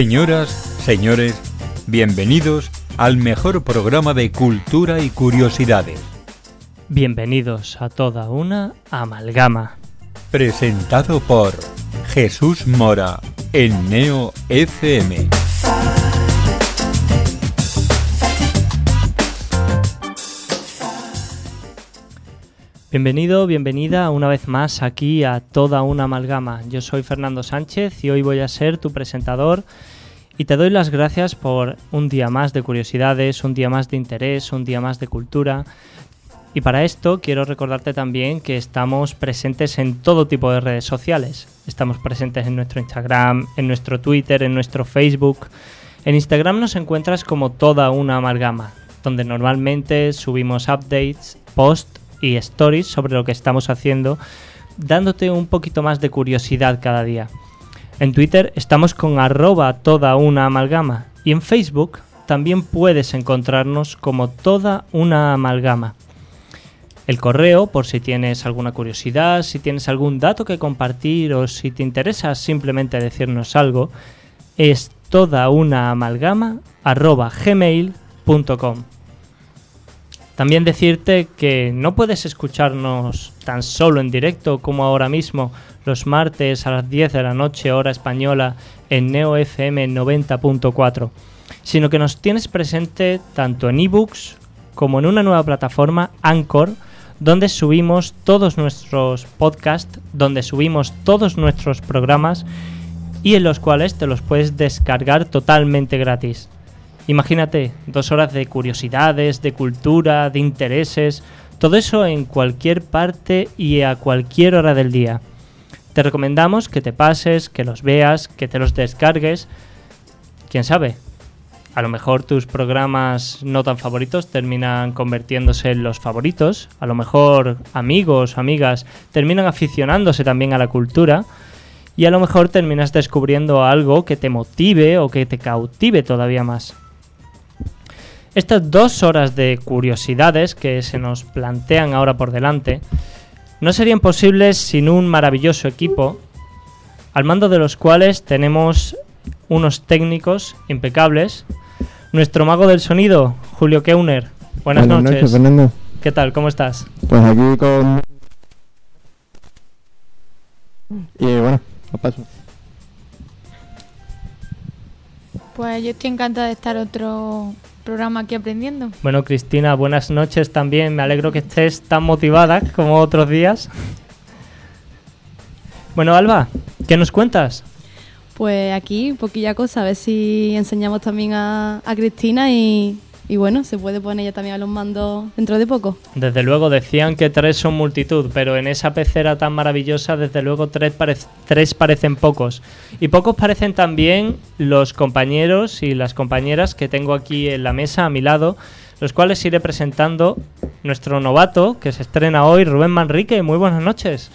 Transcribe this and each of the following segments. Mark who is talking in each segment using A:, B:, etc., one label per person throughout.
A: Señoras, señores, bienvenidos al mejor programa de cultura y curiosidades.
B: Bienvenidos a toda una amalgama.
A: Presentado por Jesús Mora en Neo FM.
B: Bienvenido, bienvenida una vez más aquí a toda una amalgama. Yo soy Fernando Sánchez y hoy voy a ser tu presentador y te doy las gracias por un día más de curiosidades, un día más de interés, un día más de cultura. Y para esto quiero recordarte también que estamos presentes en todo tipo de redes sociales. Estamos presentes en nuestro Instagram, en nuestro Twitter, en nuestro Facebook. En Instagram nos encuentras como toda una amalgama, donde normalmente subimos updates, posts y stories sobre lo que estamos haciendo, dándote un poquito más de curiosidad cada día. En Twitter estamos con arroba toda una amalgama y en Facebook también puedes encontrarnos como toda una amalgama. El correo, por si tienes alguna curiosidad, si tienes algún dato que compartir o si te interesa simplemente decirnos algo, es toda una amalgama arroba. También decirte que no puedes escucharnos tan solo en directo como ahora mismo los martes a las 10 de la noche hora española en Neo FM 90.4, sino que nos tienes presente tanto en ebooks como en una nueva plataforma Anchor, donde subimos todos nuestros podcasts, donde subimos todos nuestros programas y en los cuales te los puedes descargar totalmente gratis. Imagínate, dos horas de curiosidades, de cultura, de intereses, todo eso en cualquier parte y a cualquier hora del día. Te recomendamos que te pases, que los veas, que te los descargues. Quién sabe, a lo mejor tus programas no tan favoritos terminan convirtiéndose en los favoritos. A lo mejor amigos amigas terminan aficionándose también a la cultura. Y a lo mejor terminas descubriendo algo que te motive o que te cautive todavía más. Estas dos horas de curiosidades que se nos plantean ahora por delante no serían posibles sin un maravilloso equipo, al mando de los cuales tenemos unos técnicos impecables. Nuestro mago del sonido, Julio Keuner. Buenas, noches.
C: Fernando.
B: ¿Qué tal? ¿Cómo estás?
C: Pues aquí con... Y bueno, a paso.
D: Pues yo estoy encantada de estar otro programa aquí aprendiendo.
B: Bueno, Cristina, buenas noches también. Me alegro que estés tan motivada como otros días. Bueno, Alba, ¿qué nos cuentas?
E: Pues aquí, poquilla cosa, a ver si enseñamos también a, a Cristina y, y bueno, se puede poner ella también a los mandos dentro de poco.
B: Desde luego, decían que tres son multitud, pero en esa pecera tan maravillosa, desde luego, tres, parec- tres parecen pocos. Y pocos parecen también los compañeros y las compañeras que tengo aquí en la mesa a mi lado, los cuales iré presentando nuestro novato que se estrena hoy, Rubén Manrique. Muy buenas noches.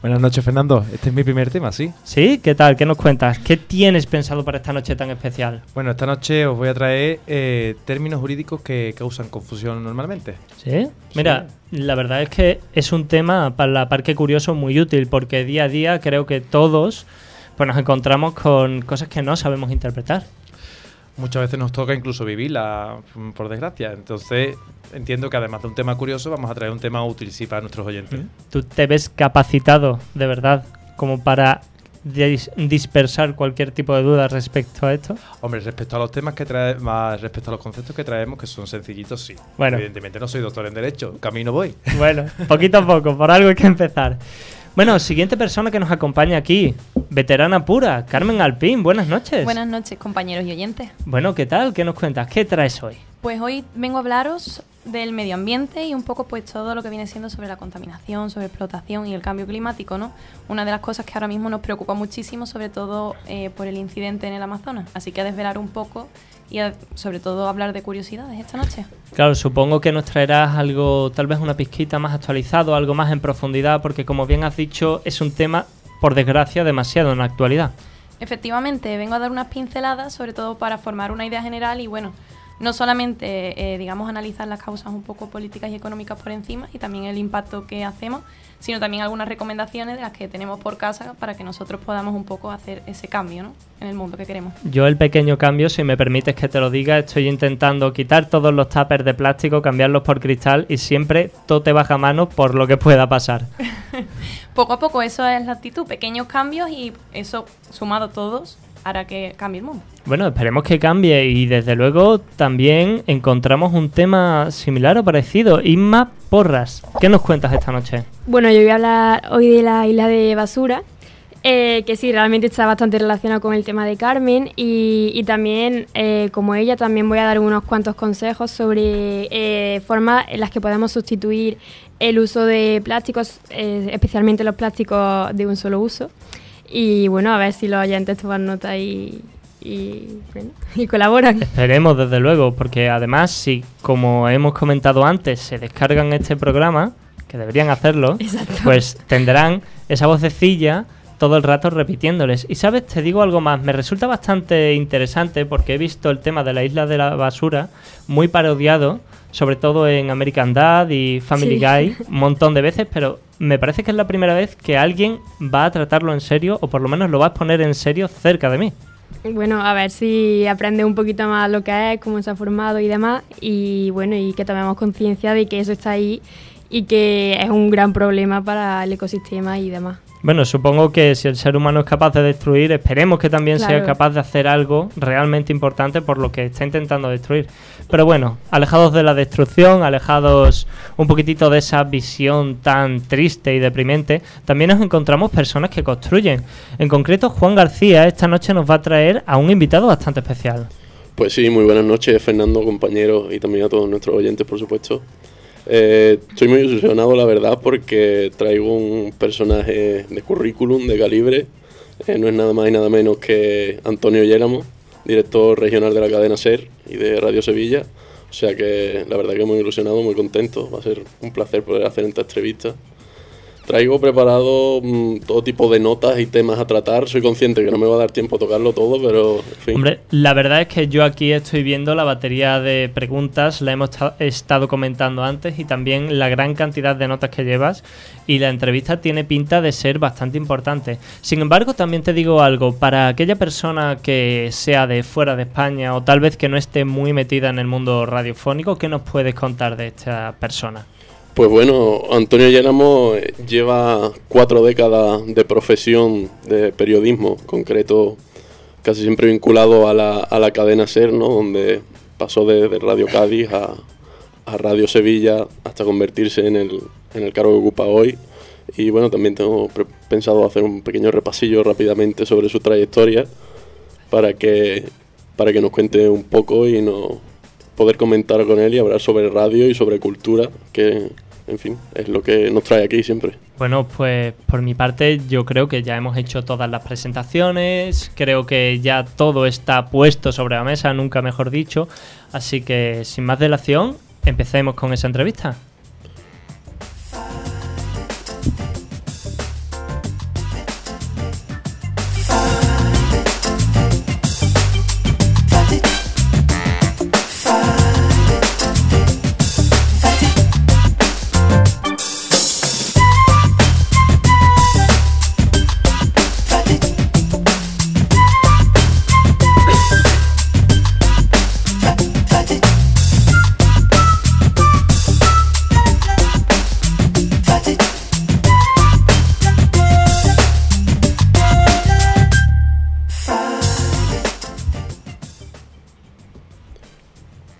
F: Buenas noches, Fernando. Este es mi primer tema, sí.
B: ¿Sí? ¿Qué tal? ¿Qué nos cuentas? ¿Qué tienes pensado para esta noche tan especial?
F: Bueno, esta noche os voy a traer eh, términos jurídicos que causan confusión normalmente.
B: ¿Sí? Mira, la verdad es que es un tema para la Parque Curioso muy útil porque día a día creo que todos pues nos encontramos con cosas que no sabemos interpretar.
F: Muchas veces nos toca incluso vivirla, mm, por desgracia. Entonces, entiendo que además de un tema curioso, vamos a traer un tema útil sí para nuestros oyentes.
B: ¿Tú te ves capacitado, de verdad, como para dis- dispersar cualquier tipo de duda respecto a esto?
F: Hombre, respecto a los temas que traemos, más respecto a los conceptos que traemos, que son sencillitos, sí.
B: Bueno.
F: Evidentemente no soy doctor en Derecho, camino voy.
B: Bueno, poquito a poco, por algo hay que empezar. Bueno, siguiente persona que nos acompaña aquí, veterana pura, Carmen Alpín, buenas noches.
G: Buenas noches, compañeros y oyentes.
B: Bueno, ¿qué tal? ¿Qué nos cuentas? ¿Qué traes hoy?
G: Pues hoy vengo a hablaros del medio ambiente y un poco pues todo lo que viene siendo sobre la contaminación, sobre explotación y el cambio climático, ¿no? Una de las cosas que ahora mismo nos preocupa muchísimo, sobre todo eh, por el incidente en el Amazonas. Así que a desvelar un poco y a- sobre todo hablar de curiosidades esta noche.
B: Claro, supongo que nos traerás algo, tal vez una pizquita más actualizado, algo más en profundidad, porque como bien has dicho, es un tema, por desgracia, demasiado en la actualidad.
G: Efectivamente, vengo a dar unas pinceladas, sobre todo para formar una idea general y bueno, no solamente, eh, digamos, analizar las causas un poco políticas y económicas por encima y también el impacto que hacemos, sino también algunas recomendaciones de las que tenemos por casa para que nosotros podamos un poco hacer ese cambio ¿no? en el mundo que queremos.
B: Yo el pequeño cambio, si me permites que te lo diga, estoy intentando quitar todos los tuppers de plástico, cambiarlos por cristal y siempre todo te baja mano por lo que pueda pasar.
G: poco a poco, eso es la actitud, pequeños cambios y eso sumado todos hará que cambie el mundo.
B: Bueno, esperemos que cambie y desde luego también encontramos un tema similar o parecido. Inma Porras, ¿qué nos cuentas esta noche?
H: Bueno, yo voy a hablar hoy de la isla de basura. Eh, que sí, realmente está bastante relacionado con el tema de Carmen y, también, eh, como ella, también voy a dar unos cuantos consejos sobre eh, formas en las que podemos sustituir el uso de plásticos, especialmente los plásticos de un solo uso. Y bueno, a ver si los oyentes toman nota y, y, y colaboran.
B: Esperemos, desde luego, porque además, si como hemos comentado antes, se descargan este programa, que deberían hacerlo, pues tendrán esa vocecilla todo el rato repitiéndoles. Y sabes, te digo algo más, me resulta bastante interesante porque he visto el tema de la isla de la basura muy parodiado, sobre todo en American Dad y Family Guy, un montón de veces, pero me parece que es la primera vez que alguien va a tratarlo en serio o por lo menos lo va a exponer en serio cerca de mí.
H: Bueno, a ver si aprende un poquito más lo que es, cómo se ha formado y demás. Y bueno, y que tomemos conciencia de que eso está ahí y que es un gran problema para el ecosistema y demás.
B: Bueno, supongo que si el ser humano es capaz de destruir, esperemos que también sea capaz de hacer algo realmente importante por lo que está intentando destruir. Pero bueno, alejados de la destrucción, alejados un poquitito de esa visión tan triste y deprimente, también nos encontramos personas que construyen. En concreto, Juan García esta noche nos va a traer a un invitado bastante especial.
I: Pues sí, muy buenas noches, Fernando, compañeros y también a todos nuestros oyentes, por supuesto. Eh, estoy muy ilusionado, la verdad, porque traigo un personaje de currículum, de calibre. Eh, no es nada más y nada menos que Antonio Yéramo, director regional de la cadena SER y de Radio Sevilla. O sea que la verdad que muy ilusionado, muy contento. Va a ser un placer poder hacer esta entrevista. Traigo preparado mm, todo tipo de notas y temas a tratar. Soy consciente que no me va a dar tiempo a tocarlo todo, pero.
B: Hombre, la verdad es que yo aquí estoy viendo la batería de preguntas, la hemos estado comentando antes y también la gran cantidad de notas que llevas y la entrevista tiene pinta de ser bastante importante. Sin embargo, también te digo algo, para aquella persona que sea de fuera de España o tal vez que no esté muy metida en el mundo radiofónico, ¿qué nos puedes contar de esta persona?
I: Pues bueno, Antonio Llenamo eh, lleva cuatro décadas de profesión de periodismo, concreto casi siempre vinculado a la, a la cadena SER, donde pasó de, Radio Cádiz a, Radio Sevilla hasta convertirse en el, en el cargo que ocupa hoy. Y bueno, también tengo pensado hacer un pequeño repasillo rápidamente sobre su trayectoria para que, para que nos cuente un poco y no poder comentar con él y hablar sobre radio y sobre cultura, que, en fin, es lo que nos trae aquí siempre.
B: Bueno, pues por mi parte yo creo que ya hemos hecho todas las presentaciones, creo que ya todo está puesto sobre la mesa, nunca mejor dicho, así que sin más dilación, empecemos con esa entrevista.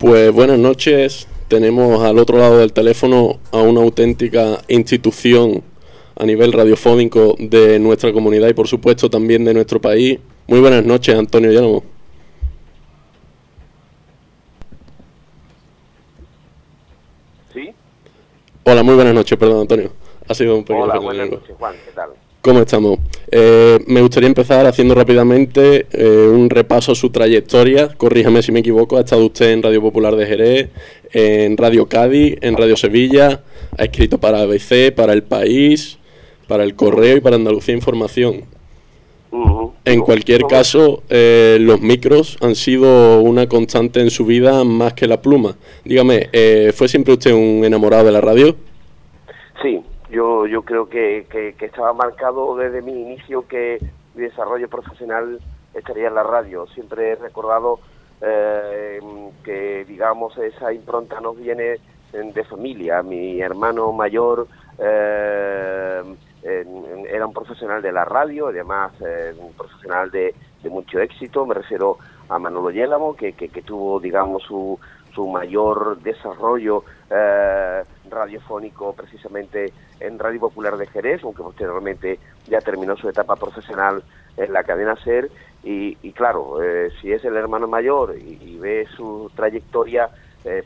I: Pues buenas noches. Tenemos al otro lado del teléfono a una auténtica institución a nivel radiofónico de nuestra comunidad y por supuesto también de nuestro país. Muy buenas noches, Antonio Llano.
J: ¿Sí?
I: Hola, muy buenas noches, perdón, Antonio. Ha sido un pequeño
J: Hola, buenas noches, Juan, ¿qué tal?
I: ¿Cómo estamos? Eh, me gustaría empezar haciendo rápidamente eh, un repaso a su trayectoria. Corríjame si me equivoco. Ha estado usted en Radio Popular de Jerez, en Radio Cádiz, en Radio Sevilla. Ha escrito para ABC, para El País, para El Correo y para Andalucía Información. En cualquier caso, eh, los micros han sido una constante en su vida más que la pluma. Dígame, eh, ¿fue siempre usted un enamorado de la radio?
J: Sí, yo, yo creo que, que, estaba marcado desde mi inicio que mi desarrollo profesional estaría en la radio. Siempre he recordado eh, que, digamos, esa impronta nos viene de familia. Mi hermano mayor eh, era un profesional de la radio, además eh, un profesional de, mucho éxito. Me refiero a Manolo Yélamo, que, que, tuvo, digamos, su, su mayor desarrollo eh, radiofónico precisamente en Radio Popular de Jerez, aunque posteriormente ya terminó su etapa profesional en la cadena SER. Y, claro, eh, si es el hermano mayor y, ve su trayectoria,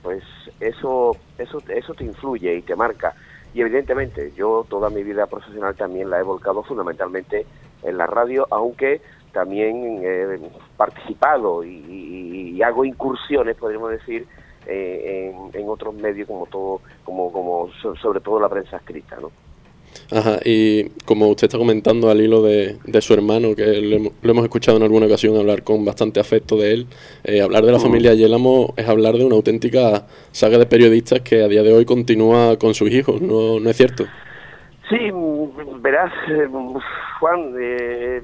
J: pues eso, eso, eso te influye y te marca. Y evidentemente yo toda mi vida profesional también la he volcado fundamentalmente en la radio, aunque también he participado y, hago incursiones, podríamos decir, eh, en, en, otros medios como todo, como, como sobre todo la prensa escrita, ¿no?
I: Ajá, y como usted está comentando al hilo de, su hermano, que lo, hemos escuchado en alguna ocasión hablar con bastante afecto de él, eh, hablar de la mm. familia Yelamo es hablar de una auténtica saga de periodistas que a día de hoy continúa con sus hijos, ¿no, no es cierto?
J: Sí, verás, eh, Juan, eh,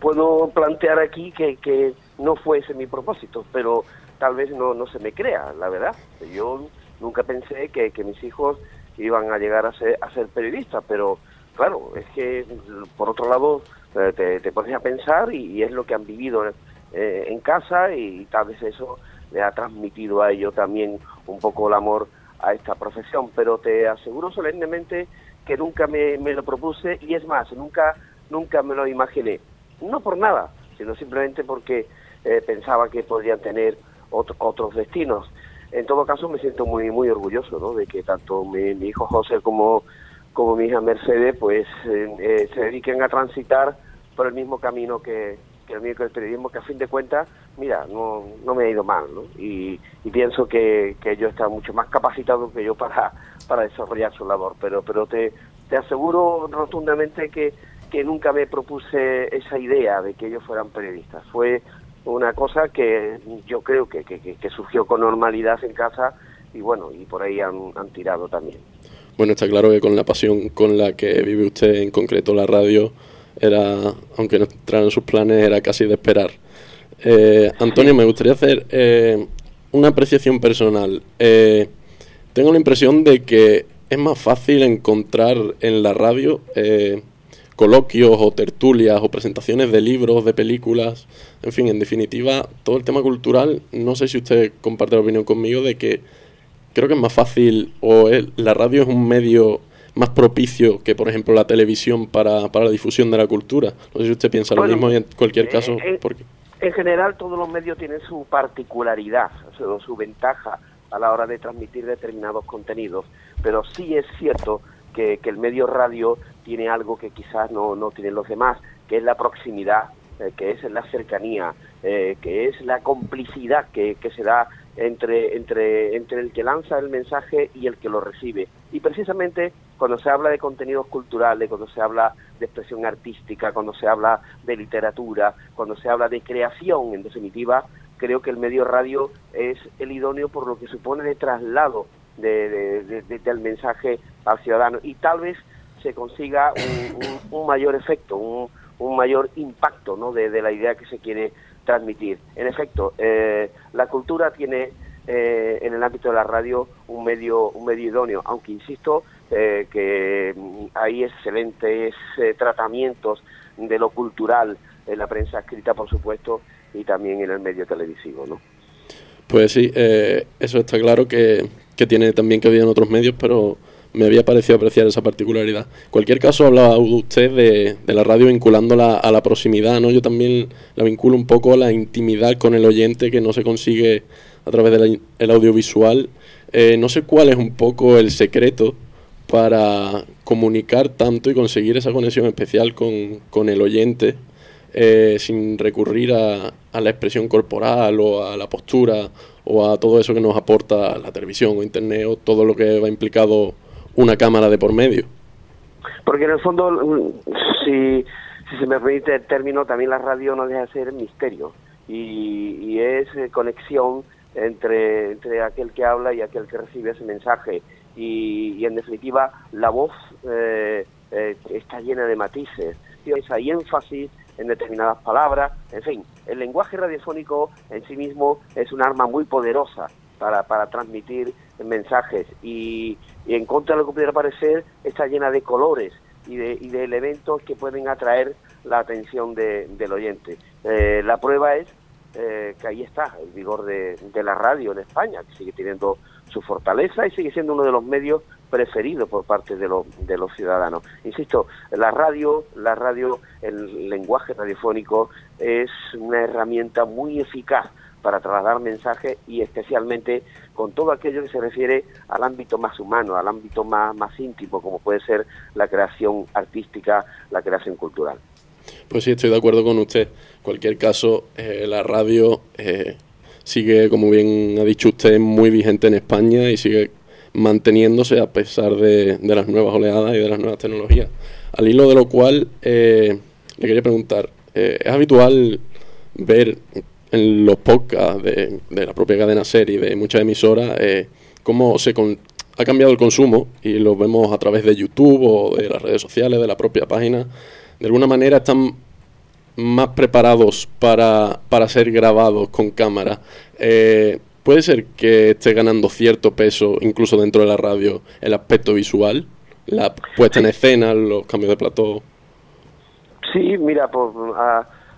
J: puedo plantear aquí que, que no fuese mi propósito, pero tal vez no, no se me crea, la verdad. Yo nunca pensé que, mis hijos iban a llegar a ser, a ser periodistas, pero claro, es que por otro lado eh, te, te pones a pensar y, es lo que han vivido eh, en casa y tal vez eso le ha transmitido a ellos también un poco el amor a esta profesión, pero te aseguro solemnemente que nunca me, me lo propuse y es más, nunca, nunca me lo imaginé, no por nada, sino simplemente porque eh, pensaba que podrían tener otros destinos en todo caso me siento muy muy orgulloso ¿no? de que tanto mi, hijo José como, como mi hija Mercedes pues eh, se dediquen a transitar por el mismo camino que, el mío que periodismo que a fin de cuentas mira no, no me ha ido mal ¿no? y, pienso que, que ellos están mucho más capacitados que yo para, para desarrollar su labor pero pero te, te aseguro rotundamente que que nunca me propuse esa idea de que ellos fueran periodistas fue una cosa que yo creo que, que, surgió con normalidad en casa y bueno, y por ahí han, tirado también.
I: Bueno, está claro que con la pasión con la que vive usted, en concreto la radio, era, aunque no entraran sus planes, era casi de esperar. Eh, Antonio, me gustaría hacer eh, una apreciación personal. Eh, tengo la impresión de que es más fácil encontrar en la radio coloquios o tertulias o presentaciones de libros, de películas, en fin, en definitiva, todo el tema cultural, no sé si usted comparte la opinión conmigo de que creo que es más fácil o la radio es un medio más propicio que, por ejemplo, la televisión para, para la difusión de la cultura. No sé si usted piensa lo mismo y en cualquier caso...
J: Eh, porque... En general, todos los medios tienen su particularidad, su, su ventaja a la hora de transmitir determinados contenidos, pero sí es cierto que, que el medio radio tiene algo que quizás no, no tienen los demás, que es la proximidad, eh, que es la cercanía, eh, que es la complicidad que, que se da entre, entre, entre el que lanza el mensaje y el que lo recibe. Y precisamente cuando se habla de contenidos culturales, cuando se habla de expresión artística, cuando se habla de literatura, cuando se habla de creación, en definitiva, creo que el medio radio es el idóneo por lo que supone de traslado de, de, del mensaje al ciudadano. Y tal vez se consiga un, mayor efecto, un, mayor impacto ¿no? de, la idea que se quiere transmitir. En efecto, eh, la cultura tiene eh, en el ámbito de la radio un medio, un medio idóneo, aunque insisto eh, que hay excelentes tratamientos de lo cultural en la prensa escrita, por supuesto, y también en el medio televisivo. ¿no?
I: Pues sí, eso está claro que, que tiene también que haber en otros medios, pero me había parecido apreciar esa particularidad. En cualquier caso, hablaba usted de, de, la radio vinculándola a la proximidad, ¿no? Yo también la vinculo un poco a la intimidad con el oyente que no se consigue a través del audiovisual. Eh, no sé cuál es un poco el secreto para comunicar tanto y conseguir esa conexión especial con, con el oyente eh, sin recurrir a, a la expresión corporal o a la postura o a todo eso que nos aporta la televisión o internet o todo lo que va implicado una cámara de por medio.
J: Porque en el fondo, si, si se me permite el término, también la radio no deja de ser misterio y, es eh, conexión entre, entre aquel que habla y aquel que recibe ese mensaje. Y, en definitiva, la voz eh, eh, está llena de matices, hay énfasis en determinadas palabras, en fin, el lenguaje radiofónico en sí mismo es un arma muy poderosa para, para transmitir mensajes y, en contra de lo que pudiera parecer está llena de colores y de, y de elementos que pueden atraer la atención del oyente. Eh, la prueba es eh, que ahí está el vigor de, la radio en España, que sigue teniendo su fortaleza y sigue siendo uno de los medios preferidos por parte de, de los ciudadanos. Insisto, la radio, la radio, el lenguaje radiofónico es una herramienta muy eficaz para trasladar mensajes y especialmente con todo aquello que se refiere al ámbito más humano, al ámbito más, más íntimo, como puede ser la creación artística, la creación cultural.
I: Pues sí, estoy de acuerdo con usted. En cualquier caso, eh, la radio eh, sigue, como bien ha dicho usted, muy vigente en España y sigue manteniéndose a pesar de, las nuevas oleadas y de las nuevas tecnologías. Al hilo de lo cual, eh, le quería preguntar, ¿es habitual ver en los podcasts de, la propia cadena serie de muchas emisoras cómo se ha cambiado el consumo y lo vemos a través de YouTube o de las redes sociales, de la propia página? de alguna manera están más preparados para, para ser grabados con cámara. Eh, ¿Puede ser que esté ganando cierto peso, incluso dentro de la radio, el aspecto visual? La puesta en escena, los cambios de plató.
J: Sí, mira, por,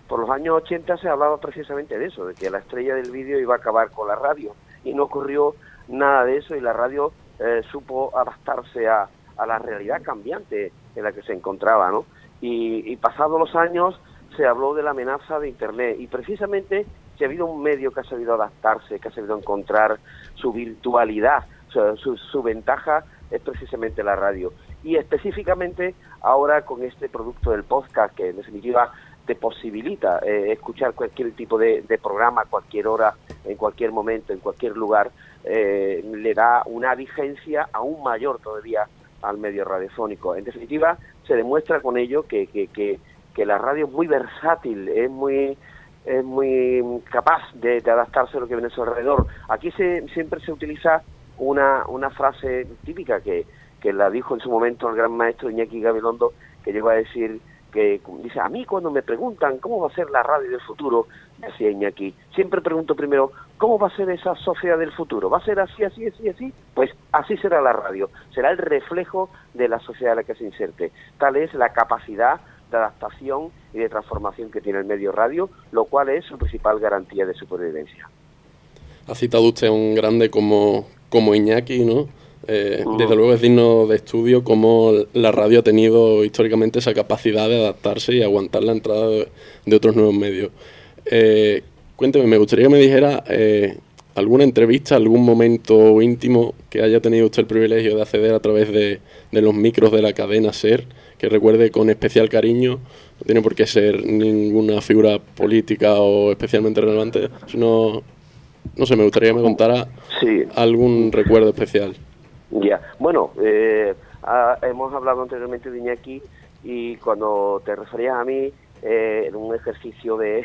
J: por los años 80 se hablaba precisamente de eso, de que la estrella del vídeo iba a acabar con la radio. Y no ocurrió nada de eso y la radio eh, supo adaptarse a, la realidad cambiante en la que se encontraba, ¿no? Y, y pasados los años se habló de la amenaza de Internet y precisamente si ha habido un medio que ha sabido adaptarse, que ha sabido encontrar su virtualidad, su, su, ventaja es precisamente la radio. Y específicamente ahora con este producto del podcast, que en definitiva te posibilita eh, escuchar cualquier tipo de, programa, cualquier hora, en cualquier momento, en cualquier lugar, eh, le da una vigencia aún mayor todavía al medio radiofónico. En definitiva, se demuestra con ello que, que, que, la radio es muy versátil, es muy es muy capaz de, adaptarse a lo que viene a su alrededor. Aquí se, siempre se utiliza una, una frase típica que, que la dijo en su momento el gran maestro Iñaki Gabilondo, que llegó a decir que dice, a mí cuando me preguntan cómo va a ser la radio del futuro, decía Iñaki, siempre pregunto primero, ¿cómo va a ser esa sociedad del futuro? ¿Va a ser así, así, así, así? Pues así será la radio, será el reflejo de la sociedad en la que se inserte. Tal es la capacidad de adaptación y de transformación que tiene el medio radio, lo cual es su principal garantía de supervivencia.
I: Ha citado usted a un grande como, como Iñaki, ¿no? Eh, desde luego es digno de estudio cómo la radio ha tenido históricamente esa capacidad de adaptarse y aguantar la entrada de, otros nuevos medios. Eh, cuénteme, me gustaría que me dijera eh, alguna entrevista, algún momento íntimo que haya tenido usted el privilegio de acceder a través de, los micros de la cadena SER, que recuerde con especial cariño, no tiene por qué ser ninguna figura política o especialmente relevante, sino, no sé, me gustaría que me contara algún recuerdo especial.
J: Ya, bueno, eh, hemos hablado anteriormente de Iñaki y cuando te referías a mí, eh, en un ejercicio de,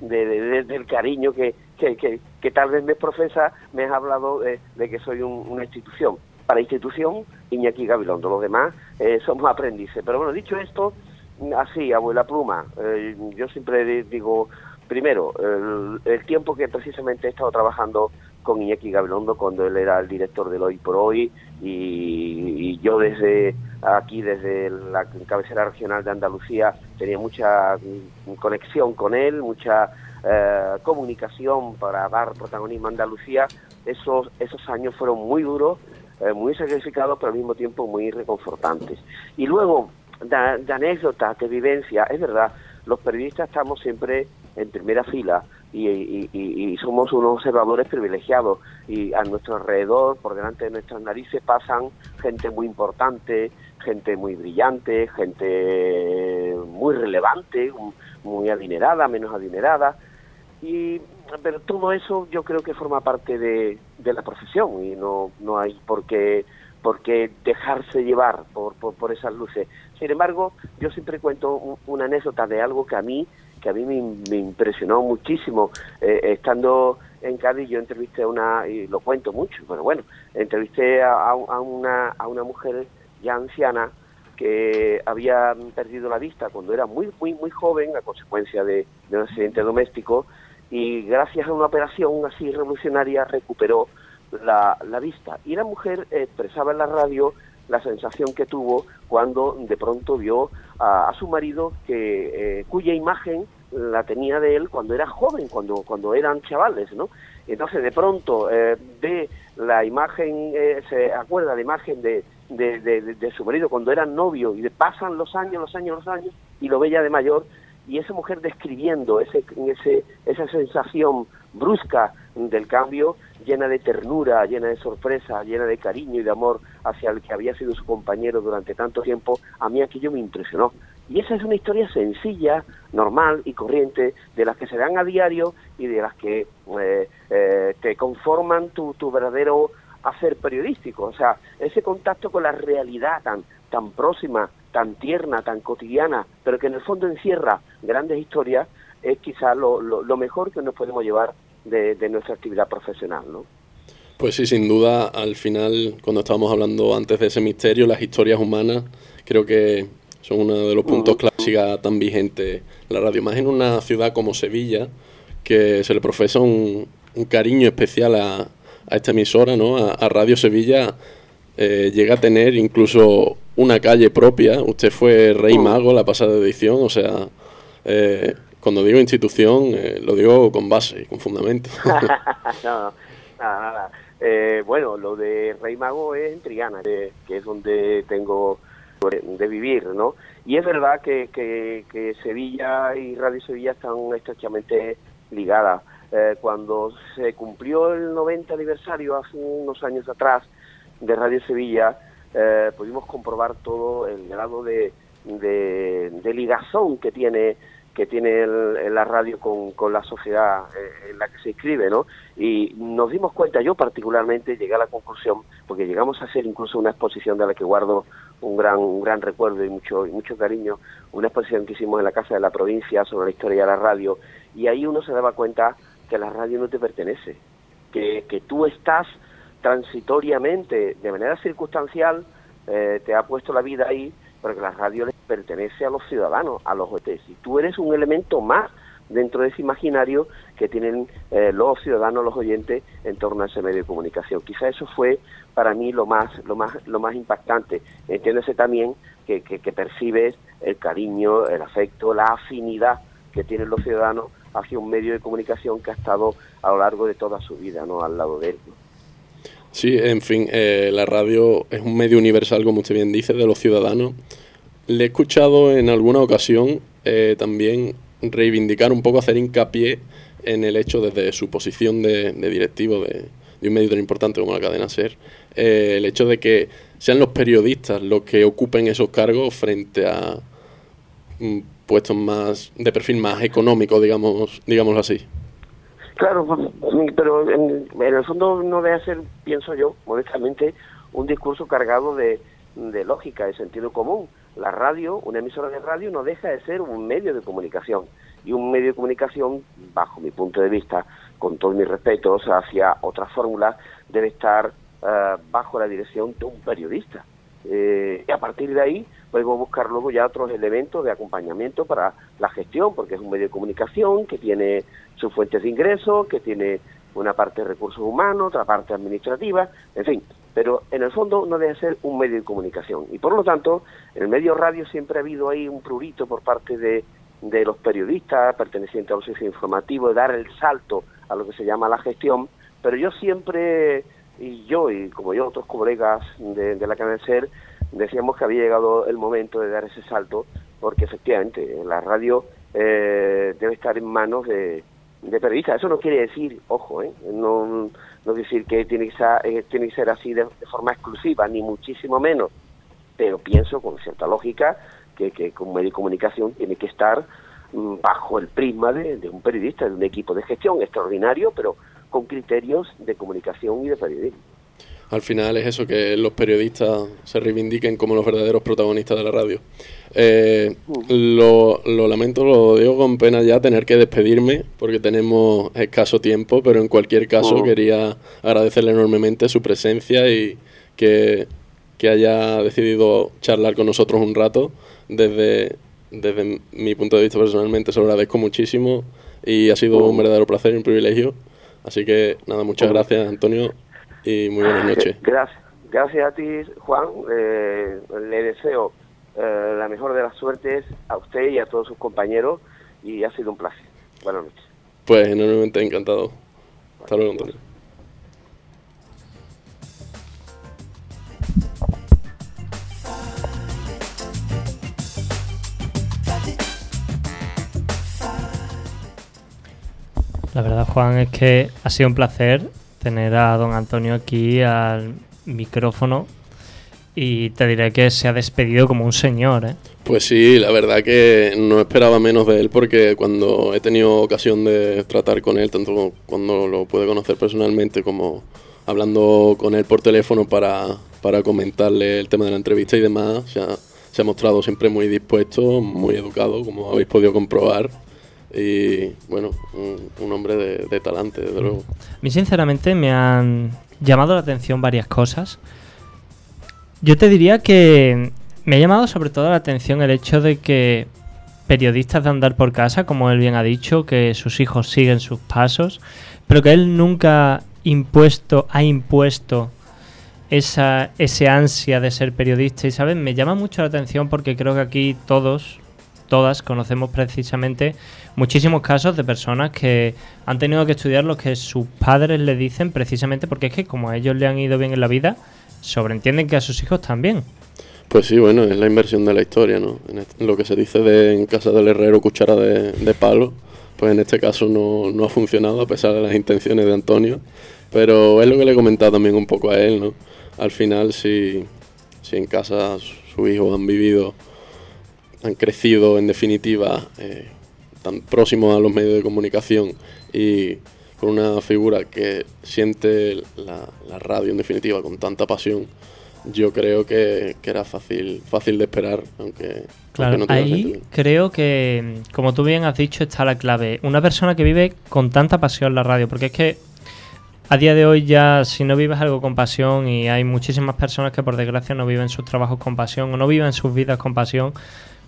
J: del cariño que, que, que, tal vez me profesa, me has hablado de, que soy una institución. Para institución, Iñaki Gabilondo, los demás eh, somos aprendices. Pero bueno, dicho esto, así, abuela pluma, eh, yo siempre digo, primero, el, tiempo que precisamente he estado trabajando con Iñaki Gabilondo cuando él era el director del Hoy por Hoy y, yo desde aquí, desde la cabecera regional de Andalucía, tenía mucha conexión con él, mucha eh, comunicación para dar protagonismo a Andalucía. Esos, esos años fueron muy duros, eh, muy sacrificados, pero al mismo tiempo muy reconfortantes. Y luego, de, de anécdotas, de vivencia, es verdad, los periodistas estamos siempre en primera fila y, somos unos observadores privilegiados y a nuestro alrededor, por delante de nuestras narices, pasan gente muy importante, gente muy brillante, gente muy relevante, muy adinerada, menos adinerada. Y, pero todo eso yo creo que forma parte de, la profesión y no, no hay por qué, por dejarse llevar por, por, esas luces. Sin embargo, yo siempre cuento una anécdota de algo que a mí que a mí me, impresionó muchísimo eh, estando en Cádiz yo entrevisté a una y lo cuento mucho pero bueno entrevisté a, una a una mujer ya anciana que había perdido la vista cuando era muy muy muy joven a consecuencia de, un accidente doméstico y gracias a una operación así revolucionaria recuperó la, la vista. Y la mujer expresaba en la radio la sensación que tuvo cuando de pronto vio a, su marido que eh, cuya imagen la tenía de él cuando era joven, cuando cuando eran chavales, ¿no? Entonces de pronto eh, ve la imagen, eh, se acuerda de la imagen de, de, de, su marido cuando eran novio y pasan los años, los años, los años y lo ve ya de mayor y esa mujer describiendo ese, ese, esa sensación brusca del cambio, llena de ternura, llena de sorpresa, llena de cariño y de amor hacia el que había sido su compañero durante tanto tiempo, a mí aquello me impresionó. Y esa es una historia sencilla, normal y corriente, de las que se dan a diario y de las que eh, eh, te conforman tu, tu verdadero hacer periodístico. O sea, ese contacto con la realidad tan, tan próxima, tan tierna, tan cotidiana, pero que en el fondo encierra grandes historias, es quizás lo, lo, mejor que nos podemos llevar de, de nuestra actividad profesional, ¿no?
I: Pues sí, sin duda, al final, cuando estábamos hablando antes de ese misterio, las historias humanas, creo que son uno de los puntos clásicos tan vigentes la radio. Más en una ciudad como Sevilla, que se le profesa un, cariño especial a, esta emisora, ¿no? A, Radio Sevilla eh, llega a tener incluso una calle propia. Usted fue Rey Mago la pasada edición, o sea, eh, cuando digo institución, eh, lo digo con base y con fundamento.
J: no, nada, nada. bueno, lo de Rey Mago es en Triana, que es donde tengo de vivir, ¿no? Y es verdad que, que, Sevilla y Radio Sevilla están estrechamente ligadas. Eh, cuando se cumplió el 90 aniversario hace unos años atrás de Radio Sevilla, eh, pudimos comprobar todo el grado de, de, ligazón que tiene que tiene la radio con, con la sociedad eh, en la que se inscribe, ¿no? Y nos dimos cuenta, yo particularmente llegué a la conclusión, porque llegamos a hacer incluso una exposición de la que guardo un gran, un gran recuerdo y mucho, y mucho cariño, una exposición que hicimos en la Casa de la Provincia sobre la historia de la radio, y ahí uno se daba cuenta que la radio no te pertenece, que, que tú estás transitoriamente, de manera circunstancial, eh, te ha puesto la vida ahí, porque la radio les pertenece a los ciudadanos, a los OTs. Y tú eres un elemento más dentro de ese imaginario que tienen eh, los ciudadanos, los oyentes en torno a ese medio de comunicación. Quizá eso fue para mí lo más, lo más, lo más impactante. Entiéndese también que, que, percibes el cariño, el afecto, la afinidad que tienen los ciudadanos hacia un medio de comunicación que ha estado a lo largo de toda su vida, ¿no? Al lado de él.
I: Sí, en fin, eh, la radio es un medio universal, como usted bien dice, de los ciudadanos. Le he escuchado en alguna ocasión eh, también reivindicar un poco, hacer hincapié en el hecho desde su posición de, directivo de, un medio tan importante como la cadena SER, eh, el hecho de que sean los periodistas los que ocupen esos cargos frente a mm, puestos más de perfil más económico, digamos, digámoslo así.
J: Claro, pero en, el fondo no debe ser, pienso yo, modestamente, un discurso cargado de, de lógica, de sentido común. La radio, una emisora de radio, no deja de ser un medio de comunicación. Y un medio de comunicación, bajo mi punto de vista, con todos mis respetos hacia otras fórmulas, debe estar eh, bajo la dirección de un periodista. Eh, y a partir de ahí podemos buscar luego ya otros elementos de acompañamiento para la gestión, porque es un medio de comunicación que tiene sus fuentes de ingresos, que tiene una parte de recursos humanos, otra parte administrativa, en fin, pero en el fondo no debe ser un medio de comunicación. Y por lo tanto, en el medio radio siempre ha habido ahí un prurito por parte de, de los periodistas pertenecientes a los servicios informativos de dar el salto a lo que se llama la gestión, pero yo siempre, y yo y como yo otros colegas de, de la cadena SER, decíamos que había llegado el momento de dar ese salto, porque efectivamente la radio eh, debe estar en manos de, de periodistas. Eso no quiere decir, ojo, ¿eh? no, no decir que tiene que ser, eh, tiene que ser así de, forma exclusiva, ni muchísimo menos. Pero pienso con cierta lógica que, que un medio de comunicación tiene que estar mm, bajo el prisma de, un periodista, de un equipo de gestión extraordinario, pero con criterios de comunicación y de periodismo.
I: Al final es eso, que los periodistas se reivindiquen como los verdaderos protagonistas de la radio. Eh, lo, lo, lamento, lo digo con pena ya tener que despedirme porque tenemos escaso tiempo, pero en cualquier caso quería agradecerle enormemente su presencia y que, que, haya decidido charlar con nosotros un rato. Desde, desde mi punto de vista personalmente se lo agradezco muchísimo y ha sido un verdadero placer y un privilegio. Así que nada, muchas gracias Antonio y muy buenas noches.
J: Gracias, gracias a ti Juan. Eh, le deseo eh, la mejor de las suertes a usted y a todos sus compañeros y ha sido un placer. Buenas noches.
I: Pues enormemente encantado. Hasta luego Antonio.
B: La verdad, Juan, es que ha sido un placer tener a don Antonio aquí al micrófono y te diré que se ha despedido como un señor. ¿eh?
I: Pues sí, la verdad que no esperaba menos de él porque cuando he tenido ocasión de tratar con él, tanto cuando lo pude conocer personalmente como hablando con él por teléfono para, para comentarle el tema de la entrevista y demás, se ha, se ha mostrado siempre muy dispuesto, muy educado, como habéis podido comprobar y bueno, un, hombre de, talante, desde luego.
B: A mí sinceramente me han llamado la atención varias cosas. Yo te diría que me ha llamado sobre todo la atención el hecho de que periodistas de andar por casa, como él bien ha dicho, que sus hijos siguen sus pasos, pero que él nunca impuesto, ha impuesto esa ese ansia de ser periodista y sabes me llama mucho la atención porque creo que aquí todos todas conocemos precisamente muchísimos casos de personas que han tenido que estudiar lo que sus padres le dicen precisamente porque es que como a ellos le han ido bien en la vida, sobreentienden que a sus hijos también.
I: Pues sí, bueno, es la inversión de la historia, ¿no? En lo que se dice de en casa del herrero cuchara de, palo, pues en este caso no, no, ha funcionado a pesar de las intenciones de Antonio, pero es lo que le he comentado también un poco a él, ¿no? Al final, si, si en casa sus hijos han vivido han crecido en definitiva eh, tan próximos a los medios de comunicación y con una figura que siente la, radio en definitiva con tanta pasión, yo creo que, era fácil, fácil de esperar, aunque,
B: claro, ahí creo que, como tú bien has dicho, está la clave. Una persona que vive con tanta pasión la radio, porque es que a día de hoy ya si no vives algo con pasión y hay muchísimas personas que por desgracia no viven sus trabajos con pasión o no viven sus vidas con pasión,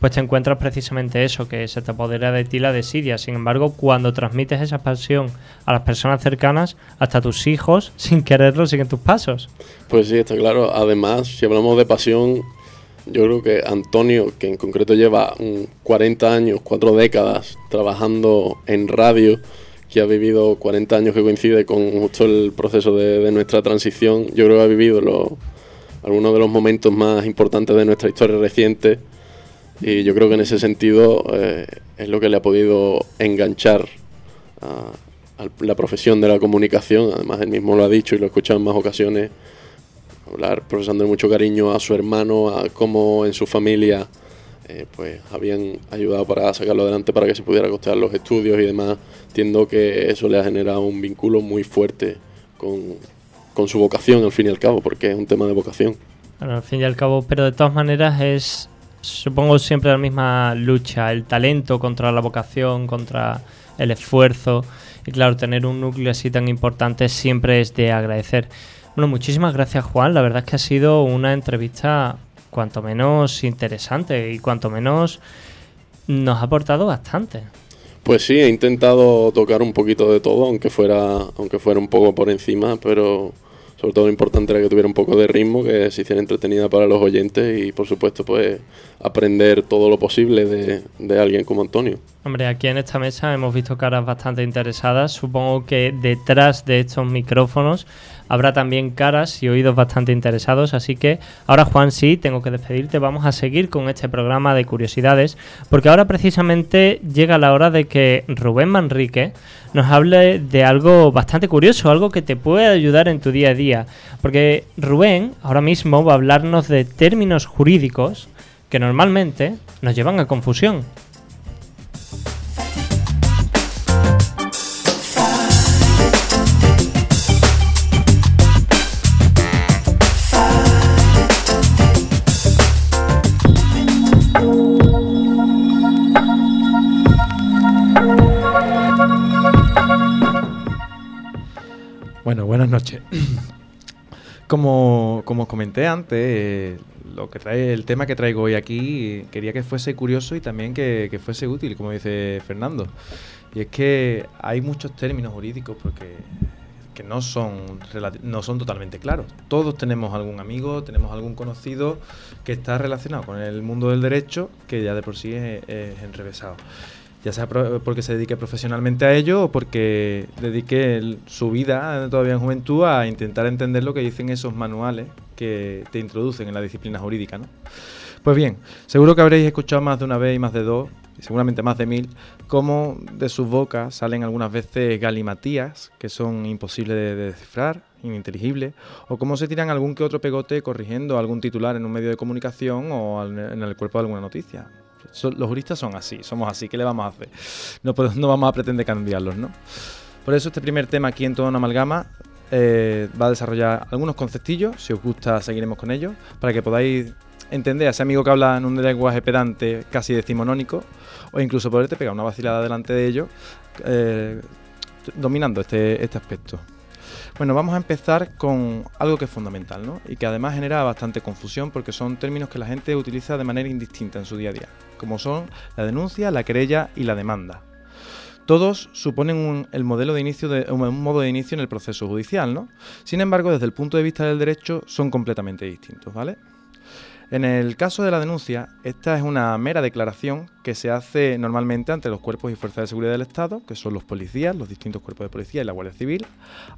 B: pues te encuentras precisamente eso, que se te apodera de ti la desidia. Sin embargo, cuando transmites esa pasión a las personas cercanas, hasta tus hijos, sin quererlo, siguen tus pasos.
I: Pues sí, está claro. Además, si hablamos de pasión, yo creo que Antonio, que en concreto lleva 40 años, cuatro décadas trabajando en radio, que ha vivido 40 años que coincide con justo el proceso de, nuestra transición, yo creo que ha vivido algunos de los momentos más importantes de nuestra historia reciente y yo creo que en ese sentido eh, es lo que le ha podido enganchar a, la profesión de la comunicación. Además, él mismo lo ha dicho y lo he escuchado en más ocasiones, hablar profesando mucho cariño a su hermano, a cómo en su familia eh, pues habían ayudado para sacarlo adelante para que se pudiera costear los estudios y demás. Entiendo que eso le ha generado un vínculo muy fuerte con, con su vocación, al fin y al cabo, porque es un tema de vocación.
B: Bueno, al fin y al cabo, pero de todas maneras es supongo siempre la misma lucha, el talento contra la vocación, contra el esfuerzo. Y claro, tener un núcleo así tan importante siempre es de agradecer. Bueno, muchísimas gracias Juan, la verdad es que ha sido una entrevista cuanto menos interesante y cuanto menos nos ha aportado bastante.
I: Pues sí, he intentado tocar un poquito de todo, aunque fuera, aunque fuera un poco por encima, pero sobre todo lo importante era que tuviera un poco de ritmo, que se hiciera entretenida para los oyentes y por supuesto pues aprender todo lo posible de, alguien como Antonio.
B: Hombre, aquí en esta mesa hemos visto caras bastante interesadas. Supongo que detrás de estos micrófonos habrá también caras y oídos bastante interesados. Así que ahora, Juan, sí, tengo que despedirte. Vamos a seguir con este programa de curiosidades, porque ahora precisamente llega la hora de que Rubén Manrique nos hable de algo bastante curioso, algo que te puede ayudar en tu día a día. Porque Rubén ahora mismo va a hablarnos de términos jurídicos que normalmente nos llevan a confusión.
F: Bueno, buenas noches. Como, como os comenté antes, eh, lo que trae, el tema que traigo hoy aquí quería que fuese curioso y también que, que fuese útil, como dice Fernando. Y es que hay muchos términos jurídicos porque que no son, no son totalmente claros. Todos tenemos algún amigo, tenemos algún conocido que está relacionado con el mundo del derecho que ya de por sí es enrevesado. Ya sea porque se dedique profesionalmente a ello o porque dedique su vida todavía en juventud a intentar entender lo que dicen esos manuales que te introducen en la disciplina jurídica. ¿no? Pues bien, seguro que habréis escuchado más de una vez y más de dos, y seguramente más de mil, cómo de sus bocas salen algunas veces galimatías que son imposibles de, de descifrar, ininteligibles, o cómo se tiran algún que otro pegote corrigiendo algún titular en un medio de comunicación o en el cuerpo de alguna noticia. Los juristas son así, somos así, ¿qué le vamos a hacer? No vamos a pretender cambiarlos, ¿no? Por eso este primer tema aquí en toda una amalgama eh, va a desarrollar algunos conceptillos, si os gusta seguiremos con ellos, para que podáis entender a ese amigo que habla en un lenguaje pedante casi decimonónico, o incluso poderte pegar una vacilada delante de ellos, eh, dominando este, este aspecto. Bueno, vamos a empezar con algo que es fundamental, ¿no? Y que además genera bastante confusión porque son términos que la gente utiliza de manera indistinta en su día a día, como son la denuncia, la querella y la demanda. Todos suponen un, el modelo de inicio un modo de inicio en el proceso judicial, ¿no? Sin embargo, desde el punto de vista del derecho son completamente distintos, ¿vale? En el caso de la denuncia, esta es una mera declaración que se hace normalmente ante los cuerpos y fuerzas de seguridad del Estado, que son los policías, los distintos cuerpos de policía y la Guardia Civil,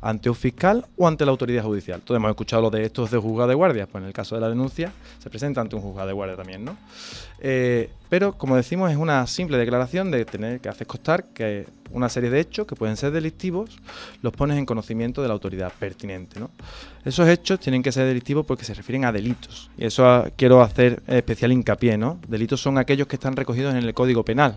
F: ante un fiscal o ante la autoridad judicial. Todos hemos escuchado lo de estos de juzgado de guardia, pues en el caso de la denuncia se presenta ante un juzgado de guardia también, ¿no? Eh, pero, como decimos, es una simple declaración de tener que hacer constar que una serie de hechos que pueden ser delictivos los pones en conocimiento de la autoridad pertinente. ¿no? Esos hechos tienen que ser delictivos porque se refieren a delitos. Y eso quiero hacer especial hincapié. ¿no? Delitos son aquellos que están recogidos en el Código Penal.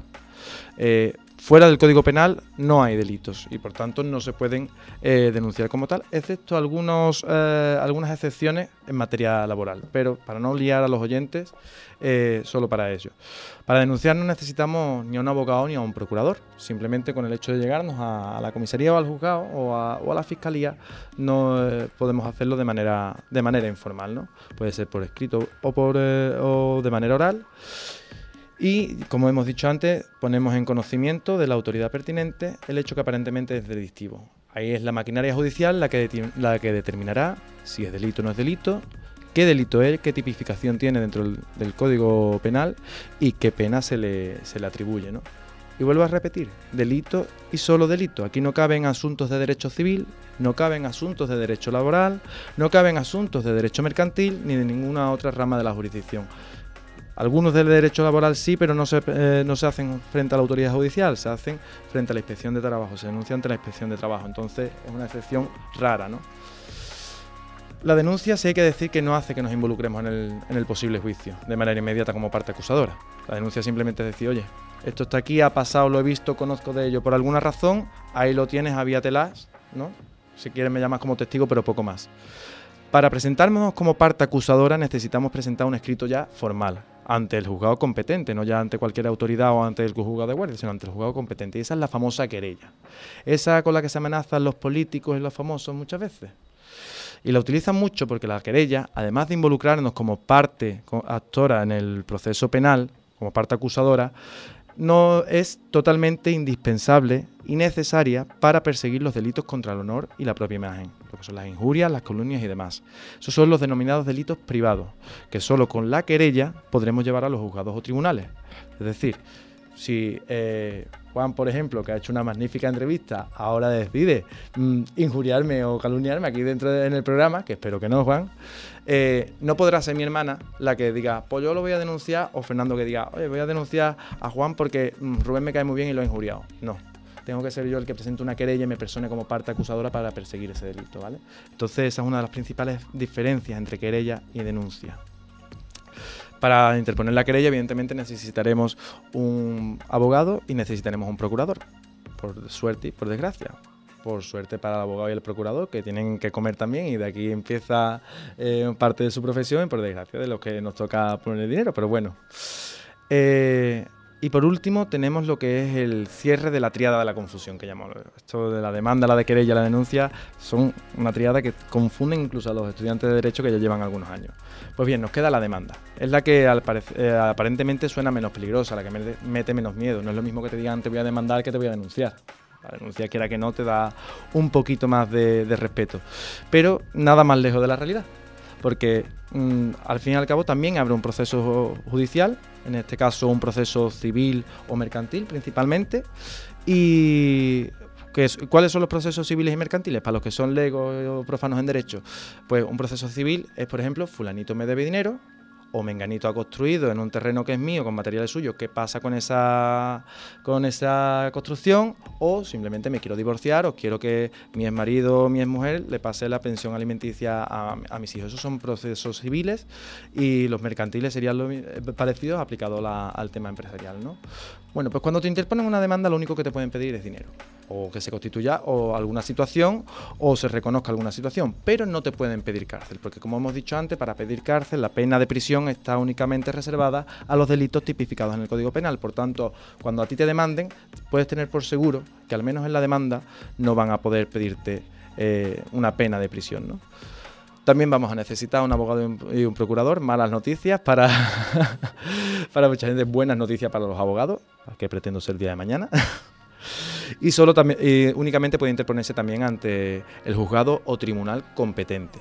F: Eh, fuera del Código Penal no hay delitos y por tanto no se pueden eh, denunciar como tal, excepto algunos, eh, algunas excepciones en materia laboral. Pero para no liar a los oyentes, eh, solo para ello. Para denunciar no necesitamos ni a un abogado ni a un procurador. Simplemente con el hecho de llegarnos a, a la comisaría o al juzgado o a, o a la fiscalía no podemos hacerlo de manera, de manera informal. ¿no? Puede ser por escrito o, por, o de manera oral. Y, como hemos dicho antes, ponemos en conocimiento de la autoridad pertinente el hecho que aparentemente es delictivo. Ahí es la maquinaria judicial la que, la que determinará si es delito o no es delito, qué delito es, qué tipificación tiene dentro del, del Código Penal y qué pena se le, se le atribuye. ¿no? Y vuelvo a repetir, delito y solo delito. Aquí no caben asuntos de derecho civil, no caben asuntos de derecho laboral, no caben asuntos de derecho mercantil ni de ninguna otra rama de la jurisdicción. Algunos del derecho laboral sí, pero no se, eh, no se hacen frente a la autoridad judicial, se hacen frente a la inspección de trabajo, se denuncia ante la inspección de trabajo. Entonces es una excepción rara, ¿no? La denuncia sí hay que decir que no hace que nos involucremos en el, posible juicio de manera inmediata como parte acusadora. La denuncia simplemente es decir, oye, esto está aquí, ha pasado, lo he visto, conozco de ello por alguna razón, ahí lo tienes, avíatelas, ¿no? Si quieres me llamas como testigo, pero poco más. Para presentarnos como parte acusadora necesitamos presentar un escrito ya formal ante el juzgado competente, no ya ante cualquier autoridad o ante el juzgado de guardia, sino ante el juzgado competente. Y esa es la famosa querella. Esa con la que se amenazan los políticos y los famosos muchas veces. Y la utilizan mucho porque la querella, además de involucrarnos como parte actora en el proceso penal, como parte acusadora, no es totalmente indispensable y necesaria para perseguir los delitos contra el honor y la propia imagen, lo que son las injurias, las calumnias y demás. Esos son los denominados delitos privados, que solo con la querella podremos llevar a los juzgados o tribunales. Es decir, si eh, Juan, por ejemplo, que ha hecho una magnífica entrevista, ahora decide mm, injuriarme o calumniarme aquí dentro de- en el programa, que espero que no, Juan, eh, no podrá ser mi hermana la que diga, pues yo lo voy a denunciar, o Fernando que diga, oye, voy a denunciar a Juan porque mm, Rubén me cae muy bien y lo ha injuriado. No. Tengo que ser yo el que presente una querella y me persone como parte acusadora para perseguir ese delito, ¿vale? Entonces, esa es una de las principales diferencias entre querella y denuncia. Para interponer la querella, evidentemente necesitaremos un abogado y necesitaremos un procurador, por suerte y por desgracia. Por suerte para el abogado y el procurador, que tienen que comer también, y de aquí empieza eh, parte de su profesión, y por desgracia de los que nos toca poner el dinero, pero bueno. Eh, Y por último tenemos lo que es el cierre de la triada de la confusión que llamamos. Esto de la demanda, la de querella, la denuncia, son una triada que confunden incluso a los estudiantes de derecho que ya llevan algunos años. Pues bien, nos queda la demanda. Es la que eh, aparentemente suena menos peligrosa, la que mete menos miedo. No es lo mismo que te digan te voy a demandar que te voy a denunciar. La denuncia, quiera que no, te da un poquito más de, respeto. Pero nada más lejos de la realidad. Porque mm, al fin y al cabo también abre un proceso judicial en este caso un proceso civil o mercantil principalmente. ¿Y cuáles son los procesos civiles y mercantiles? Para los que son legos o profanos en derecho, pues un proceso civil es, por ejemplo, fulanito me debe dinero, o Menganito ha construido en un terreno que es mío con materiales suyos, ¿qué pasa con esa, con esa construcción? O simplemente me quiero divorciar o quiero que mi ex marido o mi ex mujer le pase la pensión alimenticia a, mis hijos. Esos son procesos civiles y los mercantiles serían lo, parecidos aplicados al tema empresarial. ¿no? Bueno, pues cuando te interponen una demanda lo único que te pueden pedir es dinero o que se constituya o alguna situación o se reconozca alguna situación, pero no te pueden pedir cárcel, porque como hemos dicho antes, para pedir cárcel la pena de prisión está únicamente reservada a los delitos tipificados en el Código Penal. Por tanto, cuando a ti te demanden, puedes tener por seguro que al menos en la demanda no van a poder pedirte eh, una pena de prisión. ¿no? También vamos a necesitar un abogado y un procurador. Malas noticias para, para mucha gente, buenas noticias para los abogados, que pretendo ser el día de mañana. y solo también, únicamente puede interponerse también ante el juzgado o tribunal competente.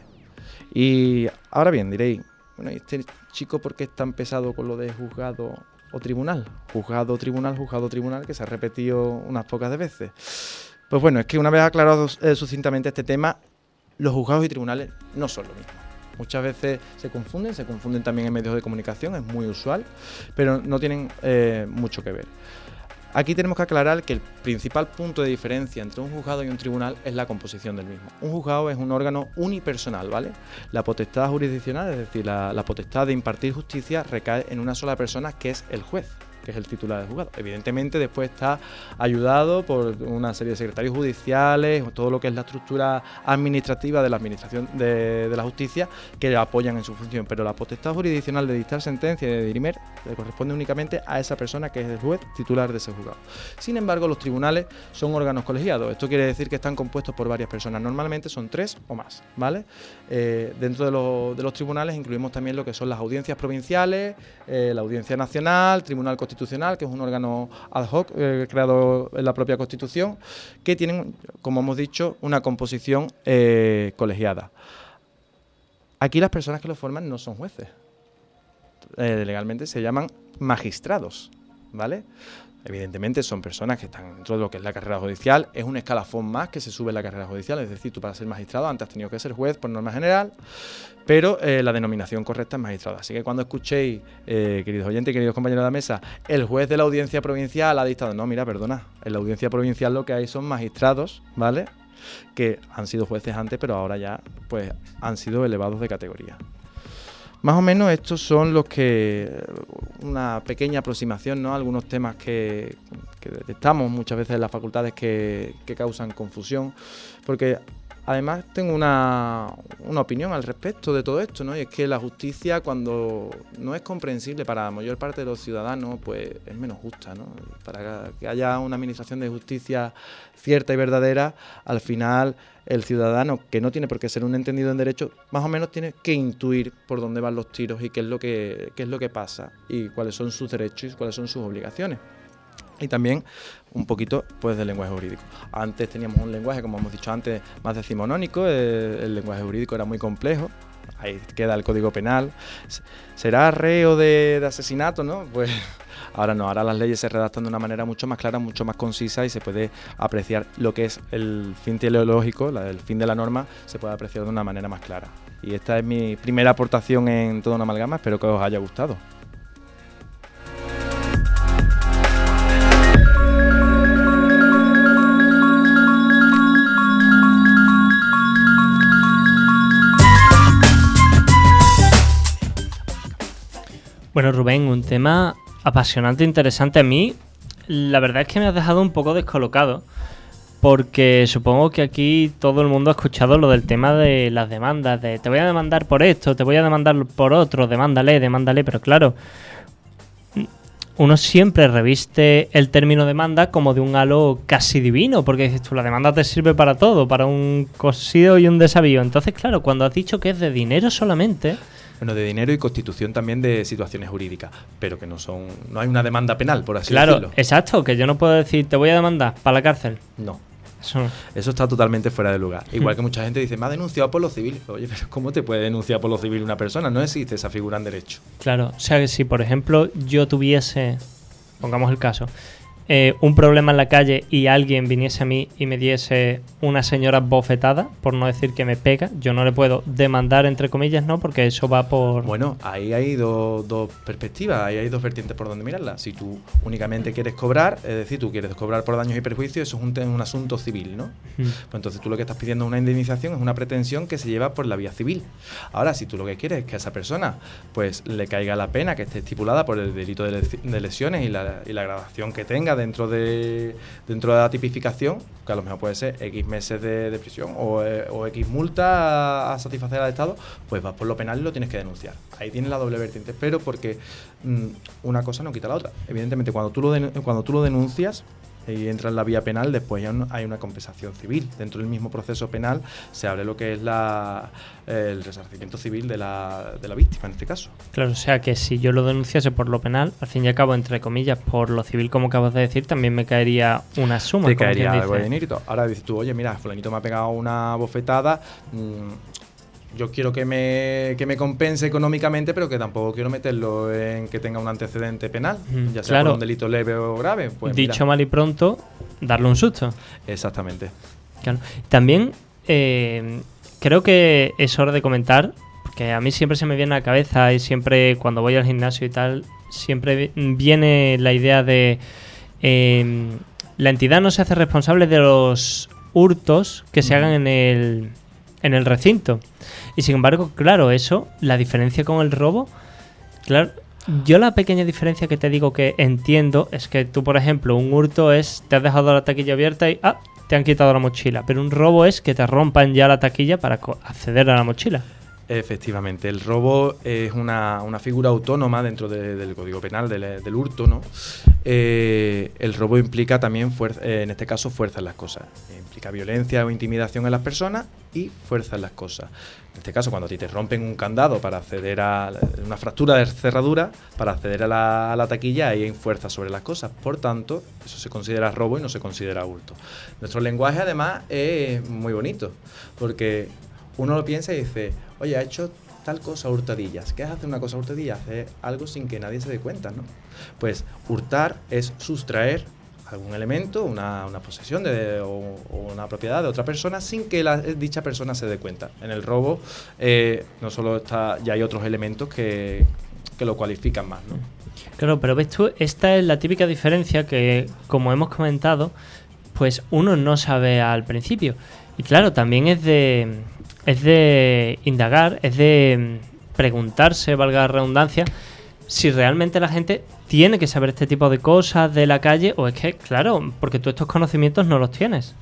F: Y ahora bien, diréis, bueno, este chico por qué es tan pesado con lo de juzgado o tribunal? Juzgado, tribunal, juzgado, tribunal, que se ha repetido unas pocas veces. Pues bueno, es que una vez aclarado eh, sucintamente este tema, los juzgados y tribunales no son lo mismo. Muchas veces se confunden, se confunden también en medios de comunicación, es muy usual, pero no tienen eh, mucho que ver. Aquí tenemos que aclarar que el principal punto de diferencia entre un juzgado y un tribunal es la composición del mismo. Un juzgado es un órgano unipersonal, ¿vale? La potestad jurisdiccional, es decir, la potestad de impartir justicia recae en una sola persona que es el juez que es el titular del juzgado. Evidentemente después está ayudado por una serie de secretarios judiciales, todo lo que es la estructura administrativa de la administración de, la justicia que le apoyan en su función, pero la potestad jurisdiccional de dictar sentencia y de dirimer le corresponde únicamente a esa persona que es el juez titular de ese juzgado. Sin embargo, los tribunales son órganos colegiados. Esto quiere decir que están compuestos por varias personas. Normalmente son tres o más, ¿vale? Eh, dentro de, los tribunales incluimos también lo que son las audiencias provinciales, eh, la audiencia nacional, tribunal constitucional Constitucional, que es un órgano ad hoc eh, creado en la propia Constitución, que tienen, como hemos dicho, una composición eh, colegiada. Aquí las personas que lo forman no son jueces. Eh, legalmente se llaman magistrados, ¿vale? Evidentemente son personas que están dentro de lo que es la carrera judicial, es un escalafón más que se sube en la carrera judicial, es decir, tú para ser magistrado antes has tenido que ser juez por norma general, pero eh, la denominación correcta es magistrado. Así que cuando escuchéis, eh, queridos oyentes queridos compañeros de la mesa, el juez de la audiencia provincial ha dictado, no, mira, perdona, en la audiencia provincial lo que hay son magistrados, ¿vale? Que han sido jueces antes, pero ahora ya pues han sido elevados de categoría. Más o menos estos son los que, una pequeña aproximación, ¿no? Algunos temas que, detectamos muchas veces en las facultades que, que causan confusión, porque Además, tengo una, opinión al respecto de todo esto, ¿no? Y es que la justicia, cuando no es comprensible para la mayor parte de los ciudadanos, pues es menos justa, ¿no? Para que haya una administración de justicia cierta y verdadera, al final el ciudadano, que no tiene por qué ser un entendido en derecho, más o menos tiene que intuir por dónde van los tiros y qué es lo que, qué es lo que pasa y cuáles son sus derechos y cuáles son sus obligaciones y también un poquito pues del lenguaje jurídico. Antes teníamos un lenguaje, como hemos dicho antes, más decimonónico, eh, el, lenguaje jurídico era muy complejo, ahí queda el código penal. ¿Será reo de, asesinato? ¿no? Pues ahora no, ahora las leyes se redactan de una manera mucho más clara, mucho más concisa y se puede apreciar lo que es el fin teleológico, el fin de la norma, se puede apreciar de una manera más clara. Y esta es mi primera aportación en toda una amalgama, espero que os haya gustado.
B: Bueno, Rubén, un tema apasionante, interesante a mí. La verdad es que me has dejado un poco descolocado, porque supongo que aquí todo el mundo ha escuchado lo del tema de las demandas, de te voy a demandar por esto, te voy a demandar por otro, demándale, demándale, pero claro, uno siempre reviste el término demanda como de un halo casi divino, porque dices tú, la demanda te sirve para todo, para un cosido y un desavío. Entonces, claro, cuando has dicho que es de dinero solamente,
F: Bueno, de dinero y constitución también de situaciones jurídicas, pero que no son, no hay una demanda penal, por así
B: claro,
F: decirlo.
B: exacto, que yo no puedo decir, te voy a demandar para la cárcel.
F: No.
B: Eso.
F: Eso está totalmente fuera de lugar. Igual que mucha gente dice, me ha denunciado por lo civil. Oye, pero ¿cómo te puede denunciar por lo civil una persona? No existe esa figura en derecho.
B: Claro, o sea que si por ejemplo yo tuviese, pongamos el caso, eh, un problema en la calle y alguien viniese a mí y me diese una señora bofetada, por no decir que me pega, yo no le puedo demandar entre comillas, ¿no? Porque eso va por...
F: Bueno, ahí hay dos, dos perspectivas, ahí hay dos vertientes por donde mirarla. Si tú únicamente quieres cobrar, es decir, tú quieres cobrar por daños y perjuicios, eso es un, un asunto civil, ¿no?
B: Mm.
F: Pues entonces tú lo que estás pidiendo es una indemnización, es una pretensión que se lleva por la vía civil. Ahora, si tú lo que quieres es que a esa persona pues le caiga la pena que esté estipulada por el delito de, de lesiones y la, y la gradación que tenga dentro de, dentro de la tipificación, que a lo mejor puede ser X meses de, prisión o, eh, o X multa a, a satisfacer al Estado, pues vas por lo penal y lo tienes que denunciar. Ahí tienes la doble vertiente, pero porque mm, una cosa no quita la otra. Evidentemente, cuando tú lo, cuando tú lo denuncias, y entra en la vía penal, después ya hay una compensación civil. Dentro del mismo proceso penal se abre lo que es la, el resarcimiento civil de la, de la víctima en este caso.
B: Claro, o sea que si yo lo denunciase por lo penal, al fin y al cabo, entre comillas, por lo civil, como acabas de decir, también me caería una suma.
F: Te caería algo de
B: dice.
F: dinerito. Ahora dices tú, oye, mira, fulanito me ha pegado una bofetada. mm, yo quiero que me, que me compense económicamente, pero que tampoco quiero meterlo en que tenga un antecedente penal,
B: Mm,
F: ya sea
B: claro.
F: por un delito leve o grave. Pues
B: Dicho
F: mira.
B: mal y pronto, darle un susto.
F: Exactamente.
B: Claro. También eh, creo que es hora de comentar, porque a mí siempre se me viene a la cabeza y siempre cuando voy al gimnasio y tal, siempre vi- viene la idea de eh, la entidad no se hace responsable de los hurtos que se hagan en el, en el recinto. Y sin embargo, claro, eso, la diferencia con el robo, claro, yo la pequeña diferencia que te digo que entiendo es que tú, por ejemplo, un hurto es, te has dejado la taquilla abierta y, ah, te han quitado la mochila. Pero un robo es que te rompan ya la taquilla para acceder a la mochila.
F: Efectivamente, el robo es una, una figura autónoma dentro de- del Código Penal del, del hurto, ¿no? Eh, el robo implica también, fuerza, eh, en este caso, fuerza en las cosas. Implica violencia o intimidación en las personas y fuerza en las cosas. En este caso, cuando a ti te rompen un candado para acceder a una fractura de cerradura, para acceder a la, a la taquilla, ahí hay fuerza sobre las cosas. Por tanto, eso se considera robo y no se considera hurto. Nuestro lenguaje, además, es muy bonito, porque uno lo piensa y dice, oye, ha hecho tal cosa hurtadillas. ¿Qué es hacer una cosa hurtadilla? Hacer algo sin que nadie se dé cuenta, ¿no? Pues hurtar es sustraer algún elemento, una, una posesión de, o, una propiedad de otra persona sin que la- dicha persona se dé cuenta. En el robo eh, no solo está, ya hay otros elementos que, que lo cualifican más, ¿no?
B: Claro, pero ves tú, esta es la típica diferencia que, como hemos comentado, pues uno no sabe al principio. Y claro, también es de, es de indagar, es de mm, preguntarse, valga la redundancia, si realmente la gente tiene que saber este tipo de cosas de la calle o es que, claro, porque tú estos conocimientos no los tienes.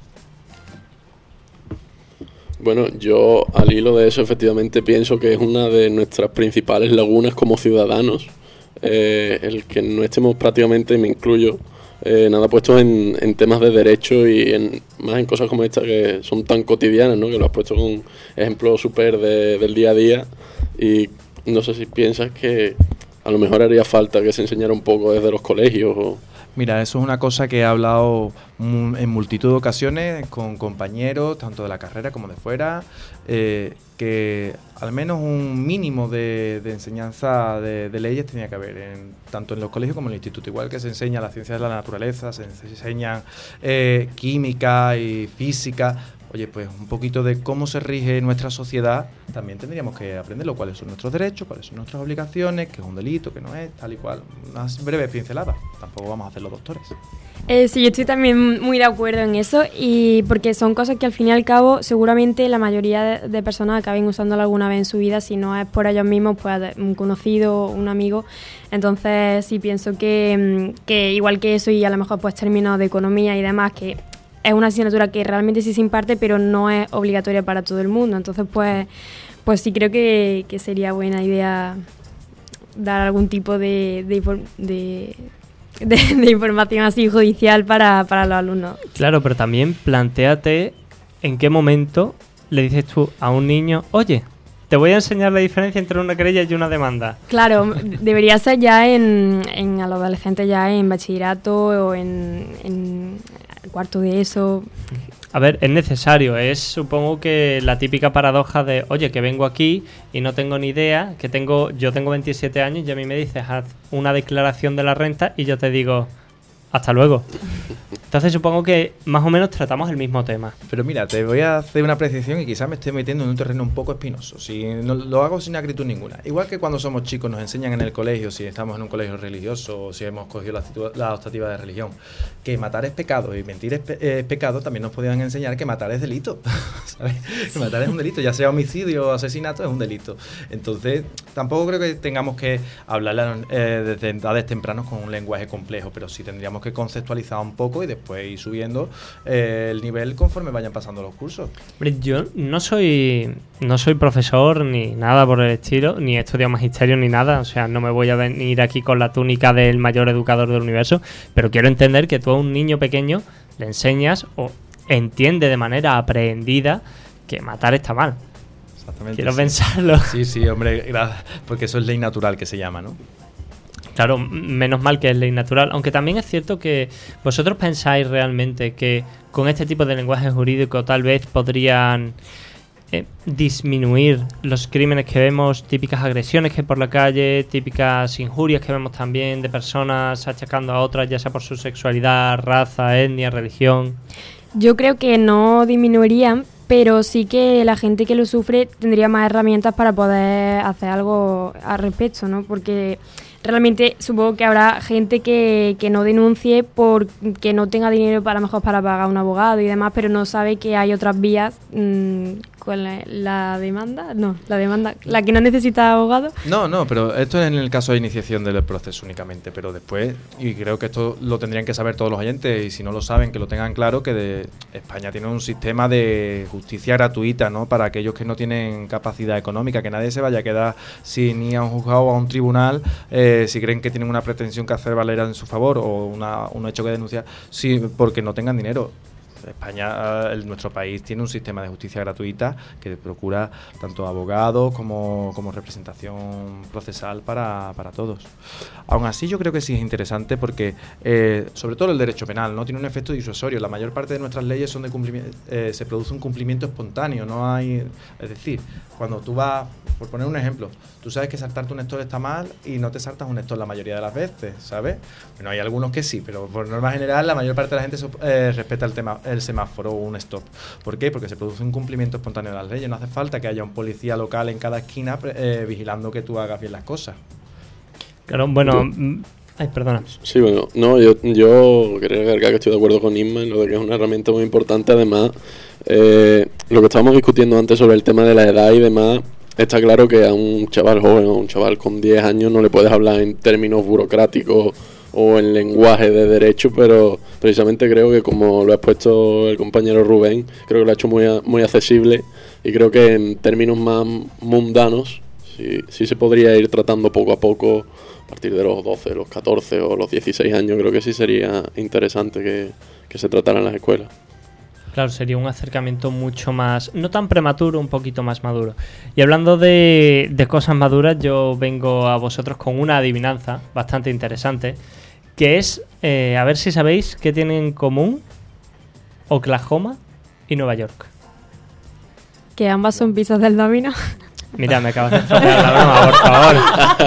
I: Bueno, yo al hilo de eso efectivamente pienso que es una de nuestras principales lagunas como ciudadanos, eh, el que no estemos prácticamente, me incluyo, eh, nada puestos en, en temas de derecho y en, más en cosas como esta que son tan cotidianas, ¿no? que lo has puesto con un ejemplo súper de- del día a día y no sé si piensas que a lo mejor haría falta que se enseñara un poco desde los colegios o...
F: Mira, eso es una cosa que he hablado en multitud de ocasiones con compañeros, tanto de la carrera como de fuera, eh, que al menos un mínimo de, enseñanza de, leyes tenía que haber, tanto en los colegios como en el instituto. Igual que se enseña la ciencia de la naturaleza, se enseña eh, química y física. Oye, pues un poquito de cómo se rige nuestra sociedad, también tendríamos que aprenderlo, cuáles son nuestros derechos, cuáles son nuestras obligaciones, qué es un delito, qué no es, tal y cual. Unas breves pinceladas, tampoco vamos a hacer los doctores.
H: Eh, sí, yo estoy también muy de acuerdo en eso y porque son cosas que al fin y al cabo seguramente la mayoría de, de personas acaben usándola alguna vez en su vida, si no es por ellos mismos, pues un conocido, un amigo. Entonces sí pienso que, mm, que igual que eso y a lo mejor pues términos de economía y demás, que es una asignatura que realmente sí se imparte, pero no es obligatoria para todo el mundo. Entonces pues, pues sí creo que, que sería buena idea dar algún tipo de, de, infor- de de, de información así judicial para, para los alumnos.
B: Claro, pero también planteate en qué momento le dices tú a un niño, oye, te voy a enseñar la diferencia entre una querella y una demanda.
H: Claro, debería ser ya en, en a los adolescentes ya en bachillerato o en, en cuarto de eso.
B: A ver, es necesario, es supongo que la típica paradoja de, oye, que vengo aquí y no tengo ni idea, que tengo, yo tengo 27 años y a mí me dices, haz una declaración de la renta y yo te digo, hasta luego. Entonces supongo que más o menos tratamos el mismo tema.
F: Pero mira, te voy a hacer una apreciación y quizás me esté metiendo en un terreno un poco espinoso. Si no, lo hago sin acritud ninguna. Igual que cuando somos chicos nos enseñan en el colegio, si estamos en un colegio religioso o si hemos cogido la, la optativa de religión, que matar es pecado y mentir es, pe- es pecado, también nos podían enseñar que matar es delito. ¿sabes? Que matar es un delito, ya sea homicidio o asesinato, es un delito. Entonces, tampoco creo que tengamos que hablar eh, desde edades tempranas con un lenguaje complejo, pero sí tendríamos que conceptualizar un poco y después ir subiendo eh, el nivel conforme vayan pasando los cursos.
B: Hombre, yo no soy no soy profesor ni nada por el estilo, ni he estudiado magisterio ni nada, o sea, no me voy a venir aquí con la túnica del mayor educador del universo, pero quiero entender que tú a un niño pequeño le enseñas o entiende de manera aprendida que matar está mal.
F: Exactamente.
B: Quiero
F: sí.
B: pensarlo.
F: Sí, sí, hombre, porque eso es ley natural que se llama, ¿no?
B: Claro, menos mal que es ley natural. Aunque también es cierto que vosotros pensáis realmente que con este tipo de lenguaje jurídico tal vez podrían eh, disminuir los crímenes que vemos, típicas agresiones que hay por la calle, típicas injurias que vemos también de personas achacando a otras, ya sea por su sexualidad, raza, etnia, religión.
H: Yo creo que no disminuirían, pero sí que la gente que lo sufre tendría más herramientas para poder hacer algo al respecto, ¿no? Porque realmente supongo que habrá gente que, que no denuncie porque no tenga dinero para a mejor para pagar un abogado y demás, pero no sabe que hay otras vías mm, con la, la demanda, no, la demanda, la que no necesita abogado.
F: No, no, pero esto es en el caso de iniciación del proceso únicamente, pero después, y creo que esto lo tendrían que saber todos los oyentes, y si no lo saben, que lo tengan claro, que de España tiene un sistema de justicia gratuita, ¿no? Para aquellos que no tienen capacidad económica, que nadie se vaya a quedar sin ir a un juzgado o a un tribunal eh, si creen que tienen una pretensión que hacer valer en su favor o una, un hecho que denunciar, sí, porque no tengan dinero. España, eh, nuestro país, tiene un sistema de justicia gratuita que procura tanto abogados como, representación procesal para, todos. Aún así, yo creo que sí es interesante porque, eh, sobre todo el derecho penal, no tiene un efecto disuasorio. La mayor parte de nuestras leyes son de cumplimiento, se produce un cumplimiento espontáneo. No hay, es decir, cuando tú vas, por poner un ejemplo, tú sabes que saltarte un Héctor está mal y no te saltas un Héctor la mayoría de las veces, ¿sabes? Bueno, hay algunos que sí, pero por norma general la mayor parte de la gente eh, respeta el, tema, el semáforo o un stop. ¿Por qué? Porque se produce un cumplimiento espontáneo de las leyes. No hace falta que haya un policía local en cada esquina eh, vigilando que tú hagas bien las cosas.
B: Claro, bueno... mm, Ay, perdona.
I: Sí, bueno, no, yo, yo quería agregar que estoy de acuerdo con Isma en lo de que es una herramienta muy importante. Además, eh, lo que estábamos discutiendo antes sobre el tema de la edad y demás, está claro que a un chaval joven o a un chaval con 10 años no le puedes hablar en términos burocráticos o en lenguaje de derecho, pero precisamente creo que como lo ha expuesto el compañero Rubén, creo que lo ha hecho muy, muy accesible y creo que en términos más mundanos sí, sí se podría ir tratando poco a poco a partir de los 12, los 14 o los 16 años, creo que sí sería interesante que, que se tratara en las escuelas.
B: Claro, sería un acercamiento mucho más, no tan prematuro, un poquito más maduro. Y hablando de, cosas maduras, yo vengo a vosotros con una adivinanza bastante interesante, que es, eh, a ver si sabéis qué tienen en común Oklahoma y Nueva York.
H: Que ambas son pizzas del domino.
B: Mira, me acabas de estropear la broma, por favor.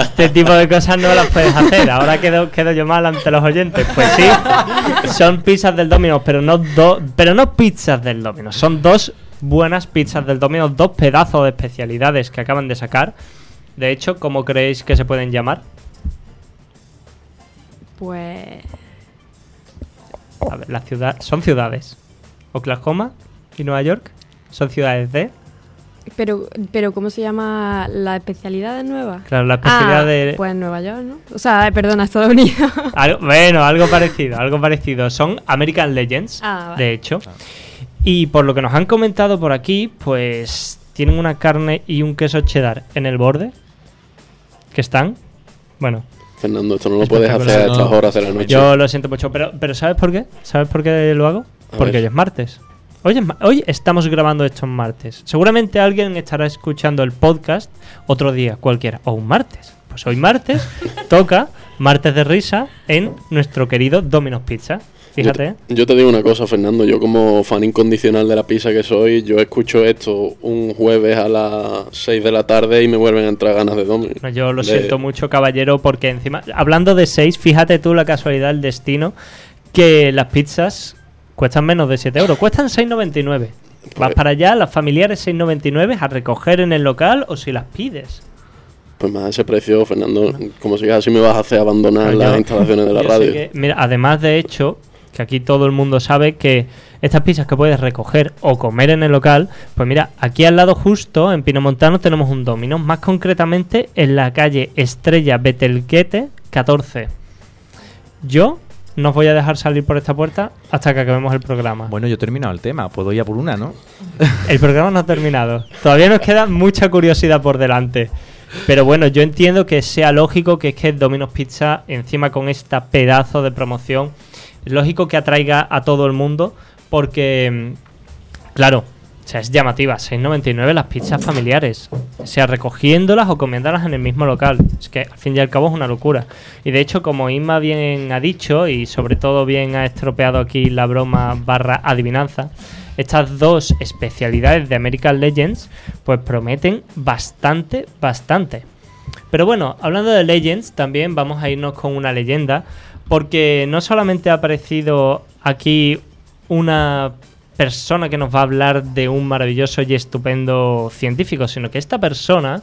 B: Este tipo de cosas no las puedes hacer. Ahora quedo, quedo yo mal ante los oyentes. Pues sí, son pizzas del Domino's, pero no dos, pero no pizzas del Domino's. Son dos buenas pizzas del Domino's, dos pedazos de especialidades que acaban de sacar. De hecho, ¿cómo creéis que se pueden llamar?
H: Pues
B: A ver, la ciudad, son ciudades. Oklahoma y Nueva York son ciudades de.
H: Pero, pero ¿cómo se llama la especialidad de nueva?
B: Claro, la especialidad
H: Ah,
B: de.
H: Pues Nueva York, ¿no? O sea, perdona, Estados Unidos.
B: Algo- bueno, algo parecido, algo parecido. Son American Legends,
H: Ah, vale.
B: de hecho. Y por lo que nos han comentado por aquí, pues tienen una carne y un queso cheddar en el borde. Que están, bueno,
I: Fernando, esto no lo
B: Es
I: puedes hacer a estas horas de la noche.
B: Yo lo siento mucho, pero, pero ¿sabes por qué? ¿Sabes por qué lo hago?
I: A
B: Porque
I: ver.
B: hoy es martes. Hoy, es hoy estamos grabando esto en martes. Seguramente alguien estará escuchando el podcast otro día, cualquiera, o un martes. Pues hoy martes toca martes de risa en nuestro querido Domino's Pizza. Fíjate, ¿eh?
I: Yo te, yo te digo una cosa, Fernando. Yo, como fan incondicional de la pizza que soy, yo escucho esto un jueves a las 6 de la tarde y me vuelven a entrar ganas de Domino.
B: No, Yo lo
I: De-
B: siento mucho, caballero, porque encima, hablando de 6, fíjate tú la casualidad del destino, que las pizzas cuestan menos de 7 euros, cuestan 6,99. Vas
I: Pues-
B: para allá, las familiares 6,99 a recoger en el local o si las pides.
I: Pues más ese precio, Fernando. Como sigas así, me vas a hacer abandonar las
B: yo-
I: instalaciones de la radio.
B: que- mira, además de hecho, que aquí todo el mundo sabe que estas pizzas que puedes recoger o comer en el local, pues mira, aquí al lado justo, en Pinomontano, tenemos un Domino's, más concretamente en la calle Estrella Betelquete 14. Yo no os voy a dejar salir por esta puerta hasta que acabemos el programa.
F: Bueno, yo he terminado el tema, puedo ir a por una, ¿no?
B: El programa no ha terminado. Todavía nos queda mucha curiosidad por delante. Pero bueno, yo entiendo que sea lógico que es que Domino's Pizza, encima con esta pedazo de promoción, es lógico que atraiga a todo el mundo porque, mm, claro, o sea, es llamativa. 6,99 las pizzas familiares. Sea recogiéndolas o comiéndolas en el mismo local. Es que al fin y al cabo es una locura. Y de hecho, como Inma bien ha dicho y sobre todo bien ha estropeado aquí la broma barra adivinanza, estas dos especialidades de American Legends pues prometen bastante, bastante. Pero bueno, hablando de Legends, también vamos a irnos con una leyenda, porque no solamente ha aparecido aquí una persona que nos va a hablar de un maravilloso y estupendo científico, sino que esta persona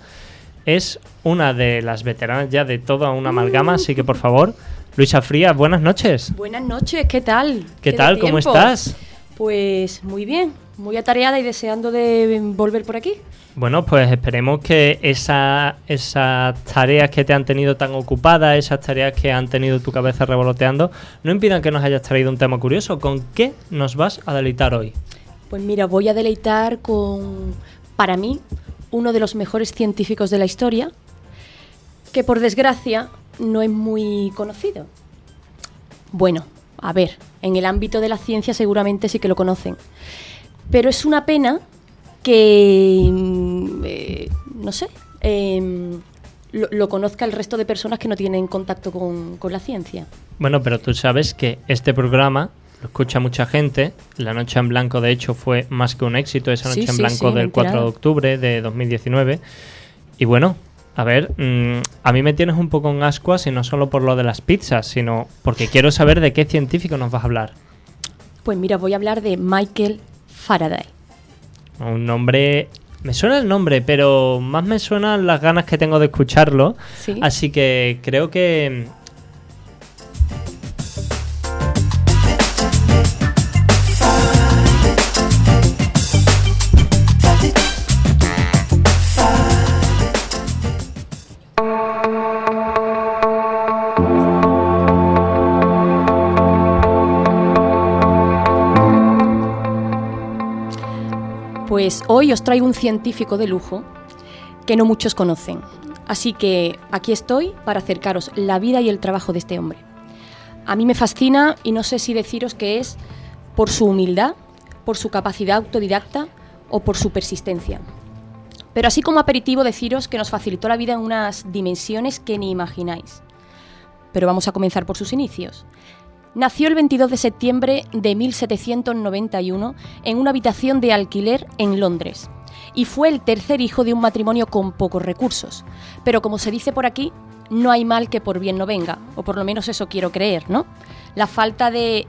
B: es una de las veteranas ya de toda una amalgama, así que por favor, Luisa Frías, buenas noches.
K: Buenas noches, ¿qué tal?
B: ¿Qué
K: de
B: tal? ¿Cómo estás?
K: Pues muy bien, muy atareada y deseando de volver por aquí.
B: Bueno, pues esperemos que esa, esas tareas que te han tenido tan ocupada, esas tareas que han tenido tu cabeza revoloteando, no impidan que nos hayas traído un tema curioso. ¿Con qué nos vas a deleitar hoy?
K: Pues mira, voy a deleitar con, para mí, uno de los mejores científicos de la historia, que por desgracia no es muy conocido. Bueno, a ver, en el ámbito de la ciencia seguramente sí que lo conocen, pero es una pena que, eh, no sé, em, lo, lo conozca el resto de personas que no tienen contacto con, con la ciencia.
B: Bueno, pero tú sabes que este programa lo escucha mucha gente. La Noche en Blanco, de hecho, fue más que un éxito, esa
K: Sí,
B: Noche en Blanco
K: sí,
B: del 4 de octubre de 2019. Y bueno, a ver, mm, a mí me tienes un poco en ascuas y no solo por lo de las pizzas, sino porque quiero saber de qué científico nos vas a hablar.
K: Pues mira, voy a hablar de Michael Faraday.
B: Un nombre. Me suena el nombre, pero más me suenan las ganas que tengo de escucharlo.
K: Sí.
B: Así que creo que.
K: Pues hoy os traigo un científico de lujo que no muchos conocen. Así que aquí estoy para acercaros la vida y el trabajo de este hombre. A mí me fascina y no sé si deciros que es por su humildad, por su capacidad autodidacta o por su persistencia. Pero así como aperitivo deciros que nos facilitó la vida en unas dimensiones que ni imagináis. Pero vamos a comenzar por sus inicios. Nació el 22 de septiembre de 1791 en una habitación de alquiler en Londres y fue el tercer hijo de un matrimonio con pocos recursos. Pero como se dice por aquí, no hay mal que por bien no venga, o por lo menos eso quiero creer, ¿no? La falta de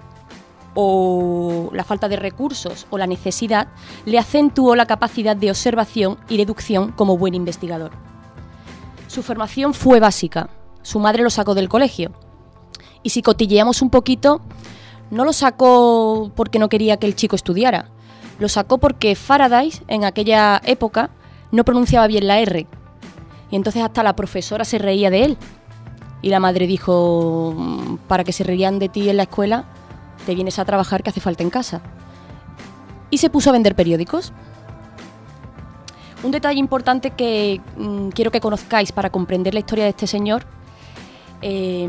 K: o la falta de recursos o la necesidad le acentuó la capacidad de observación y deducción como buen investigador. Su formación fue básica. Su madre lo sacó del colegio, y si cotilleamos un poquito, no lo sacó porque no quería que el chico estudiara. Lo sacó porque Faraday, en aquella época, no pronunciaba bien la R. Y entonces hasta la profesora se reía de él. Y la madre dijo, "Mm, para que se reían de ti en la escuela, te vienes a trabajar que hace falta en casa. Y se puso a vender periódicos. Un detalle importante que mm, quiero que conozcáis para comprender la historia de este señor eh,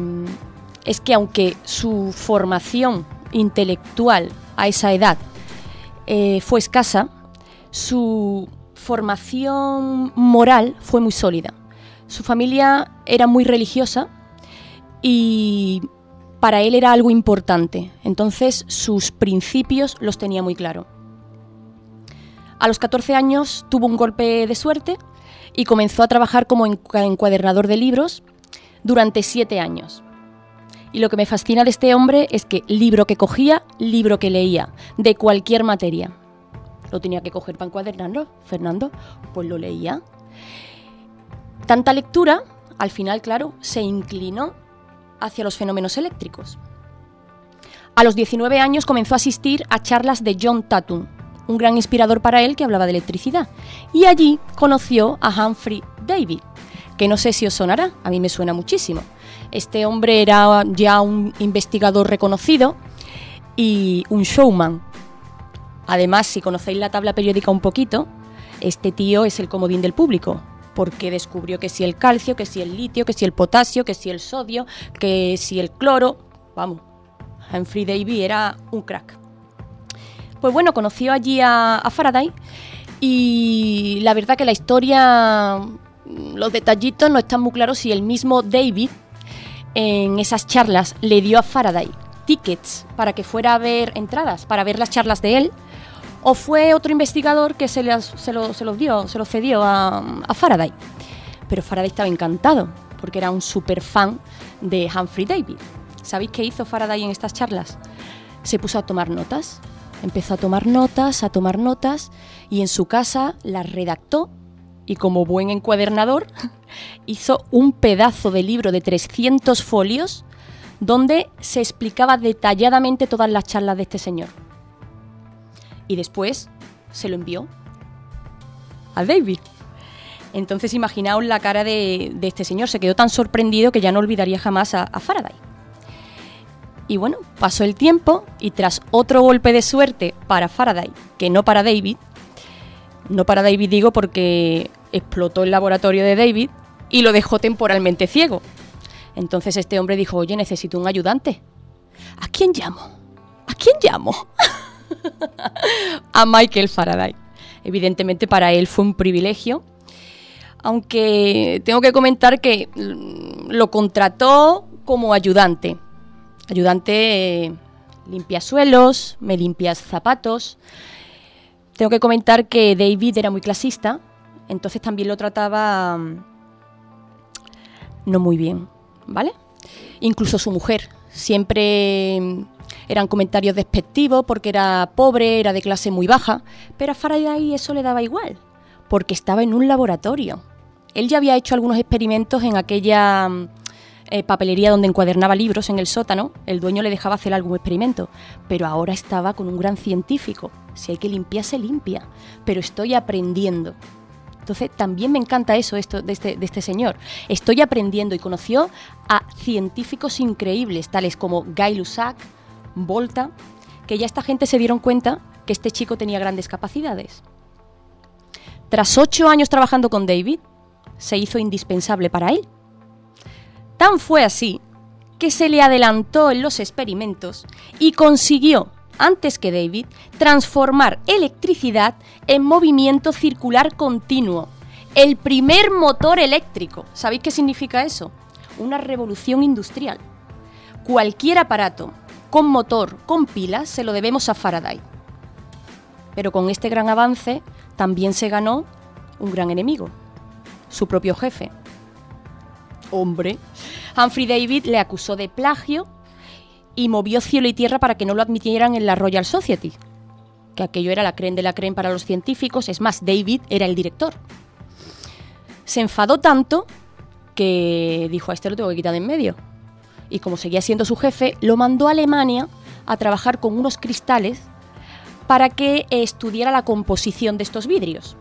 K: es que aunque su formación intelectual a esa edad eh, fue escasa, su formación moral fue muy sólida. Su familia era muy religiosa y para él era algo importante. Entonces sus principios los tenía muy claro. A los 14 años tuvo un golpe de suerte y comenzó a trabajar como encuadernador de libros durante siete años. Y lo que me fascina de este hombre es que libro que cogía, libro que leía, de cualquier materia. Lo tenía que coger para encuadernarlo, Fernando, pues lo leía. Tanta lectura, al final, claro, se inclinó hacia los fenómenos eléctricos. A los 19 años comenzó a asistir a charlas de John Tatum, un gran inspirador para él que hablaba de electricidad. Y allí conoció a Humphrey David, que no sé si os sonará, a mí me suena muchísimo. Este hombre era ya un investigador reconocido y un showman. Además, si conocéis la tabla periódica un poquito, este tío es el comodín del público, porque descubrió que si el calcio, que si el litio, que si el potasio, que si el sodio, que si el cloro, vamos, Humphrey Davy era un crack. Pues bueno, conoció allí a, a Faraday y la verdad que la historia, los detallitos no están muy claros si el mismo David en esas charlas le dio a Faraday tickets para que fuera a ver entradas, para ver las charlas de él, o fue otro investigador que se, se, lo, dio, se lo cedió a, Faraday. Pero Faraday estaba encantado, porque era un super fan de Humphrey David. ¿Sabéis qué hizo Faraday en estas charlas? Se puso a tomar notas. Empezó a tomar notas, a tomar notas, y en su casa las redactó y como buen encuadernador hizo un pedazo de libro de 300 folios donde se explicaba detalladamente todas las charlas de este señor. Y después se lo envió a David. Entonces imaginaos la cara de, este señor, se quedó tan sorprendido que ya no olvidaría jamás a Faraday. Y bueno, pasó el tiempo y tras otro golpe de suerte para Faraday, que no para David, no para David digo porque explotó el laboratorio de David y lo dejó temporalmente ciego. Entonces este hombre dijo, oye, necesito un ayudante. ¿A quién llamo? ¿A quién llamo? a Michael Faraday. Evidentemente para él fue un privilegio, aunque tengo que comentar que lo contrató como ayudante. Ayudante eh, limpia suelos, me limpias zapatos. Tengo que comentar que David era muy clasista, entonces también lo trataba mm, no muy bien, ¿vale? Incluso su mujer, siempre mm, eran comentarios despectivos porque era pobre, era de clase muy baja, pero a Faraday eso le daba igual, porque estaba en un laboratorio. Él ya había hecho algunos experimentos en aquella mm, eh, papelería donde encuadernaba libros en el sótano, el dueño le dejaba hacer algún experimento, pero ahora estaba con un gran científico. Si hay que limpiar, se limpia, pero estoy aprendiendo. Entonces también me encanta eso esto, de, este, de este señor. Estoy aprendiendo y conoció a científicos increíbles, tales como Guy Lussac, Volta, que ya esta gente se dieron cuenta que este chico tenía grandes capacidades. Tras ocho años trabajando con David, se hizo indispensable para él Tan fue así que se le adelantó en los experimentos y consiguió, antes que David, transformar electricidad en movimiento circular continuo. El primer motor eléctrico. ¿Sabéis qué significa eso? Una revolución industrial. Cualquier aparato con motor, con pilas, se lo debemos a Faraday. Pero con este gran avance también se ganó un gran enemigo, su propio jefe, hombre. Humphrey David le acusó de plagio y movió cielo y tierra para que no lo admitieran en la Royal Society, que aquello era la creen de la creen para los científicos, es más, David era el director. Se enfadó tanto que dijo, a este lo tengo que quitar de en medio. Y como seguía siendo su jefe, lo mandó a Alemania a trabajar con unos cristales para que estudiara la composición de estos vidrios.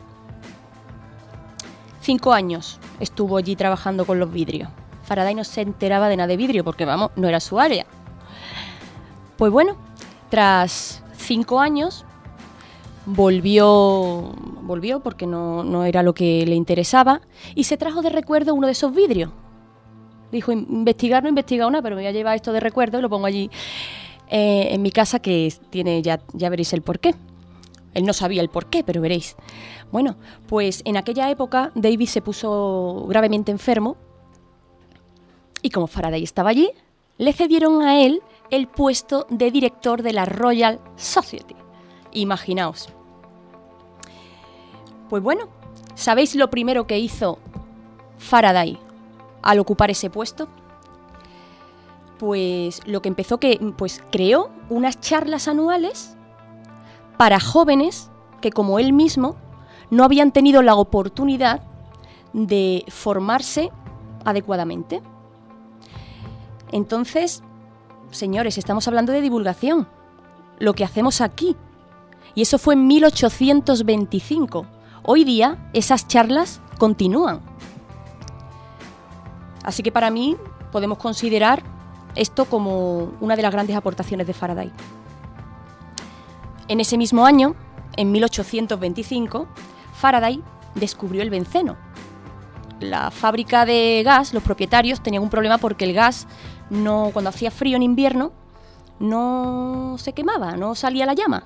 K: Cinco años estuvo allí trabajando con los vidrios. Faraday no se enteraba de nada de vidrio porque, vamos, no era su área. Pues bueno, tras cinco años volvió, volvió porque no, no era lo que le interesaba y se trajo de recuerdo uno de esos vidrios. Dijo, investigar no he investigado nada, pero me voy a llevar esto de recuerdo y lo pongo allí eh, en mi casa que tiene, ya, ya veréis el porqué. Él no sabía el porqué, pero veréis. Bueno, pues en aquella época David se puso gravemente enfermo y como Faraday estaba allí, le cedieron a él el puesto de director de la Royal Society. Imaginaos. Pues bueno, ¿sabéis lo primero que hizo Faraday al ocupar ese puesto? Pues lo que empezó que pues creó unas charlas anuales para jóvenes que como él mismo no habían tenido la oportunidad de formarse adecuadamente. Entonces, señores, estamos hablando de divulgación, lo que hacemos aquí. Y eso fue en 1825. Hoy día esas charlas continúan. Así que para mí podemos considerar esto como una de las grandes aportaciones de Faraday. En ese mismo año, en 1825, Faraday descubrió el benceno. La fábrica de gas, los propietarios tenían un problema porque el gas no, cuando hacía frío en invierno, no se quemaba, no salía la llama.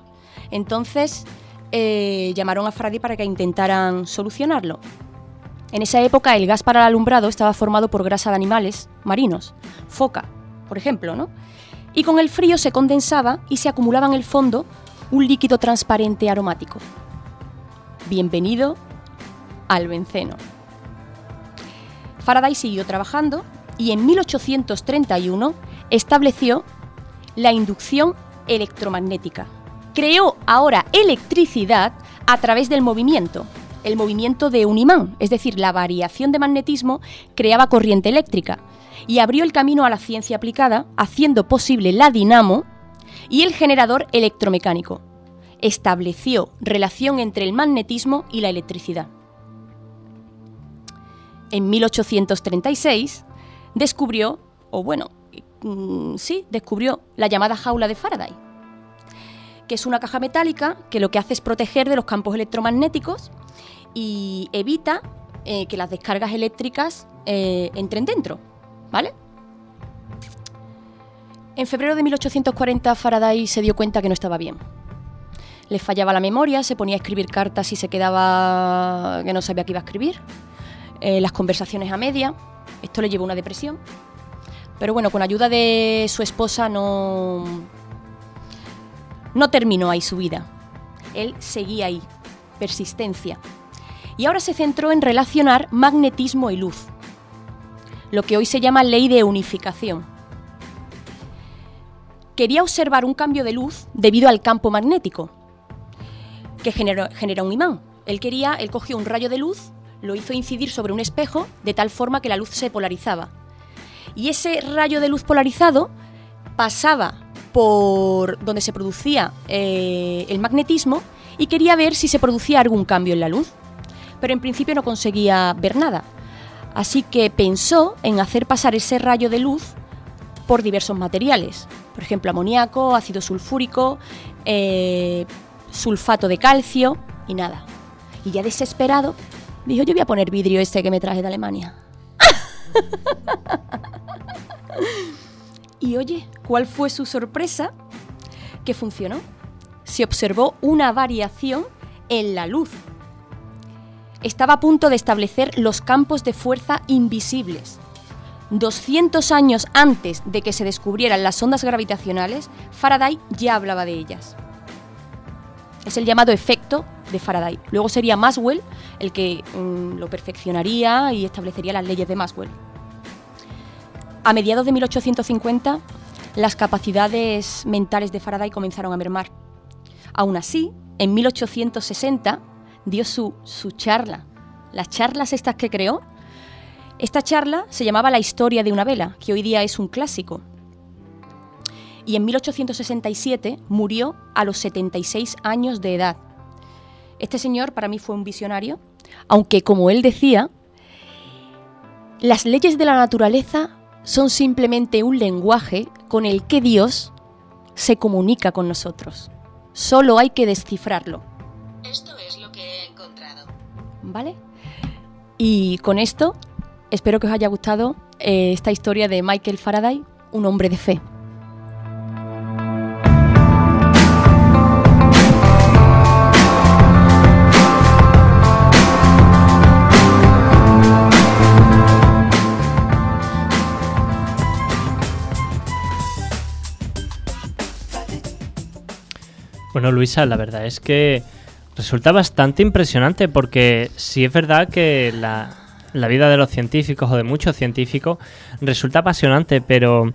K: Entonces eh, llamaron a Faraday para que intentaran solucionarlo. En esa época el gas para el alumbrado estaba formado por grasa de animales marinos, foca, por ejemplo, ¿no? Y con el frío se condensaba y se acumulaba en el fondo un líquido transparente aromático. Bienvenido al benceno. Faraday siguió trabajando y en 1831 estableció la inducción electromagnética. Creó ahora electricidad a través del movimiento, el movimiento de un imán, es decir, la variación de magnetismo creaba corriente eléctrica y abrió el camino a la ciencia aplicada, haciendo posible la dinamo y el generador electromecánico. Estableció relación entre el magnetismo y la electricidad. En 1836 descubrió, o bueno, mm, sí, descubrió la llamada jaula de Faraday, que es una caja metálica que lo que hace es proteger de los campos electromagnéticos y evita eh, que las descargas eléctricas eh, entren dentro, ¿vale? En febrero de 1840 Faraday se dio cuenta que no estaba bien. Le fallaba la memoria, se ponía a escribir cartas y se quedaba que no sabía qué iba a escribir. Eh, las conversaciones a media. Esto le llevó a una depresión. Pero bueno, con ayuda de su esposa no, no terminó ahí su vida. Él seguía ahí, persistencia. Y ahora se centró en relacionar magnetismo y luz, lo que hoy se llama ley de unificación quería observar un cambio de luz debido al campo magnético que genera, genera un imán. Él quería, él cogió un rayo de luz, lo hizo incidir sobre un espejo de tal forma que la luz se polarizaba. Y ese rayo de luz polarizado pasaba por donde se producía eh, el magnetismo y quería ver si se producía algún cambio en la luz. Pero en principio no conseguía ver nada. Así que pensó en hacer pasar ese rayo de luz por diversos materiales por ejemplo, amoníaco, ácido sulfúrico, eh, sulfato de calcio y nada. Y ya desesperado, dijo, yo voy a poner vidrio este que me traje de Alemania. y oye, ¿cuál fue su sorpresa? Que funcionó. Se observó una variación en la luz. Estaba a punto de establecer los campos de fuerza invisibles 200 años antes de que se descubrieran las ondas gravitacionales, Faraday ya hablaba de ellas. Es el llamado efecto de Faraday. Luego sería Maxwell el que mm, lo perfeccionaría y establecería las leyes de Maxwell. A mediados de 1850, las capacidades mentales de Faraday comenzaron a mermar. Aún así, en 1860 dio su, su charla. Las charlas estas que creó esta charla se llamaba La historia de una vela, que hoy día es un clásico. Y en 1867 murió a los 76 años de edad. Este señor para mí fue un visionario, aunque como él decía, las leyes de la naturaleza son simplemente un lenguaje con el que Dios se comunica con nosotros. Solo hay que descifrarlo.
L: Esto es lo que he encontrado.
K: ¿Vale? Y con esto Espero que os haya gustado eh, esta historia de Michael Faraday, un hombre de fe.
B: Bueno, Luisa, la verdad es que resulta bastante impresionante porque sí es verdad que la, la vida de los científicos o de muchos científicos resulta apasionante, pero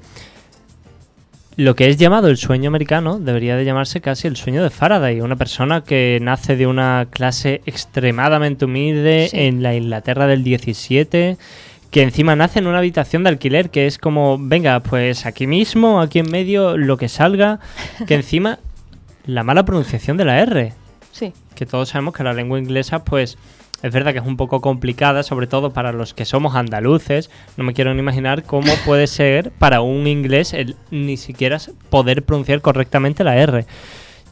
B: lo que es llamado el sueño americano debería de llamarse casi el sueño de Faraday, una persona que nace de una clase extremadamente humilde
K: Sí.
B: en la Inglaterra del 17, que encima nace en una habitación de alquiler que es como, venga, pues aquí mismo, aquí en medio, lo que salga, que encima la mala pronunciación de la R,
K: Sí.
B: que todos sabemos que la lengua inglesa pues es verdad que es un poco complicada, sobre todo para los que somos andaluces. No me quiero ni imaginar cómo puede ser para un inglés el ni siquiera poder pronunciar correctamente la R.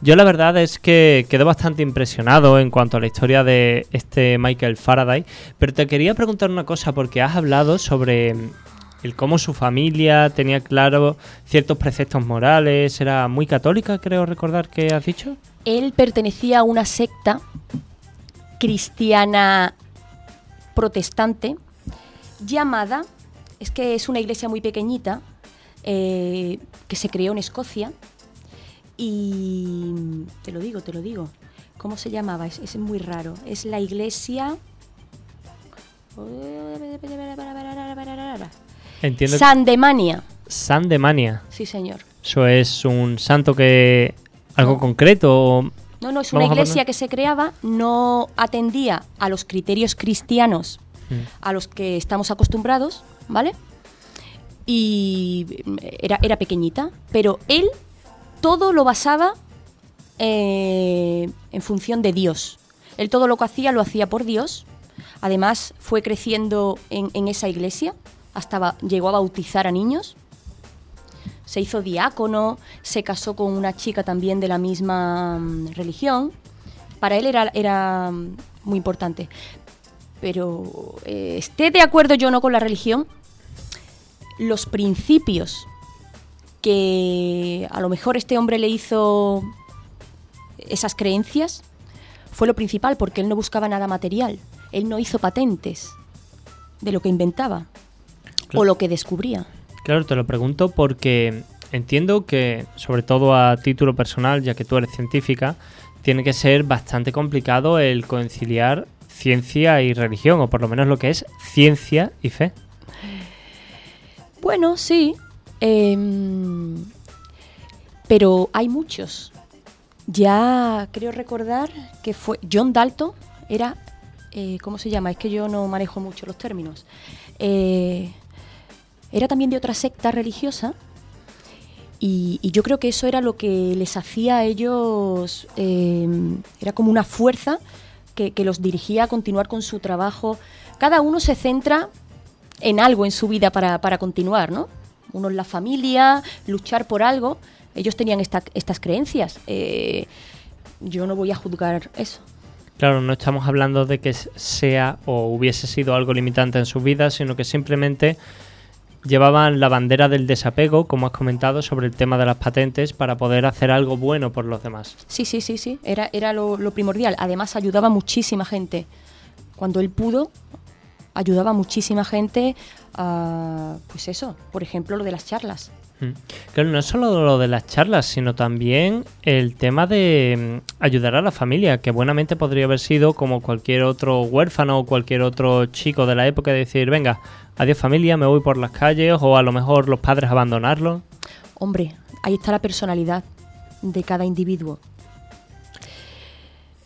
B: Yo la verdad es que quedo bastante impresionado en cuanto a la historia de este Michael Faraday, pero te quería preguntar una cosa porque has hablado sobre el cómo su familia tenía claro ciertos preceptos morales, era muy católica, creo recordar que has dicho.
K: Él pertenecía a una secta cristiana protestante llamada, es que es una iglesia muy pequeñita, eh, que se creó en Escocia y te lo digo, te lo digo. ¿Cómo se llamaba? Es, es muy raro. Es la iglesia...
B: Entiendo.
K: Sandemania.
B: San de Mania.
K: Sí, señor.
B: Eso es un santo que... ¿Algo concreto? o-
K: No, no, es una
B: Vamos
K: iglesia que se creaba, no atendía a los criterios cristianos
B: Mm.
K: a los que estamos acostumbrados, ¿vale? Y era, era pequeñita, pero él todo lo basaba eh, en función de Dios. Él todo lo que hacía lo hacía por Dios. Además, fue creciendo en, en esa iglesia, hasta llegó a bautizar a niños. Se hizo diácono, se casó con una chica también de la misma mm, religión. Para él era, era mm, muy importante. Pero eh, esté de acuerdo yo no con la religión, los principios que a lo mejor este hombre le hizo esas creencias fue lo principal porque él no buscaba nada material. Él no hizo patentes de lo que inventaba o lo que descubría.
B: Claro, te lo pregunto porque entiendo que, sobre todo a título personal, ya que tú eres científica, tiene que ser bastante complicado el conciliar ciencia y religión, o por lo menos lo que es ciencia y fe.
K: Bueno, sí. em, pero hay muchos. Ya creo recordar que fue John Dalton, era, eh, ¿cómo se llama? Es que yo no manejo mucho los términos. Eh, era también de otra secta religiosa y, yo creo que eso era lo que les hacía a ellos, em, era como una fuerza que, que los dirigía a continuar con su trabajo. Cada uno se centra en algo en su vida para, para continuar, ¿no? Uno en la familia, luchar por algo. Ellos tenían esta- estas creencias. Eh, yo no voy a juzgar eso.
B: Claro, no estamos hablando de que sea o hubiese sido algo limitante en su vida, sino que simplemente llevaban la bandera del desapego, como has comentado, sobre el tema de las patentes para poder hacer algo bueno por los demás.
K: Sí, sí, sí, sí. Era, era lo, primordial. Además, ayudaba muchísima gente. Cuando él pudo, ayudaba a muchísima gente a, pues eso, por ejemplo, lo de las charlas.
B: Claro, no es solo lo de las charlas, sino también el tema de mm, ayudar a la familia, que buenamente podría haber sido como cualquier otro huérfano o cualquier otro chico de la época, de decir, venga, adiós familia, me voy por las calles, o a lo mejor los padres abandonarlo.
K: Hombre, ahí está la personalidad de cada individuo.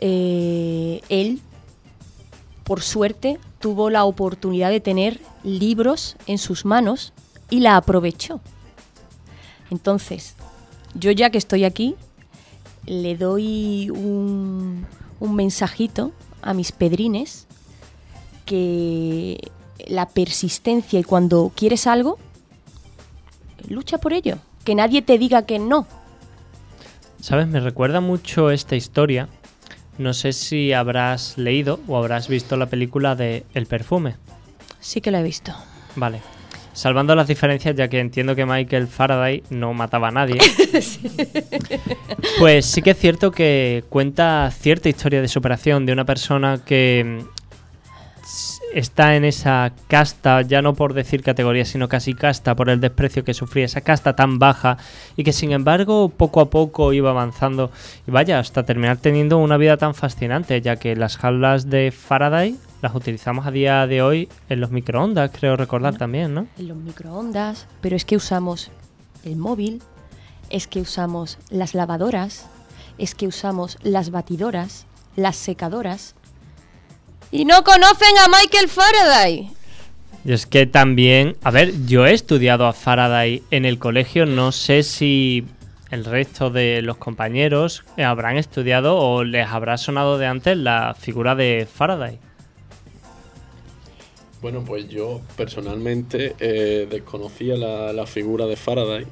K: Eh, él, por suerte, tuvo la oportunidad de tener libros en sus manos y la aprovechó. Entonces, yo ya que estoy aquí, le doy un, un mensajito a mis pedrines que la persistencia y cuando quieres algo, lucha por ello. Que nadie te diga que no.
B: ¿Sabes? Me recuerda mucho esta historia. No sé si habrás leído o habrás visto la película de El perfume.
K: Sí que la he visto.
B: Vale. Salvando las diferencias, ya que entiendo que Michael Faraday no mataba a nadie, pues sí que es cierto que cuenta cierta historia de superación de una persona que está en esa casta, ya no por decir categoría, sino casi casta, por el desprecio que sufría, esa casta tan baja, y que sin embargo poco a poco iba avanzando, y vaya, hasta terminar teniendo una vida tan fascinante, ya que las jaulas de Faraday las utilizamos a día de hoy en los microondas, creo recordar también, ¿no?
K: En los microondas, pero es que usamos el móvil, es que usamos las lavadoras, es que usamos las batidoras, las secadoras. Y no conocen a Michael Faraday.
B: Y es que también, a ver, yo he estudiado a Faraday en el colegio, no sé si el resto de los compañeros habrán estudiado o les habrá sonado de antes la figura de Faraday.
I: Bueno, pues yo personalmente eh, desconocía la, la figura de Faraday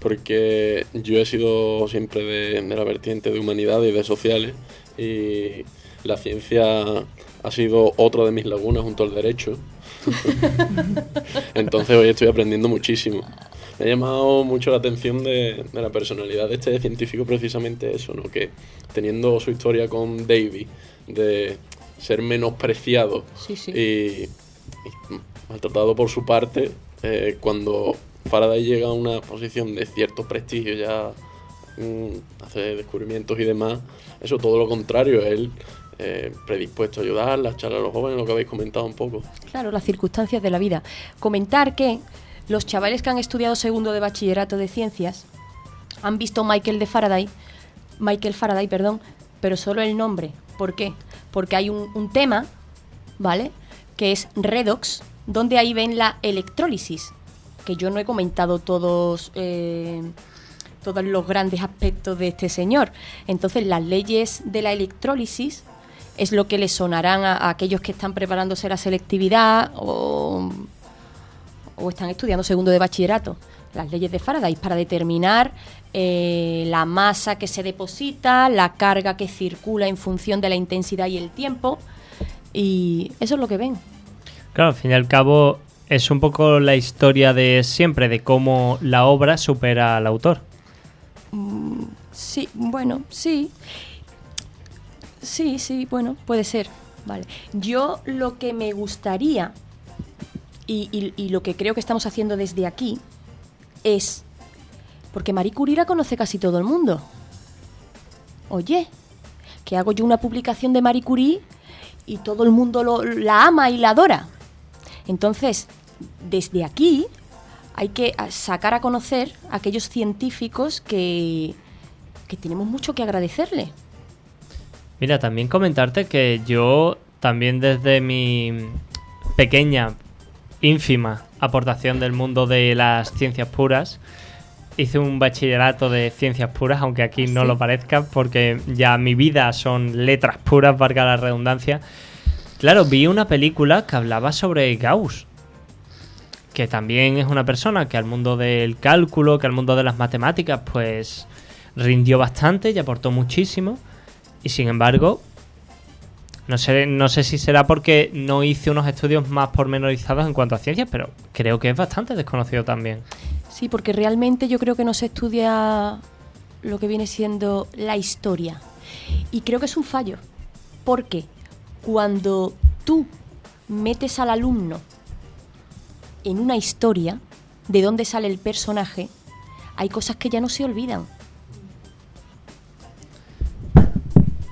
I: porque yo he sido siempre de, de la vertiente de humanidades y de sociales y la ciencia ha sido otra de mis lagunas junto al derecho. Entonces hoy estoy aprendiendo muchísimo. Me ha llamado mucho la atención de, de la personalidad de este científico precisamente eso, ¿no? Que teniendo su historia con Davy de ser menospreciado
K: Sí, sí.
I: y, y maltratado por su parte, eh, cuando Faraday llega a una posición de cierto prestigio, ya mm, hace descubrimientos y demás, eso todo lo contrario, él eh, predispuesto a ayudar, a echar a los jóvenes, lo que habéis comentado un poco.
K: Claro, las circunstancias de la vida. Comentar que los chavales que han estudiado segundo de bachillerato de ciencias han visto Michael de Faraday, Michael Faraday, perdón, pero solo el nombre. ¿Por qué? Porque hay un, un tema, ¿vale? Que es redox, donde ahí ven la electrólisis, que yo no he comentado todos eh, todos los grandes aspectos de este señor. Entonces, las leyes de la electrólisis es lo que le sonarán a, a aquellos que están preparándose la selectividad o, o están estudiando segundo de bachillerato. Las leyes de Faraday para determinar eh, la masa que se deposita, la carga que circula en función de la intensidad y el tiempo. Y eso es lo que ven.
B: Claro, al fin y al cabo es un poco la historia de siempre, de cómo la obra supera al autor.
K: Mm, sí, bueno, sí. Sí, sí, bueno, puede ser. Vale. Yo lo que me gustaría y, y- y lo que creo que estamos haciendo desde aquí es. Porque Marie Curie la conoce casi todo el mundo. Oye, que hago yo una publicación de Marie Curie y todo el mundo lo- la ama y la adora. Entonces, desde aquí hay que sacar a conocer a aquellos científicos que, que tenemos mucho que agradecerle.
B: Mira, también comentarte que yo también desde mi pequeña, ínfima aportación del mundo de las ciencias puras, hice un bachillerato de ciencias puras, aunque aquí no
M: Sí.
B: lo parezca, porque ya mi vida son letras puras, valga la redundancia. Claro, vi una película que hablaba sobre Gauss, que también es una persona que al mundo del cálculo, que al mundo de las matemáticas, pues rindió bastante y aportó muchísimo. Y sin embargo, no sé, no sé si será porque no hice unos estudios más pormenorizados en cuanto a ciencias, pero creo que es bastante desconocido también.
K: Sí, porque realmente yo creo que no se estudia lo que viene siendo la historia. Y creo que es un fallo. Porque cuando tú metes al alumno en una historia, de dónde sale el personaje, hay cosas que ya no se olvidan.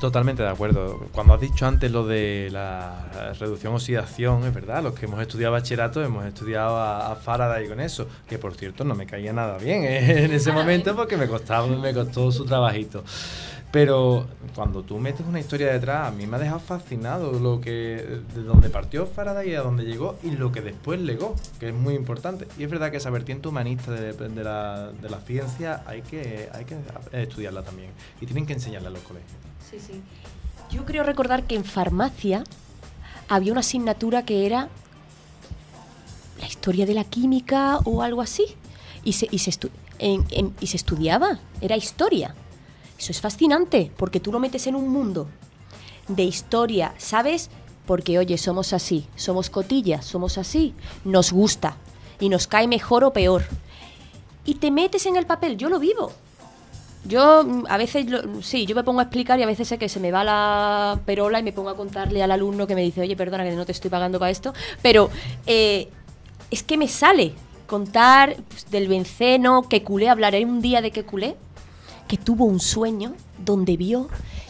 F: Totalmente de acuerdo. Cuando has dicho antes lo de la reducción oxidación, es verdad, los que hemos estudiado bachillerato hemos estudiado a, a Faraday con eso, que por cierto no me caía nada bien ¿eh? en ese momento porque me costaba, me costó su trabajito. Pero cuando tú metes una historia detrás, a mí me ha dejado fascinado lo que de dónde partió Faraday y a dónde llegó y lo que después legó, que es muy importante. Y es verdad que esa vertiente humanista de, de la, ciencia hay que, hay que estudiarla también y tienen que enseñarla en los colegios.
K: Sí, sí. Yo creo recordar que en farmacia había una asignatura que era la historia de la química o algo así. Y se, y se, estu- en- y se estudiaba, era historia. Eso es fascinante, porque tú lo metes en un mundo de historia, ¿sabes? Porque, oye, somos así, somos cotillas, somos así, nos gusta. y nos cae mejor o peor. Y te metes en el papel, yo lo vivo. Yo mm, a veces, lo- sí, yo me pongo a explicar y a veces sé que se me va la perola y me pongo a contarle al alumno que me dice, oye, perdona que no te estoy pagando para esto, pero eh, es que me sale contar pues, del benceno, que culé, hablaré un día de que culé, que tuvo un sueño donde vio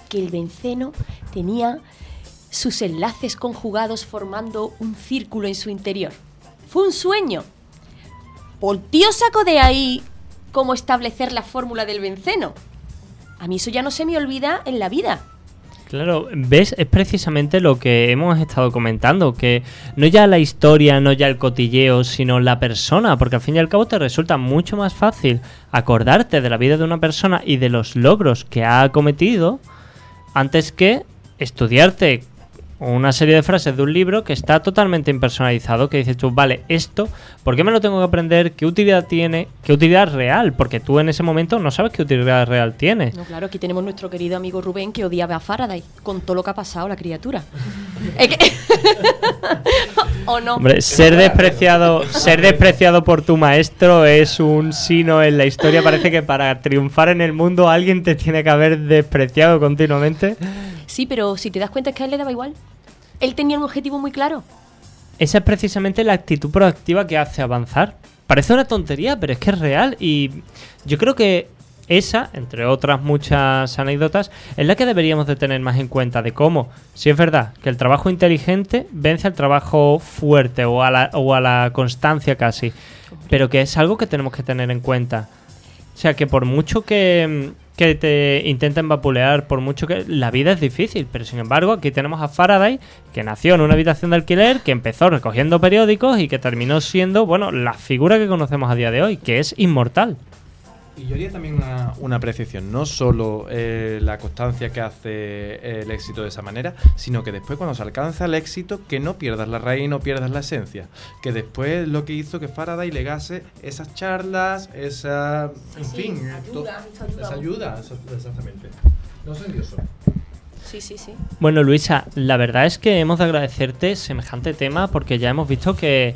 K: que el benceno tenía sus enlaces conjugados formando un círculo en su interior. Fue un sueño. ¿Por tío sacó de ahí cómo establecer la fórmula del benceno? A mí eso ya no se me olvida en la vida.
B: Claro, ves, es precisamente lo que hemos estado comentando, que no ya la historia, no ya el cotilleo, sino la persona, porque al fin y al cabo te resulta mucho más fácil acordarte de la vida de una persona y de los logros que ha cometido antes que estudiarte una serie de frases de un libro que está totalmente impersonalizado, que dices tú, vale, esto, ¿por qué me lo tengo que aprender? ¿Qué utilidad tiene? ¿Qué utilidad real? Porque tú en ese momento no sabes qué utilidad real tiene.
K: No, claro, aquí tenemos nuestro querido amigo Rubén que odiaba a Faraday con todo lo que ha pasado la criatura. Es que- ¿O no?
B: Hombre, ser despreciado, ser despreciado por tu maestro es un sino en la historia. Parece que para triunfar en el mundo alguien te tiene que haber despreciado continuamente.
K: Sí, pero si te das cuenta es que a él le daba igual. Él tenía un objetivo muy claro.
B: Esa es precisamente la actitud proactiva que hace avanzar. Parece una tontería, pero es que es real y yo creo que esa, entre otras muchas anécdotas, es la que deberíamos de tener más en cuenta de cómo, si es verdad que el trabajo inteligente vence al trabajo fuerte o a la, o a la constancia casi, pero que es algo que tenemos que tener en cuenta. O sea, que por mucho que, que te intenten vapulear, por mucho que... La vida es difícil, pero sin embargo aquí tenemos a Faraday, que nació en una habitación de alquiler, que empezó recogiendo periódicos y que terminó siendo, bueno, la figura que conocemos a día de hoy, que es inmortal.
F: Y yo haría también una, una apreciación, no solo eh, la constancia que hace el éxito de esa manera, sino que después cuando se alcanza el éxito, que no pierdas la raíz, no pierdas la esencia. Que después lo que hizo que Faraday legase esas charlas, esa... En
K: Sí,
F: fin,
K: ayuda, ayuda.
F: esa ayuda, exactamente. No soy dioso.
K: Sí, sí, sí.
B: Bueno, Luisa, la verdad es que hemos de agradecerte semejante tema porque ya hemos visto que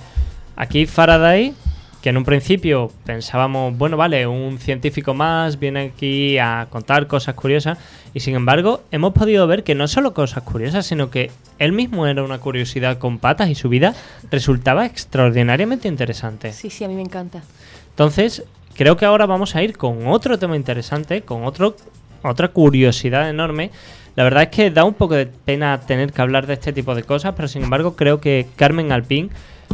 B: aquí Faraday, que en un principio pensábamos, bueno, vale, un científico más viene aquí a contar cosas curiosas y sin embargo hemos podido ver que no solo cosas curiosas, sino que él mismo era una curiosidad con patas y su vida resultaba extraordinariamente interesante.
K: Sí, sí, a mí me encanta.
B: Entonces, creo que ahora vamos a ir con otro tema interesante, con otro, otra curiosidad enorme. La verdad es que da un poco de pena tener que hablar de este tipo de cosas, pero sin embargo creo que Carmen Alpín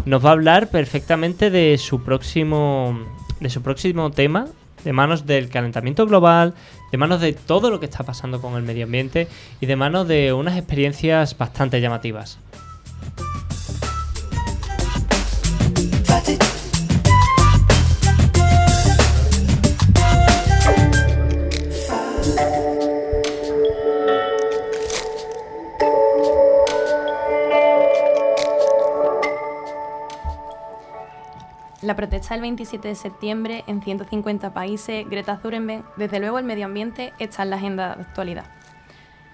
B: nos va a hablar perfectamente de su próximo, de su próximo tema, de manos del calentamiento global, de manos de todo lo que está pasando con el medio ambiente y de manos de unas experiencias bastante llamativas.
G: La protesta del 27 de septiembre en 150 países, Greta Thunberg, desde luego el medio ambiente está en la agenda de actualidad.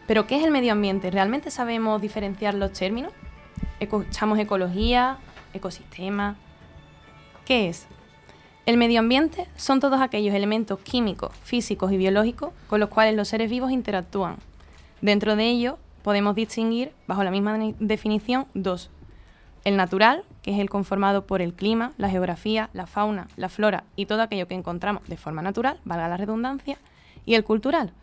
G: Pero ¿qué es el medio ambiente? ¿Realmente sabemos diferenciar los términos? ¿Escuchamos ecología, ecosistema? ¿Qué es? El medio ambiente son todos aquellos elementos químicos, físicos y biológicos con los cuales los seres vivos interactúan. Dentro de ellos podemos distinguir, bajo la misma de- definición, dos. El natural, que es el conformado por el clima, la geografía, la fauna, la flora y todo aquello que encontramos de forma natural, valga la redundancia, y el cultural,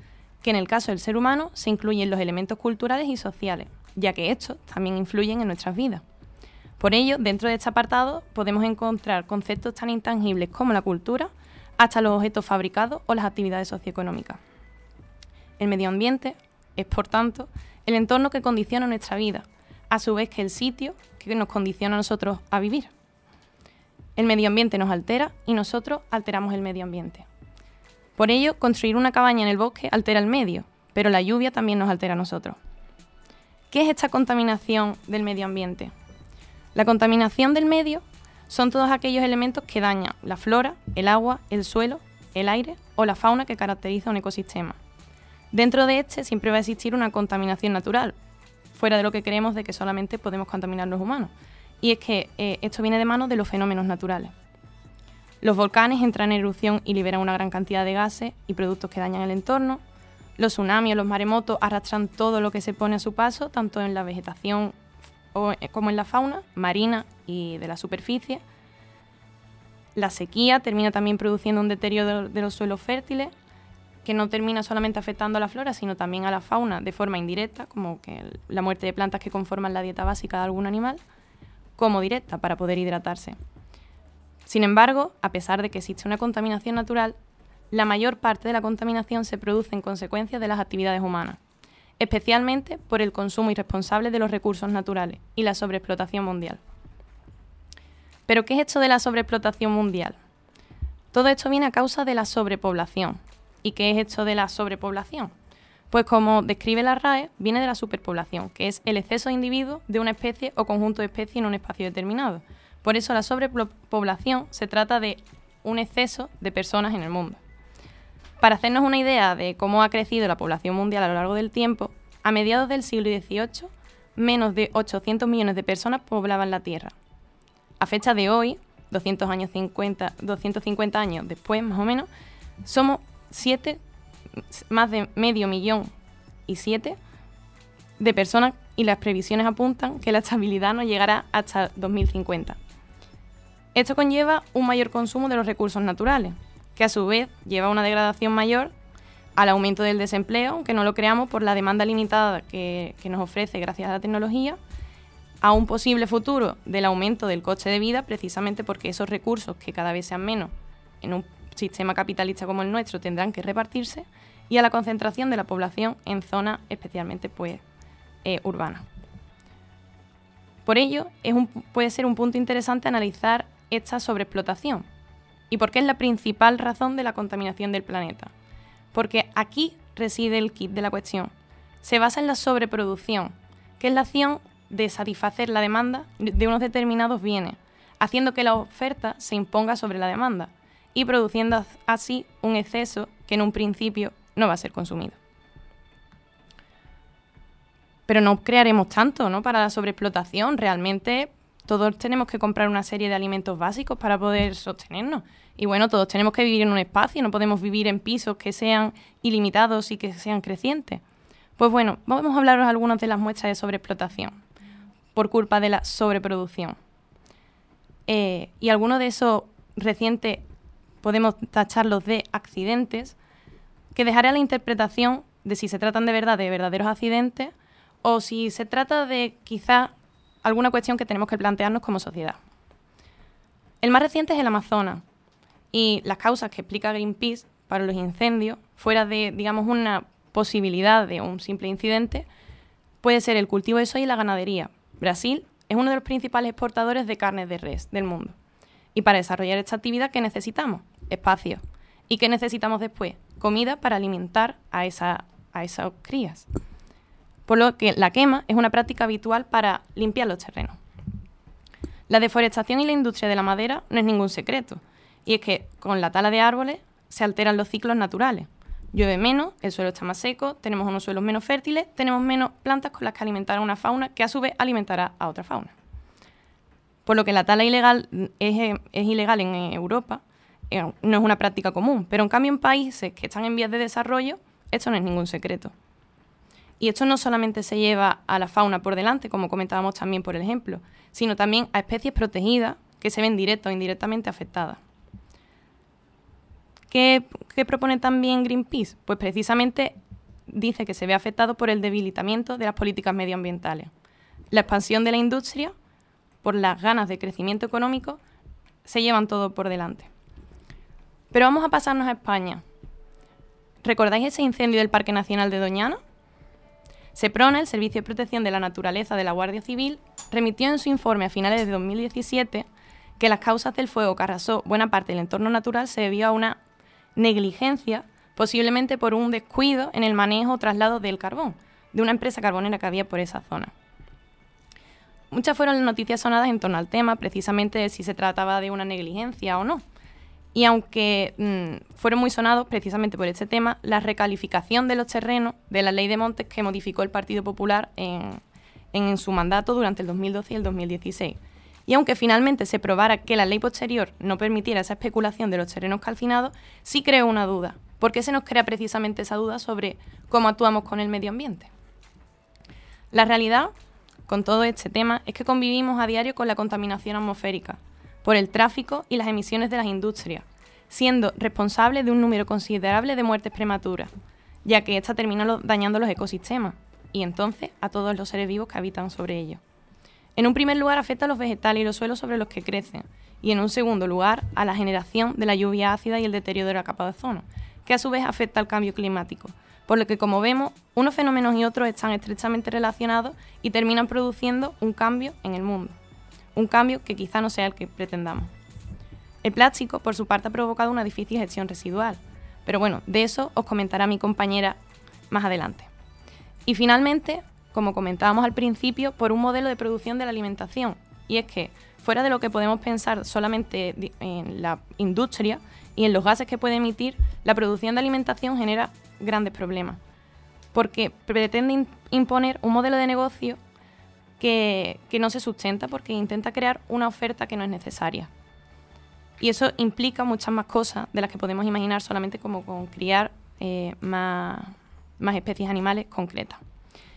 G: que en el caso del ser humano se incluyen los elementos culturales y sociales, ya que estos también influyen en nuestras vidas. Por ello, dentro de este apartado podemos encontrar conceptos tan intangibles como la cultura, hasta los objetos fabricados o las actividades socioeconómicas. El medio ambiente es, por tanto, el entorno que condiciona nuestra vida, a su vez que el sitio que nos condiciona a nosotros a vivir. El medio ambiente nos altera y nosotros alteramos el medio ambiente. Por ello, construir una cabaña en el bosque altera el medio, pero la lluvia también nos altera a nosotros. ¿Qué es esta contaminación del medio ambiente? La contaminación del medio son todos aquellos elementos que dañan la flora, el agua, el suelo, el aire o la fauna que caracteriza un ecosistema. Dentro de este siempre va a existir una contaminación natural, fuera de lo que creemos de que solamente podemos contaminar los humanos. Y es que eh, esto viene de mano de los fenómenos naturales. Los volcanes entran en erupción y liberan una gran cantidad de gases y productos que dañan el entorno. Los tsunamis o los maremotos arrastran todo lo que se pone a su paso, tanto en la vegetación eh, como en la fauna marina y de la superficie. La sequía termina también produciendo un deterioro de los suelos fértiles, que no termina solamente afectando a la flora, sino también a la fauna de forma indirecta, como que la muerte de plantas que conforman la dieta básica de algún animal, como directa para poder hidratarse. Sin embargo, a pesar de que existe una contaminación natural, la mayor parte de la contaminación se produce en consecuencia de las actividades humanas, especialmente por el consumo irresponsable de los recursos naturales y la sobreexplotación mundial. ¿Pero qué es esto de la sobreexplotación mundial? Todo esto viene a causa de la sobrepoblación. ¿Y qué es esto de la sobrepoblación? Pues como describe la RAE, viene de la superpoblación, que es el exceso de individuos de una especie o conjunto de especies en un espacio determinado. Por eso la sobrepoblación se trata de un exceso de personas en el mundo. Para hacernos una idea de cómo ha crecido la población mundial a lo largo del tiempo, a mediados del siglo XVIII, menos de 800 millones de personas poblaban la Tierra. A fecha de hoy, 200 años 50, 250 años después, más o menos, somos siete, más de medio millón y siete de personas y las previsiones apuntan que la estabilidad no llegará hasta 2050. Esto conlleva un mayor consumo de los recursos naturales, que a su vez lleva a una degradación mayor al aumento del desempleo, aunque no lo creamos por la demanda limitada que, nos ofrece gracias a la tecnología, a un posible futuro del aumento del coste de vida, precisamente porque esos recursos, que cada vez sean menos en un sistema capitalista como el nuestro, tendrán que repartirse, y a la concentración de la población en zonas especialmente pues, eh, urbanas. Por ello, es un- puede ser un punto interesante analizar esta sobreexplotación. ¿Y por qué es la principal razón de la contaminación del planeta? Porque aquí reside el kit de la cuestión. Se basa en la sobreproducción, que es la acción de satisfacer la demanda de unos determinados bienes, haciendo que la oferta se imponga sobre la demanda y produciendo así un exceso que en un principio no va a ser consumido. Pero no crearemos tanto ¿no? para la sobreexplotación. Realmente todos tenemos que comprar una serie de alimentos básicos para poder sostenernos. Y bueno, todos tenemos que vivir en un espacio, no podemos vivir en pisos que sean ilimitados y que sean crecientes. Pues bueno, vamos a hablaros algunas de las muestras de sobreexplotación por culpa de la sobreproducción. Eh, y algunos de esos recientes podemos tacharlos de accidentes, que dejaré a la interpretación de si se tratan de verdad de verdaderos accidentes o si se trata de quizá alguna cuestión que tenemos que plantearnos como sociedad. El más reciente es el Amazonas y las causas que explica Greenpeace para los incendios, fuera de, digamos, una posibilidad de un simple incidente, puede ser el cultivo de soya y la ganadería. Brasil es uno de los principales exportadores de carne de res del mundo. Y para desarrollar esta actividad, ¿qué necesitamos? Espacio. ¿Y qué necesitamos después? Comida para alimentar a, esa, a esas crías. Por lo que la quema es una práctica habitual para limpiar los terrenos. La deforestación y la industria de la madera no es ningún secreto. Y es que con la tala de árboles se alteran los ciclos naturales. Llueve menos, el suelo está más seco, tenemos unos suelos menos fértiles, tenemos menos plantas con las que alimentar a una fauna que a su vez alimentará a otra fauna. Por lo que la tala ilegal es, es ilegal en Europa, no es una práctica común, pero en cambio en países que están en vías de desarrollo, esto no es ningún secreto. Y esto no solamente se lleva a la fauna por delante, como comentábamos también por ejemplo, sino también a especies protegidas que se ven directa o indirectamente afectadas. ¿Qué, ¿Qué, propone también Greenpeace? Pues precisamente dice que se ve afectado por el debilitamiento de las políticas medioambientales. La expansión de la industria, por las ganas de crecimiento económico, se llevan todo por delante. Pero vamos a pasarnos a España. ¿Recordáis ese incendio del Parque Nacional de Doñana? SEPRONA, el Servicio de Protección de la Naturaleza de la Guardia Civil, remitió en su informe a finales de 2017 que las causas del fuego que arrasó buena parte del entorno natural se debió a una negligencia, posiblemente por un descuido en el manejo o traslado del carbón, de una empresa carbonera que había por esa zona. Muchas fueron las noticias sonadas en torno al tema, precisamente de si se trataba de una negligencia o no. Y aunque mmm, fueron muy sonados precisamente por este tema, la recalificación de los terrenos de la ley de montes que modificó el Partido Popular en, su mandato durante el 2012 y el 2016. Y aunque finalmente se probara que la ley posterior no permitiera esa especulación de los terrenos calcinados, sí creo una duda. ¿Por qué se nos crea precisamente esa duda sobre cómo actuamos con el medio ambiente? La realidad con todo este tema es que convivimos a diario con la contaminación atmosférica, por el tráfico y las emisiones de las industrias, siendo responsable de un número considerable de muertes prematuras, ya que ésta termina dañando los ecosistemas y entonces a todos los seres vivos que habitan sobre ellos. En un primer lugar afecta a los vegetales y los suelos sobre los que crecen, y en un segundo lugar a la generación de la lluvia ácida y el deterioro de la capa de ozono, que a su vez afecta al cambio climático, por lo que como vemos, unos fenómenos y otros están estrechamente relacionados y terminan produciendo un cambio en el mundo, un cambio que quizá no sea el que pretendamos. El plástico, por su parte, ha provocado una difícil gestión residual, pero bueno, de eso os comentará mi compañera más adelante. Y finalmente, como comentábamos al principio, por un modelo de producción de la alimentación. Y es que, fuera de lo que podemos pensar solamente en la industria y en los gases que puede emitir, la producción de alimentación genera grandes problemas. Porque pretende imponer un modelo de negocio que, no se sustenta porque intenta crear una oferta que no es necesaria. Y eso implica muchas más cosas de las que podemos imaginar solamente como con criar eh, más, más especies animales concretas.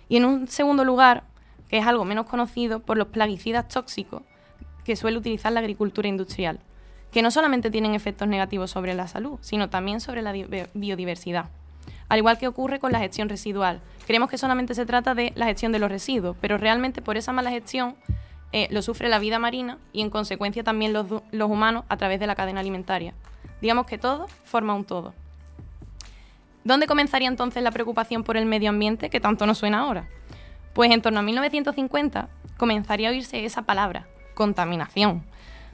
G: Y en un segundo lugar, que es algo menos conocido, por los plaguicidas tóxicos que suele utilizar la agricultura industrial, que no solamente tienen efectos negativos sobre la salud, sino también sobre la biodiversidad. Al igual que ocurre con la gestión residual. Creemos que solamente se trata de la gestión de los residuos, pero realmente por esa mala gestión eh, lo sufre la vida marina y en consecuencia también los, los humanos a través de la cadena alimentaria. Digamos que todo forma un todo. ¿Dónde comenzaría entonces la preocupación por el medio ambiente que tanto nos suena ahora? Pues en torno a 1950 comenzaría a oírse esa palabra, contaminación,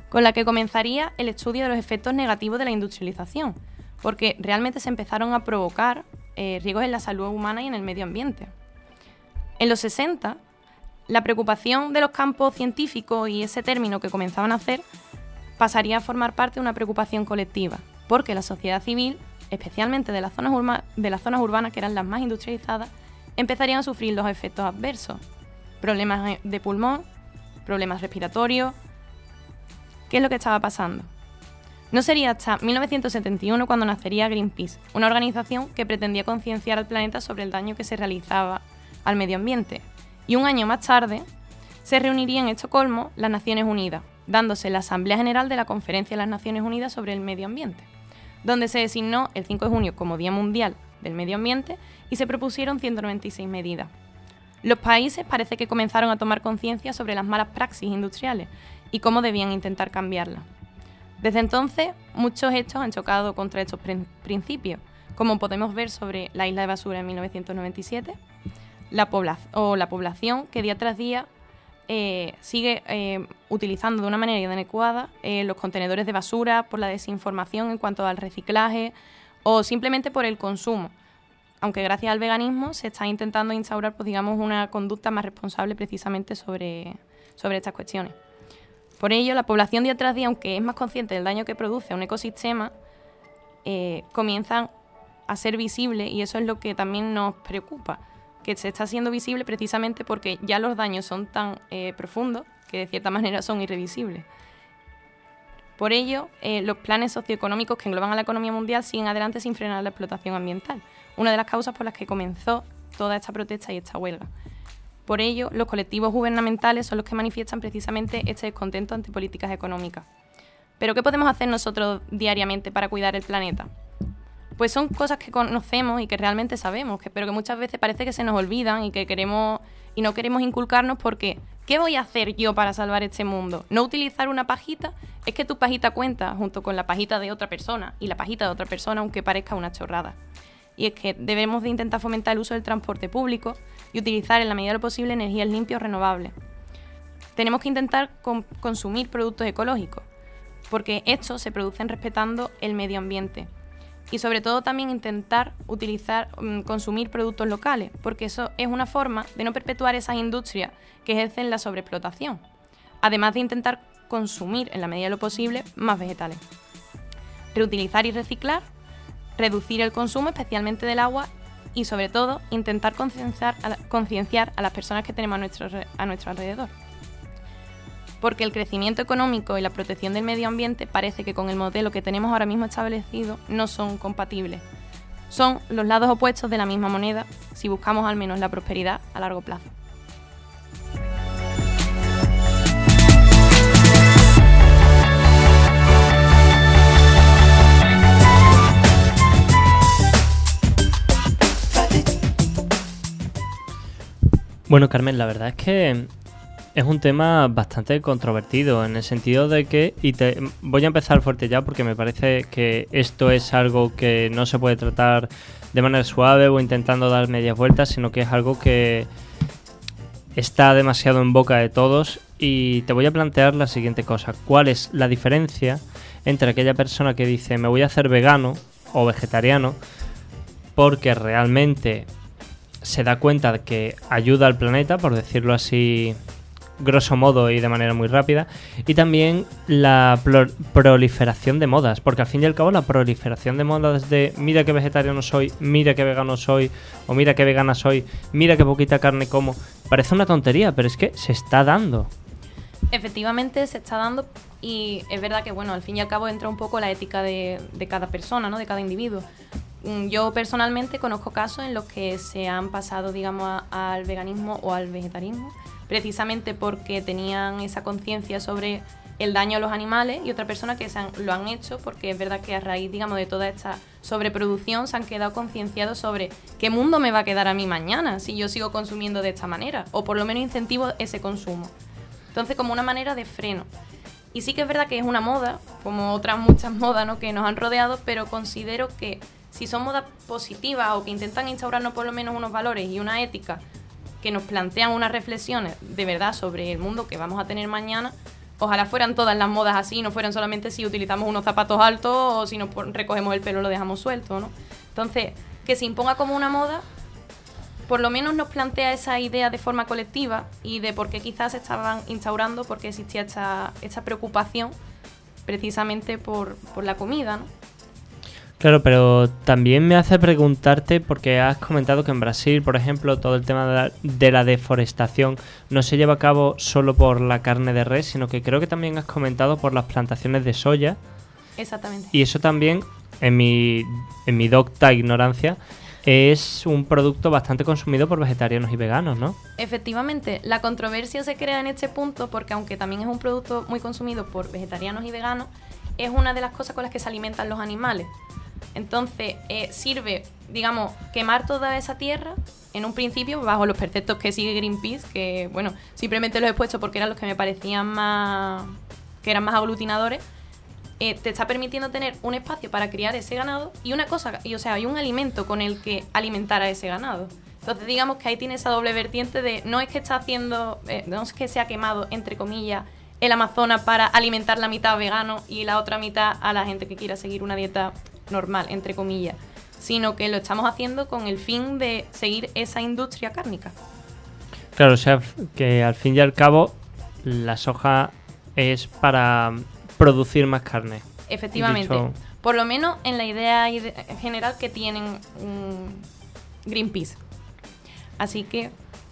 G: con la que comenzaría el estudio de los efectos negativos de la industrialización, porque realmente se empezaron a provocar eh, riesgos en la salud humana y en el medio ambiente. En los 60, la preocupación de los campos científicos y ese término que comenzaban a hacer pasaría a formar parte de una preocupación colectiva, porque la sociedad civil especialmente de las zonas, de las zonas urbanas, que eran las más industrializadas, empezarían a sufrir los efectos adversos. Problemas de pulmón, problemas respiratorios. ¿Qué es lo que estaba pasando? No sería hasta 1971 cuando nacería Greenpeace, una organización que pretendía concienciar al planeta sobre el daño que se realizaba al medio ambiente. Y un año más tarde se reuniría en Estocolmo las Naciones Unidas, dándose la Asamblea General de la Conferencia de las Naciones Unidas sobre el Medio Ambiente donde se designó el 5 de junio como Día Mundial del Medio Ambiente y se propusieron 196 medidas. Los países parece que comenzaron a tomar conciencia sobre las malas praxis industriales y cómo debían intentar cambiarlas. Desde entonces, muchos hechos han chocado contra estos principios, como podemos ver sobre la isla de basura en 1997, la o la población que día tras día eh, sigue eh, utilizando de una manera inadecuada eh, los contenedores de basura por la desinformación en cuanto al reciclaje o simplemente por el consumo. Aunque gracias al veganismo se está intentando instaurar, pues, digamos, una conducta más responsable precisamente sobre, sobre estas cuestiones. Por ello, la población día tras día, aunque es más consciente del daño que produce a un ecosistema, comienzan a ser visibles y eso es lo que también nos preocupa que se está haciendo visible precisamente porque ya los daños son tan eh, profundos que de cierta manera son irrevisibles. Por ello, eh, los planes socioeconómicos que engloban a la economía mundial siguen adelante sin frenar la explotación ambiental, una de las causas por las que comenzó toda esta protesta y esta huelga. Por ello, los colectivos gubernamentales son los que manifiestan precisamente este descontento ante políticas económicas. Pero, ¿qué podemos hacer nosotros diariamente para cuidar el planeta? pues son cosas que conocemos y que realmente sabemos, pero que muchas veces parece que se nos olvidan y que queremos y no queremos inculcarnos porque ¿qué voy a hacer yo para salvar este mundo? No utilizar una pajita, es que tu pajita cuenta junto con la pajita de otra persona y la pajita de otra persona aunque parezca una chorrada. Y es que debemos de intentar fomentar el uso del transporte público y utilizar en la medida de lo posible energías limpias renovables. Tenemos que intentar consumir productos ecológicos, porque estos se producen respetando el medio ambiente y sobre todo también intentar utilizar, mm, consumir productos locales, porque eso es una forma de no perpetuar esas industrias que ejercen la sobreexplotación, además de intentar consumir en la medida de lo posible más vegetales. Reutilizar y reciclar, reducir el consumo especialmente del agua y sobre todo intentar concienciar a, las personas que tenemos a nuestro, alrededor. porque el crecimiento económico y la protección del medio ambiente parece que con el modelo que tenemos ahora mismo establecido no son compatibles. Son los lados opuestos de la misma moneda si buscamos al menos la prosperidad a largo plazo.
B: Bueno, Carmen, la verdad es que es un tema bastante controvertido en el sentido de que, y te, voy a empezar fuerte ya porque me parece que esto es algo que no se puede tratar de manera suave o intentando dar medias vueltas, sino que es algo que está demasiado en boca de todos y te voy a plantear la siguiente cosa. ¿Cuál es la diferencia entre aquella persona que dice me voy a hacer vegano o vegetariano porque realmente se da cuenta de que ayuda al planeta, por decirlo así grosso modo y de manera muy rápida, y también la proliferación de modas, porque al fin y al cabo la proliferación de modas de mira que vegetariano soy, mira que vegano soy, o mira que vegana soy, mira que poquita carne como, parece una tontería, pero es que se está dando.
G: Efectivamente se está dando y es verdad que bueno, al fin y al cabo entra un poco la ética de, de cada persona, ¿no? de cada individuo. Mm, yo personalmente conozco casos en los que se han pasado, digamos, al veganismo o al vegetarismo, precisamente porque tenían esa conciencia sobre el daño a los animales y otra persona que lo han hecho porque es verdad que a raíz, digamos, de toda esta sobreproducción se han quedado concienciados sobre qué mundo me va a quedar a mí mañana si yo sigo consumiendo de esta manera, o por lo menos incentivo ese consumo. Entonces, como una manera de freno. Y sí que es verdad que es una moda, como otras muchas modas ¿no? que nos han rodeado, pero considero que si son modas positivas o que intentan instaurarnos por lo menos unos valores y una ética que nos plantean unas reflexiones de verdad sobre el mundo que vamos a tener mañana, ojalá fueran todas las modas así, no fueran solamente si utilizamos unos zapatos altos o si nos recogemos el pelo lo dejamos suelto, ¿no? Entonces, que se imponga como una moda, por lo menos nos plantea esa idea de forma colectiva y de por qué quizás se estaban instaurando, porque existía esta, esta preocupación precisamente por, por la comida, ¿no?
B: Claro, pero también me hace preguntarte, porque has comentado que en Brasil, por ejemplo, todo el tema de la, deforestación no se lleva a cabo solo por la carne de res, sino que creo que también has comentado por las plantaciones de soya.
G: Exactamente.
B: Y eso también, en mi, en mi docta ignorancia, es un producto bastante consumido por vegetarianos y veganos, ¿no?
G: Efectivamente, la controversia se crea en este punto porque aunque también es un producto muy consumido por vegetarianos y veganos, es una de las cosas con las que se alimentan los animales. Entonces, eh, sirve, digamos, quemar toda esa tierra en un principio bajo los preceptos que sigue Greenpeace, que, bueno, simplemente los he puesto porque eran los que me parecían más, que eran más aglutinadores, eh, te está permitiendo tener un espacio para criar ese ganado y una cosa, y, o sea, hay un alimento con el que alimentar a ese ganado. Entonces, digamos que ahí tiene esa doble vertiente de no es que está haciendo, eh, no es que se ha quemado, entre comillas, el Amazonas para alimentar la mitad vegano y la otra mitad a la gente que quiera seguir una dieta normal, entre comillas, sino que lo estamos haciendo con el fin de seguir esa industria cárnica.
B: Claro, o sea, que al fin y al cabo la soja es para producir más carne.
G: Efectivamente. Por lo menos en la idea general que tienen Greenpeace. Así que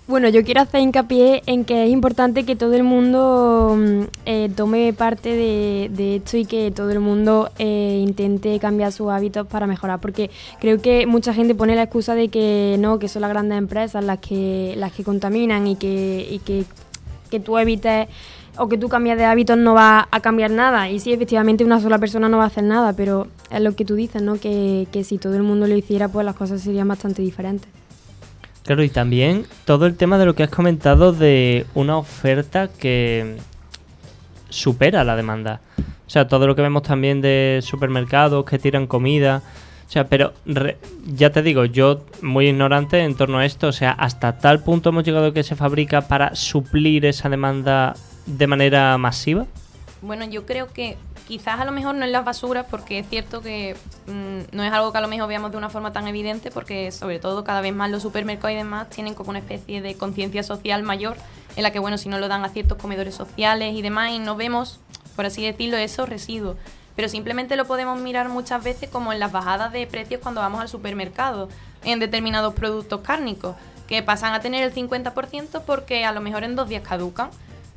H: bueno, yo quiero hacer hincapié en que es importante que todo el mundo mm, eh, tome parte de, esto y que todo el mundo eh, intente cambiar sus hábitos para mejorar, porque creo que mucha gente pone la excusa de que no, que son las grandes empresas las que las que contaminan y que, y que, que tú evites o que tú cambias de hábitos no va a cambiar nada. Y sí, efectivamente una sola persona no va a hacer nada, pero es lo que tú dices, ¿no? Que, que si todo el mundo lo hiciera, pues las cosas serían bastante diferentes.
B: Claro, y también todo el tema de lo que has comentado de una oferta que supera la demanda. O sea, todo lo que vemos también de supermercados que tiran comida. O sea, pero ya te digo, yo muy ignorante en torno a esto. O sea, hasta tal punto hemos llegado que se fabrica para suplir esa demanda de manera masiva.
G: Bueno, yo creo que quizás a lo mejor no en las basuras, porque es cierto que mm, no es algo que a lo mejor veamos de una forma tan evidente, porque sobre todo cada vez más los supermercados y demás tienen como una especie de conciencia social mayor, en la que, bueno, si no lo dan a ciertos comedores sociales y demás, y no vemos, por así decirlo, esos residuos. Pero simplemente lo podemos mirar muchas veces como en las bajadas de precios cuando vamos al supermercado, en determinados productos cárnicos, que pasan a tener el 50% porque a lo mejor en dos días caducan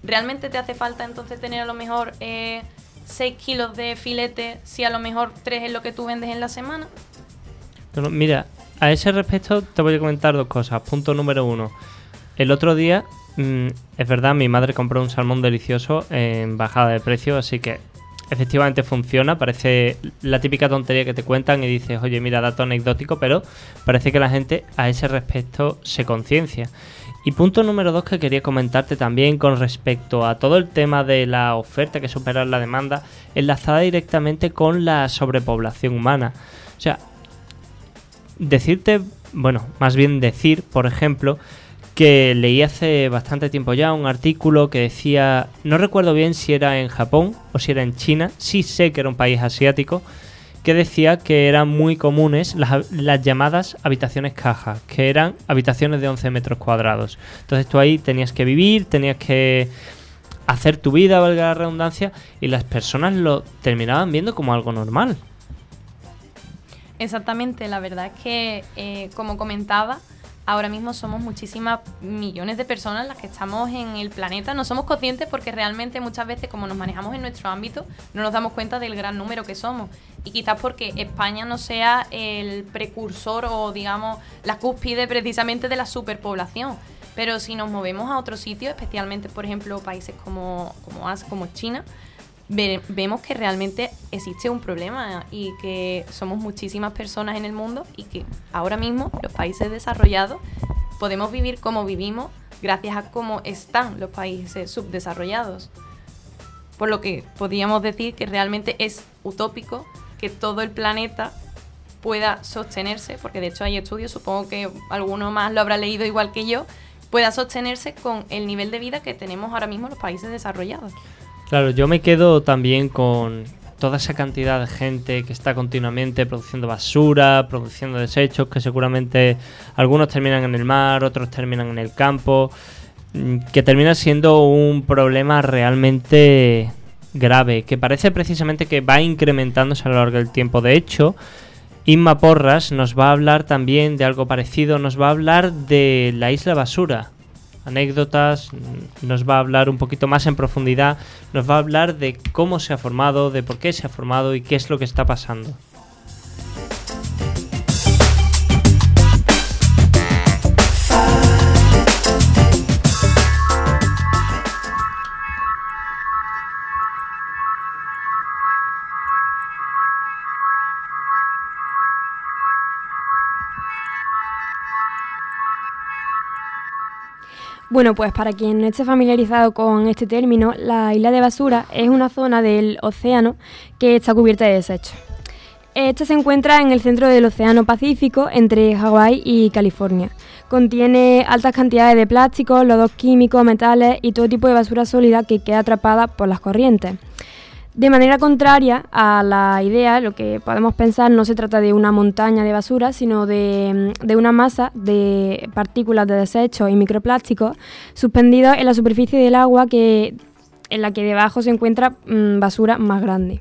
G: ¿realmente te hace falta entonces tener a lo mejor eh, 6 kilos de filete si a lo mejor 3 es lo que tú vendes en la semana?
B: Mira, a ese respecto te voy a comentar dos cosas. Punto número uno. El otro día, mm, es verdad, mi madre compró un salmón delicioso en bajada de precio, así que efectivamente funciona. Parece la típica tontería que te cuentan y dices, oye, mira, dato anecdótico, pero parece que la gente a ese respecto se conciencia. Y punto número dos que quería comentarte también con respecto a todo el tema de la oferta que supera la demanda, enlazada directamente con la sobrepoblación humana. O sea, decirte, bueno, más bien decir, por ejemplo, que leí hace bastante tiempo ya un artículo que decía, no recuerdo bien si era en Japón o si era en China, sí sé que era un país asiático, que decía que eran muy comunes las, llamadas habitaciones caja, que eran habitaciones de 11 metros cuadrados. Entonces tú ahí tenías que vivir, tenías que hacer tu vida, valga la redundancia, y las personas lo terminaban viendo como algo normal.
G: Exactamente, la verdad es que, eh, como comentaba, ahora mismo somos muchísimas millones de personas las que estamos en el planeta. No somos conscientes porque realmente muchas veces, como nos manejamos en nuestro ámbito, no nos damos cuenta del gran número que somos. Y quizás porque España no sea el precursor o, digamos, la cúspide precisamente de la superpoblación. Pero si nos movemos a otros sitios, especialmente, por ejemplo, países como, como, como China, ve- vemos que realmente existe un problema y que somos muchísimas personas en el mundo y que ahora mismo los países desarrollados podemos vivir como vivimos gracias a cómo están los países subdesarrollados. Por lo que podríamos decir que realmente es utópico que todo el planeta pueda sostenerse, porque de hecho hay estudios, supongo que alguno más lo habrá leído igual que yo, pueda sostenerse con el nivel de vida que tenemos ahora mismo los países desarrollados.
B: Claro, yo me quedo también con toda esa cantidad de gente que está continuamente produciendo basura, produciendo desechos, que seguramente algunos terminan en el mar, otros terminan en el campo, mm, que termina siendo un problema realmente grave, que parece precisamente que va incrementándose a lo largo del tiempo. De hecho, Inma Porras nos va a hablar también de algo parecido, nos va a hablar de la isla basura, anécdotas, nos va a hablar un poquito más en profundidad, nos va a hablar de cómo se ha formado, de por qué se ha formado y qué es lo que está pasando.
H: Bueno, pues para quien no esté familiarizado con este término, la isla de basura es una zona del océano que está cubierta de desechos. Esta se encuentra en el centro del Océano Pacífico, entre Hawái y California. Contiene altas cantidades de plásticos, lodos químicos, metales y todo tipo de basura sólida que queda atrapada por las corrientes. De manera contraria a la idea, lo que podemos pensar no se trata de una montaña de basura, sino de, de una masa de partículas de desechos y microplásticos suspendidos en la superficie del agua que, en la que debajo se encuentra mm, basura más grande.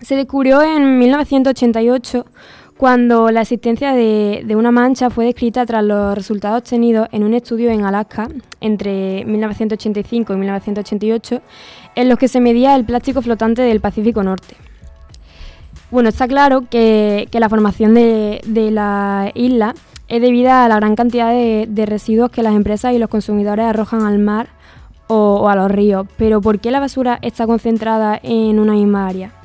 H: Se descubrió en 1988 cuando la existencia de, una mancha fue descrita tras los resultados obtenidos en un estudio en Alaska entre 1985 y 1988 en los que se medía el plástico flotante del Pacífico Norte. Bueno, está claro que, la formación de, la isla es debida a la gran cantidad de, residuos que las empresas y los consumidores arrojan al mar o a los ríos. Pero ¿por qué la basura está concentrada en una misma área?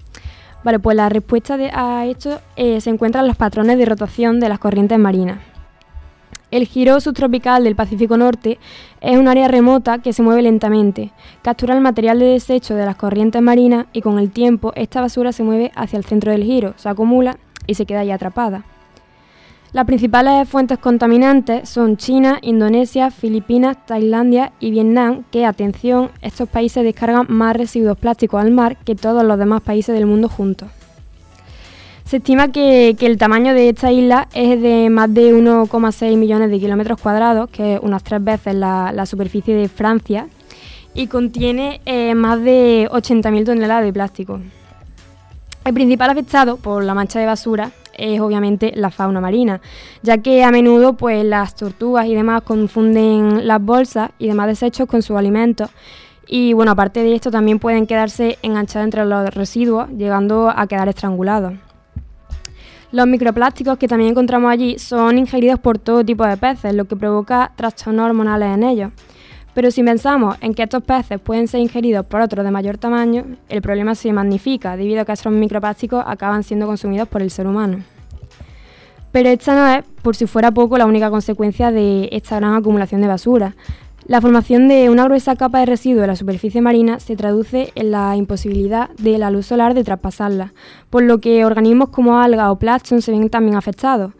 H: Vale, pues la respuesta de- a esto eh, se encuentra en los patrones de rotación de las corrientes marinas. El giro subtropical del Pacífico Norte es un área remota que se mueve lentamente, captura el material de desecho de las corrientes marinas y con el tiempo esta basura se mueve hacia el centro del giro, se acumula y se queda ahí atrapada. Las principales fuentes contaminantes son China, Indonesia, Filipinas, Tailandia y Vietnam, que, atención, estos países descargan más residuos plásticos al mar que todos los demás países del mundo juntos. Se estima que, el tamaño de esta isla es de más de 1,6 millones de kilómetros cuadrados, que es unas tres veces la, la superficie de Francia, y contiene eh, más de 80.000 toneladas de plástico. El principal afectado por la mancha de basura es obviamente la fauna marina, ya que a menudo pues las tortugas y demás confunden las bolsas y demás desechos con sus alimentos Y bueno, aparte de esto, también pueden quedarse enganchados entre los residuos, llegando a quedar estrangulados. Los microplásticos que también encontramos allí son ingeridos por todo tipo de peces, lo que provoca trastornos hormonales en ellos. Pero si pensamos en que estos peces pueden ser ingeridos por otros de mayor tamaño, el problema se magnifica debido a que estos microplásticos acaban siendo consumidos por el ser humano. Pero esta no es, por si fuera poco, la única consecuencia de esta gran acumulación de basura. La formación de una gruesa capa de residuos en la superficie marina se traduce en la imposibilidad de la luz solar de traspasarla, por lo que organismos como algas o plancton se ven también afectados.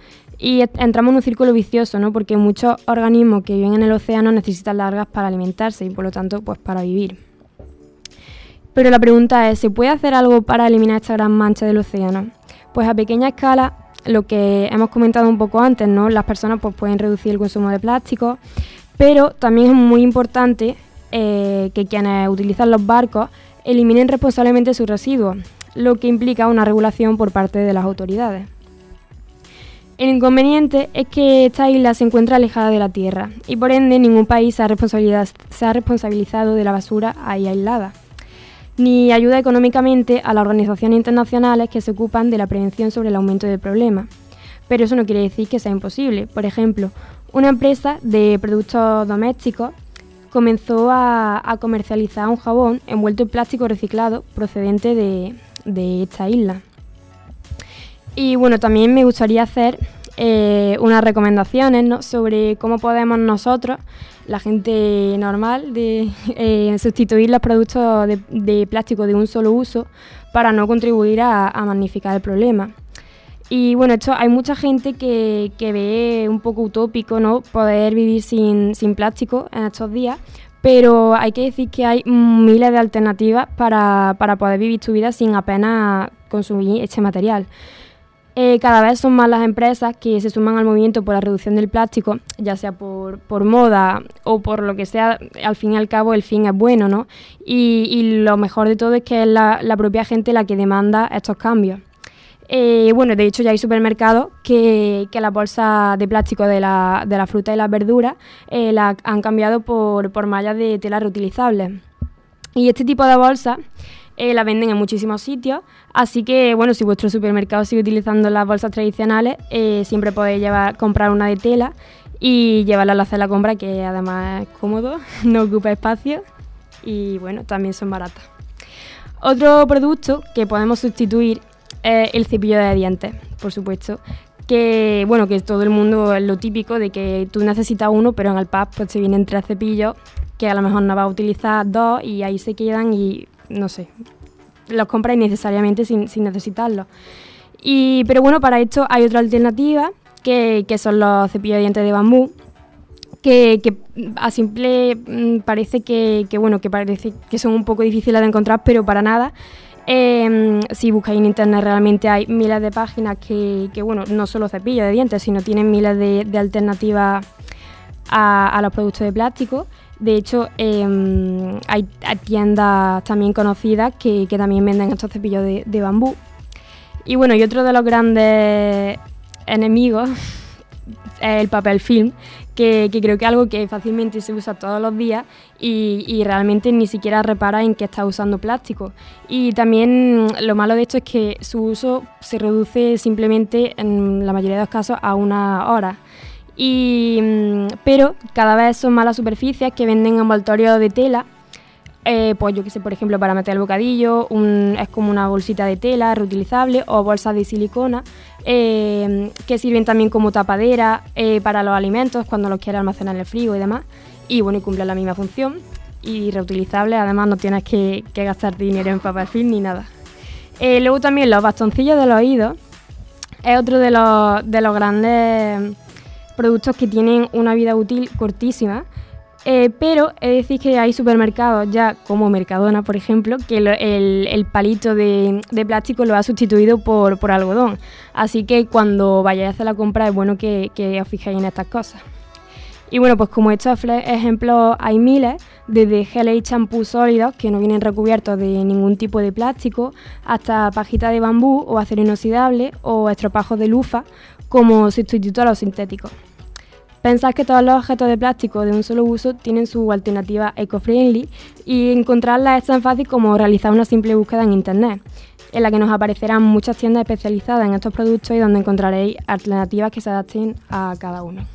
H: Y entramos en un círculo vicioso, ¿no? Porque muchos organismos que viven en el océano necesitan las algas para alimentarse y por lo tanto pues para vivir. Pero la pregunta es, ¿se puede hacer algo para eliminar esta gran mancha del océano? Pues a pequeña escala, lo que hemos comentado un poco antes, ¿no? Las personas pues, pueden reducir el consumo de plástico, pero también es muy importante eh, que quienes utilizan los barcos eliminen responsablemente sus residuos, lo que implica una regulación por parte de las autoridades. El inconveniente es que esta isla se encuentra alejada de la tierra y por ende ningún país se ha, responsabilizado de la basura ahí aislada, ni ayuda económicamente a las organizaciones internacionales que se ocupan de la prevención sobre el aumento del problema. Pero eso no quiere decir que sea imposible. Por ejemplo, una empresa de productos domésticos comenzó a, comercializar un jabón envuelto en plástico reciclado procedente de esta isla. Y bueno, también me gustaría hacer eh, unas recomendaciones sobre cómo podemos nosotros, la gente normal, de eh, sustituir los productos de, plástico de un solo uso para no contribuir a, magnificar el problema. Y bueno, esto hay mucha gente que, ve un poco utópico ¿no? poder vivir sin, sin plástico en estos días, pero hay que decir que hay miles de alternativas para, para poder vivir tu vida sin apenas consumir este material. Eh, cada vez son más las empresas que se suman al movimiento por la reducción del plástico, ya sea por, moda o por lo que sea, al fin y al cabo el fin es bueno, ¿no? Y, lo mejor de todo es que es la, propia gente la que demanda estos cambios. Eh, bueno, de hecho ya hay supermercados que, que las bolsas de plástico de la, de fruta y las verduras eh, las han cambiado por, por mallas de tela reutilizables. Y este tipo de bolsas eh, la venden en muchísimos sitios. Así que, bueno, si vuestro supermercado sigue utilizando las bolsas tradicionales, eh, siempre podéis llevar, comprar una de tela y llevarla al hacer la compra, que además es cómodo, no ocupa espacio y, bueno, también son baratas. Otro producto que podemos sustituir es el cepillo de dientes, por supuesto. Que, bueno, que todo el mundo es lo típico de que tú necesitas uno, pero en el pack pues se vienen tres cepillos que a lo mejor no vas a utilizar dos y ahí se quedan y no sé, los compras innecesariamente sin, sin necesitarlos. Y, pero bueno, para esto hay otra alternativa, que, son los cepillos de dientes de bambú, que, a simple mm, parece que, bueno, que parece que son un poco difíciles de encontrar, pero para nada. Em, si buscáis en internet realmente hay miles de páginas que, bueno, no solo cepillos de dientes, sino tienen miles de, alternativas a, los productos de plástico. De hecho, em, hay, tiendas también conocidas que, también venden estos cepillos de, bambú. Y bueno, y otro de los grandes enemigos es el papel film, que, creo que es algo que fácilmente se usa todos los días y, realmente ni siquiera repara en que está usando plástico. Y también lo malo de esto es que su uso se reduce simplemente en la mayoría de los casos a una hora. Y, mm, pero cada vez son más las superficies que venden envoltorios de tela. Eh, pues yo que sé, por ejemplo, para meter el bocadillo, es como una bolsita de tela reutilizable o bolsas de silicona eh, que sirven también como tapadera eh, para los alimentos cuando los quieres almacenar en el frigo y demás. Y bueno, y cumplen la misma función y reutilizable, además no tienes que, gastar dinero en papel film ni nada. luego también los bastoncillos de los oídos es otro de los, de los grandes productos que tienen una vida útil cortísima. Eh, pero es decir que hay supermercados ya como Mercadona, por ejemplo, que el, palito de, plástico lo ha sustituido por, algodón. Así que cuando vayáis a hacer la compra es bueno que, os fijéis en estas cosas. Y bueno, pues como estos ejemplos hay miles, desde gel y champú sólidos que no vienen recubiertos de ningún tipo de plástico, hasta pajitas de bambú o acero inoxidable o estropajos de lufa como sustituto a los sintéticos. Pensad que todos los objetos de plástico de un solo uso tienen su alternativa eco-friendly y encontrarla es tan fácil como realizar una simple búsqueda en Internet, en la que nos aparecerán muchas tiendas especializadas en estos productos y donde encontraréis alternativas que se adapten a cada uno.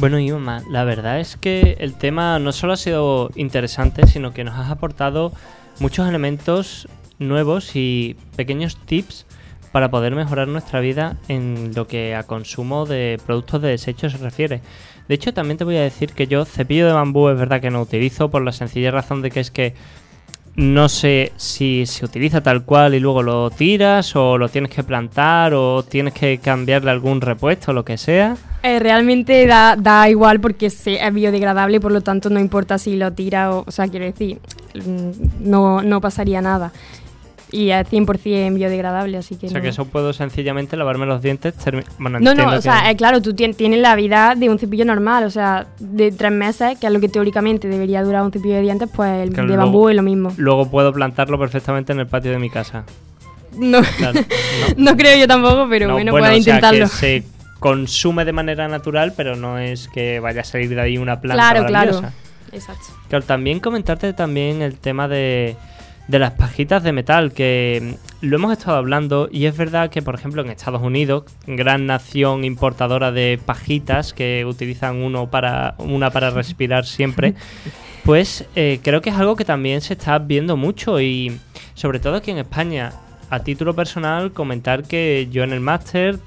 B: Bueno, mamá, la verdad es que el tema no solo ha sido interesante, sino que nos has aportado muchos elementos nuevos y pequeños tips para poder mejorar nuestra vida en lo que a consumo de productos de desecho se refiere. De hecho, también te voy a decir que yo cepillo de bambú es verdad que no utilizo por la sencilla razón de que es que no sé si se utiliza tal cual y luego lo tiras o lo tienes que plantar o tienes que cambiarle algún repuesto o lo que sea.
H: Eh, realmente da, da igual porque es biodegradable y por lo tanto no importa si lo tira o, o sea, quiero decir, mm, no, no pasaría nada. Y es 100% biodegradable, así que
B: O sea
H: no.
B: que eso puedo sencillamente lavarme los dientes. Bueno,
H: No, no, o
B: que-
H: sea, eh, claro, tú tien- tienes la vida de un cepillo normal, o sea, de tres meses, que es lo que teóricamente debería durar un cepillo de dientes, pues el
B: que
H: de
B: luego-
H: bambú es lo mismo.
B: Luego puedo plantarlo perfectamente en el patio de mi casa.
H: No,
B: Claro,
H: no creo yo tampoco, pero
B: No,
H: bueno,
B: bueno,
H: puedes
B: o sea,
H: intentarlo.
B: que se consume de manera natural, pero no es que vaya a salir de ahí una planta
H: Claro, claro.
B: maravillosa.
H: Exacto.
B: Claro, también comentarte también el tema de, de las pajitas de metal, que lo hemos estado hablando y es verdad que, por ejemplo, en Estados Unidos, gran nación importadora de pajitas que utilizan uno para una para respirar siempre, pues eh, creo que es algo que también se está viendo mucho y sobre todo aquí en España. A título personal, comentar que yo en el máster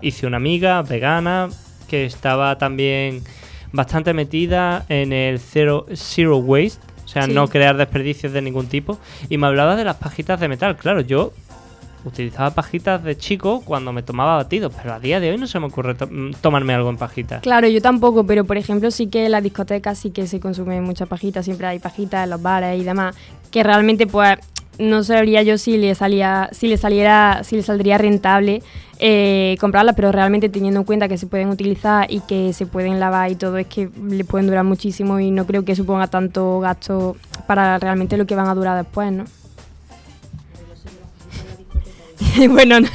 B: hice una amiga vegana que estaba también bastante metida en el zero, zero waste, o sea,
H: Sí.
B: no crear desperdicios de ningún tipo, y me hablaba de las pajitas de metal. Claro, yo utilizaba pajitas de chico cuando me tomaba batidos, pero a día de hoy no se me ocurre to- mm, tomarme algo en pajita.
H: Claro, yo tampoco, pero por ejemplo sí que en las discotecas sí que se consume mucha pajita, siempre hay pajitas en los bares y demás, que realmente pues no sabría yo si le salía, si le saliera, si le saldría rentable eh, comprarlas, pero realmente teniendo en cuenta que se pueden utilizar y que se pueden lavar y todo, es que le pueden durar muchísimo y no creo que suponga tanto gasto para realmente lo que van a durar después, ¿no? bueno, no.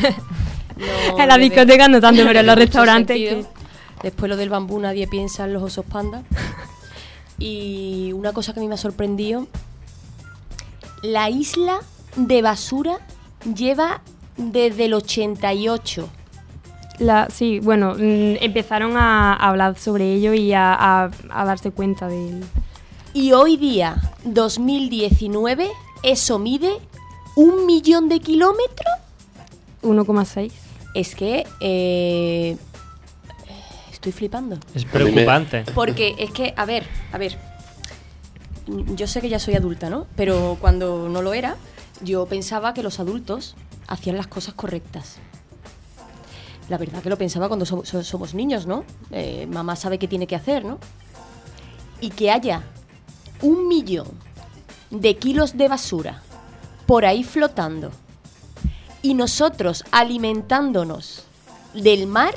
K: No,
H: en la discoteca no tanto, pero en los restaurantes. que-
K: Después lo del bambú nadie piensa en los osos panda. Y una cosa que a mí me ha sorprendido, la isla de basura lleva desde el 88.
H: La, sí, bueno, mm, empezaron a hablar sobre ello y a, a- a darse cuenta de
K: Y hoy día, 2019, eso mide un millón de kilómetros.
H: 1,6.
K: Es que eh, estoy flipando.
B: Es preocupante.
K: Porque es que, a ver, a ver, yo sé que ya soy adulta, ¿no? Pero cuando no lo era, yo pensaba que los adultos hacían las cosas correctas. La verdad que lo pensaba cuando so- so- somos niños, ¿no? Eh, mamá sabe qué tiene que hacer, ¿no? Y que haya un millón de kilos de basura por ahí flotando y nosotros alimentándonos del mar,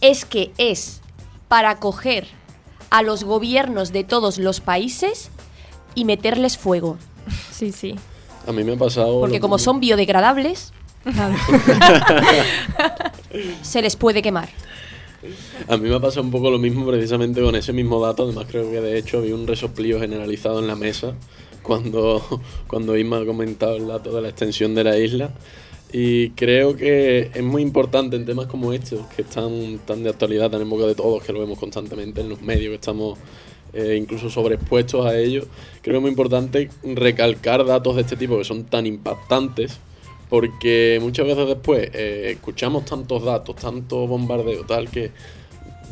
K: es que es para coger a los gobiernos de todos los países y meterles fuego.
H: Sí, sí.
I: A mí me ha pasado...
K: Porque como son biodegradables, se les puede quemar.
I: A mí me ha pasado un poco lo mismo precisamente con ese mismo dato. Además, creo que de hecho había un resoplío generalizado en la mesa cuando, cuando Isma ha comentado el dato de la extensión de la isla. Y creo que es muy importante en temas como estos, que están tan de actualidad, tan en boca de todos, que lo vemos constantemente en los medios, que estamos eh, incluso sobreexpuestos a ello. Creo que es muy importante recalcar datos de este tipo que son tan impactantes porque muchas veces después eh, escuchamos tantos datos, tanto bombardeo, tal que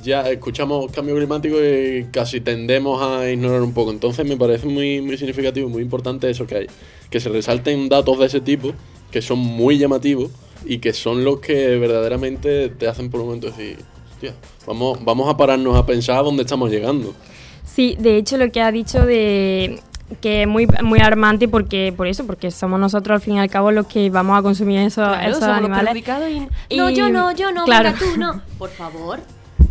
I: ya escuchamos cambio climático y casi tendemos a ignorar un poco. Entonces me parece muy, muy significativo muy importante eso que hay, que se resalten datos de ese tipo que son muy llamativos y que son los que verdaderamente te hacen por un momento decir, hostia, vamos, vamos a pararnos a pensar a dónde estamos llegando.
H: Sí, de hecho lo que ha dicho de que es muy, muy alarmante porque por eso, porque somos nosotros al fin y al cabo los que vamos a consumir esos,
K: Claro,
H: esos
K: somos los
H: animales.
K: y- No, yo no, yo no,
H: claro.
K: venga tú, no. Por favor,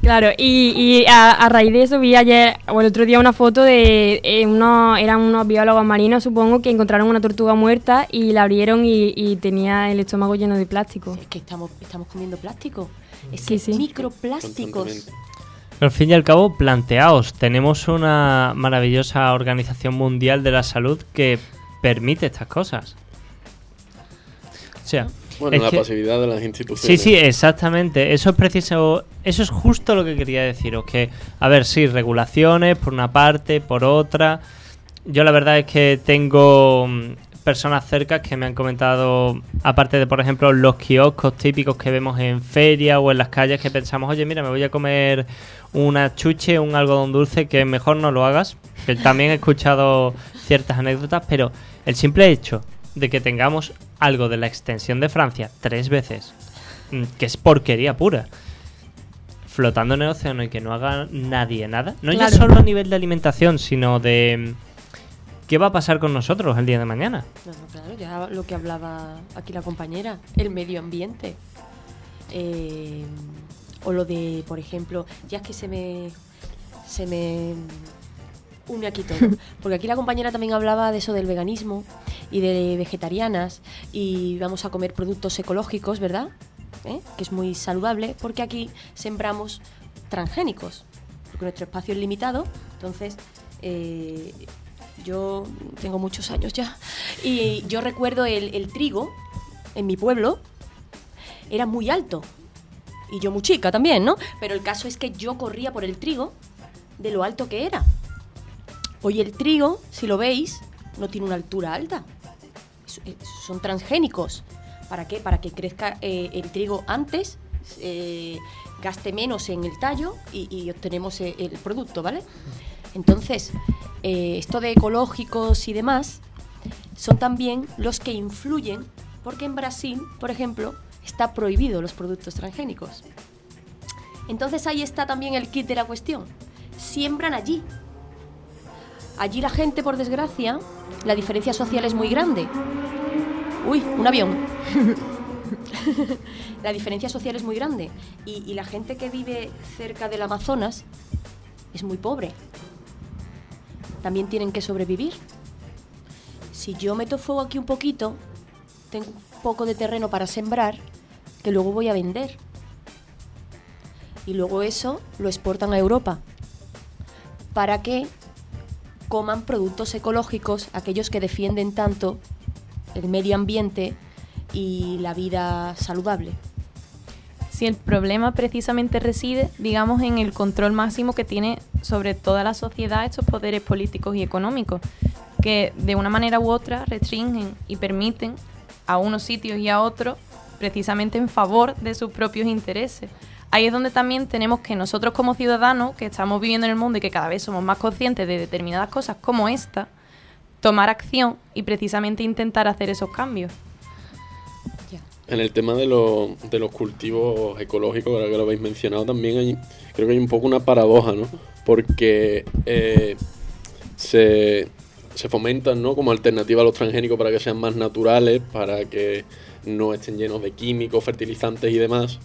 H: Claro, y, y a, a raíz de eso vi ayer o el otro día una foto de eh, unos, eran unos biólogos marinos, supongo, que encontraron una tortuga muerta y la abrieron y, y tenía el estómago lleno de plástico.
K: Es que estamos, estamos comiendo plástico. Es
H: Sí,
K: que
H: sí.
K: microplásticos.
B: Al fin y al cabo, planteaos, tenemos una maravillosa organización mundial de la salud que permite estas cosas. O sea,
I: Bueno,
B: es
I: la
B: que-
I: pasividad de las
B: Sí,
I: instituciones.
B: sí, exactamente. Eso es preciso, eso es justo lo que quería deciros. Que, a ver, sí, regulaciones por una parte, por otra. Yo la verdad es que tengo mm, personas cercas que me han comentado, aparte de, por ejemplo, los kioscos típicos que vemos en feria o en las calles, que pensamos, oye, mira, me voy a comer una chuche, un algodón dulce, que mejor no lo hagas. Que también he escuchado ciertas anécdotas, pero el simple hecho de que tengamos algo de la extensión de Francia tres veces, mm, que es porquería pura, flotando en el océano y que no haga nadie nada, no ya solo a nivel de alimentación, sino de mm, qué va a pasar con nosotros el día de mañana.
K: No, no, claro, ya lo que hablaba aquí la compañera, el medio ambiente. Eh, o lo de, por ejemplo, ya es que se me. se me une aquí todo. Porque aquí la compañera también hablaba de eso del veganismo y de vegetarianas y vamos a comer productos ecológicos, ¿verdad? ¿Eh? Que es muy saludable porque aquí sembramos transgénicos. Porque nuestro espacio es limitado, entonces eh, yo tengo muchos años ya. Y yo recuerdo el, el trigo en mi pueblo era muy alto. Y yo muy chica también, ¿no? Pero el caso es que yo corría por el trigo de lo alto que era. Hoy el trigo, si lo veis, no tiene una altura alta. Es- Son transgénicos. ¿Para qué? Para que crezca eh, el trigo antes, eh, gaste menos en el tallo y, obtenemos eh, el producto, ¿vale? Entonces, eh, esto de ecológicos y demás son también los que influyen, porque en Brasil, por ejemplo, está prohibido los productos transgénicos. Entonces ahí está también el kit de la cuestión. Siembran allí. Allí la gente, por desgracia, la diferencia social es muy grande. Uy, un avión. la diferencia social es muy grande. Y, la gente que vive cerca del Amazonas es muy pobre. También tienen que sobrevivir. Si yo meto fuego aquí un poquito, tengo un poco de terreno para sembrar, que luego voy a vender. Y luego eso lo exportan a Europa. Para que coman productos ecológicos aquellos que defienden tanto el medio ambiente y la vida saludable.
G: Si el problema precisamente reside, digamos, en el control máximo que tiene sobre toda la sociedad estos poderes políticos y económicos, que de una manera u otra restringen y permiten a unos sitios y a otros precisamente en favor de sus propios intereses. Ahí es donde también tenemos que nosotros como ciudadanos, que estamos viviendo en el mundo y que cada vez somos más conscientes de determinadas cosas como esta, tomar acción y precisamente intentar hacer esos cambios.
I: En el tema de, lo- de los cultivos ecológicos, ahora que lo habéis mencionado, también hay, creo que hay un poco una paradoja, ¿no? Porque eh, se, se fomentan, ¿no? Como alternativa a los transgénicos para que sean más naturales, para que no estén llenos de químicos, fertilizantes y demás.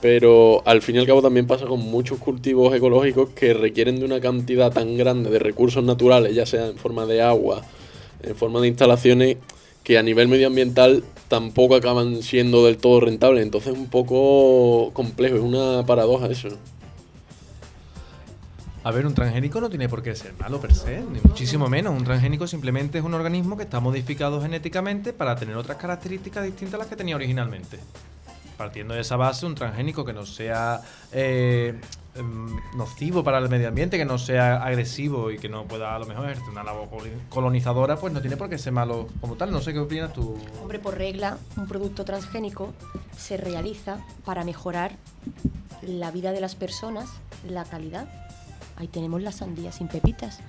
I: Pero al fin y al cabo también pasa con muchos cultivos ecológicos que requieren de una cantidad tan grande de recursos naturales, ya sea en forma de agua, en forma de instalaciones, que a nivel medioambiental tampoco acaban siendo del todo rentables. Entonces es un poco complejo, es una paradoja eso.
F: A ver, un transgénico no tiene por qué ser malo per se, ni muchísimo menos. Un transgénico simplemente es un organismo que está modificado genéticamente para tener otras características distintas a las que tenía originalmente. Partiendo de esa base, un transgénico que no sea eh, em, nocivo para el medio ambiente, que no sea agresivo y que no pueda a lo mejor ejercer una labor colonizadora, pues no tiene por qué ser malo como tal. No sé qué opinas tú.
K: Hombre, por regla, un producto transgénico se realiza para mejorar la vida de las personas, la calidad. Ahí tenemos la sandía sin pepitas.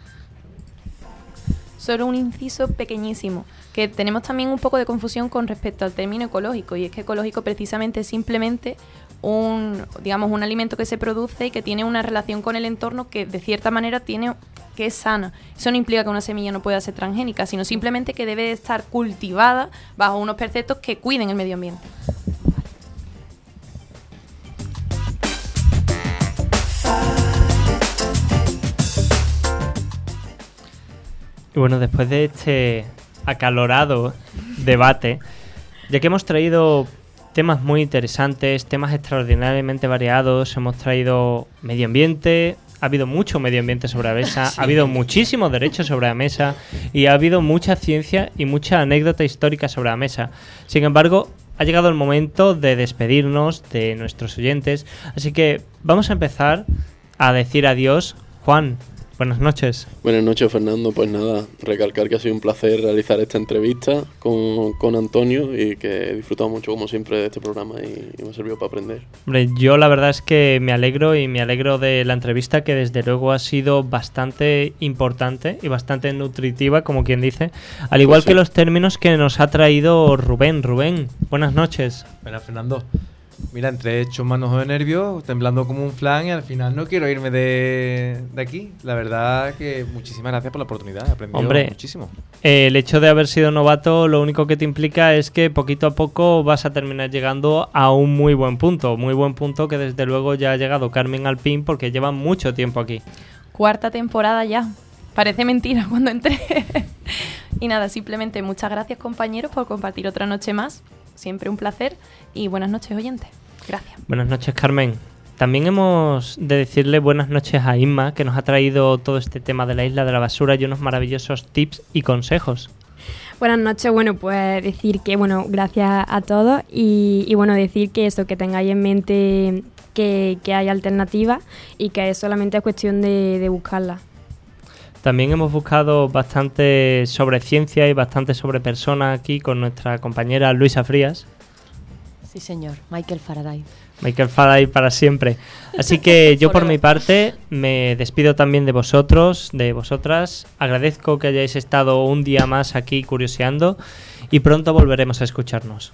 G: Solo un inciso pequeñísimo, que tenemos también un poco de confusión con respecto al término ecológico, y es que ecológico precisamente es simplemente un, digamos, un alimento que se produce y que tiene una relación con el entorno que de cierta manera tiene que es sana. Eso no implica que una semilla no pueda ser transgénica, sino simplemente que debe de estar cultivada bajo unos preceptos que cuiden el medio ambiente.
B: Y bueno, después de este acalorado debate, ya que hemos traído temas muy interesantes, temas extraordinariamente variados, hemos traído medio ambiente, ha habido mucho medio ambiente sobre la mesa,
M: Sí.
B: ha habido muchísimos derechos sobre la mesa y ha habido mucha ciencia y mucha anécdota histórica sobre la mesa. Sin embargo, ha llegado el momento de despedirnos de nuestros oyentes, así que vamos a empezar a decir adiós. Juan, buenas noches.
I: Buenas noches, Fernando. Pues nada, recalcar que ha sido un placer realizar esta entrevista con, con Antonio y que he disfrutado mucho, como siempre, de este programa y, y me ha servido para aprender.
B: Hombre, yo la verdad es que me alegro y me alegro de la entrevista que desde luego ha sido bastante importante y bastante nutritiva, como quien dice, al igual
F: Pues sí.
B: que los términos que nos ha traído Rubén. Rubén, buenas noches.
F: Buenas, Fernando. Mira, entre hecho manos de nervios, temblando como un flan y al final no quiero irme de, de aquí. La verdad que muchísimas gracias por la oportunidad, he aprendido
B: Hombre,
F: muchísimo.
B: eh, el hecho de haber sido novato lo único que te implica es que poquito a poco vas a terminar llegando a un muy buen punto, muy buen punto que desde luego ya ha llegado Carmen Alpín porque lleva mucho tiempo aquí.
G: Cuarta temporada ya. Parece mentira cuando entré. y nada, simplemente muchas gracias compañeros por compartir otra noche más. Siempre un placer. Y buenas noches oyentes. Gracias.
B: Buenas noches, Carmen. También hemos de decirle buenas noches a Inma, que nos ha traído todo este tema de la isla de la basura y unos maravillosos tips y consejos.
H: Buenas noches, bueno, pues decir que, bueno, gracias a todos y, y, bueno, decir que eso, que tengáis en mente que, que hay alternativas y que solamente es cuestión de, de buscarlas.
B: También hemos buscado bastante sobre ciencia y bastante sobre personas aquí con nuestra compañera Luisa Frías.
K: Sí, señor. Michael Faraday.
B: Michael Faraday para siempre. Así que yo por mi parte me despido también de vosotros, de vosotras. Agradezco que hayáis estado un día más aquí curioseando y pronto volveremos a escucharnos.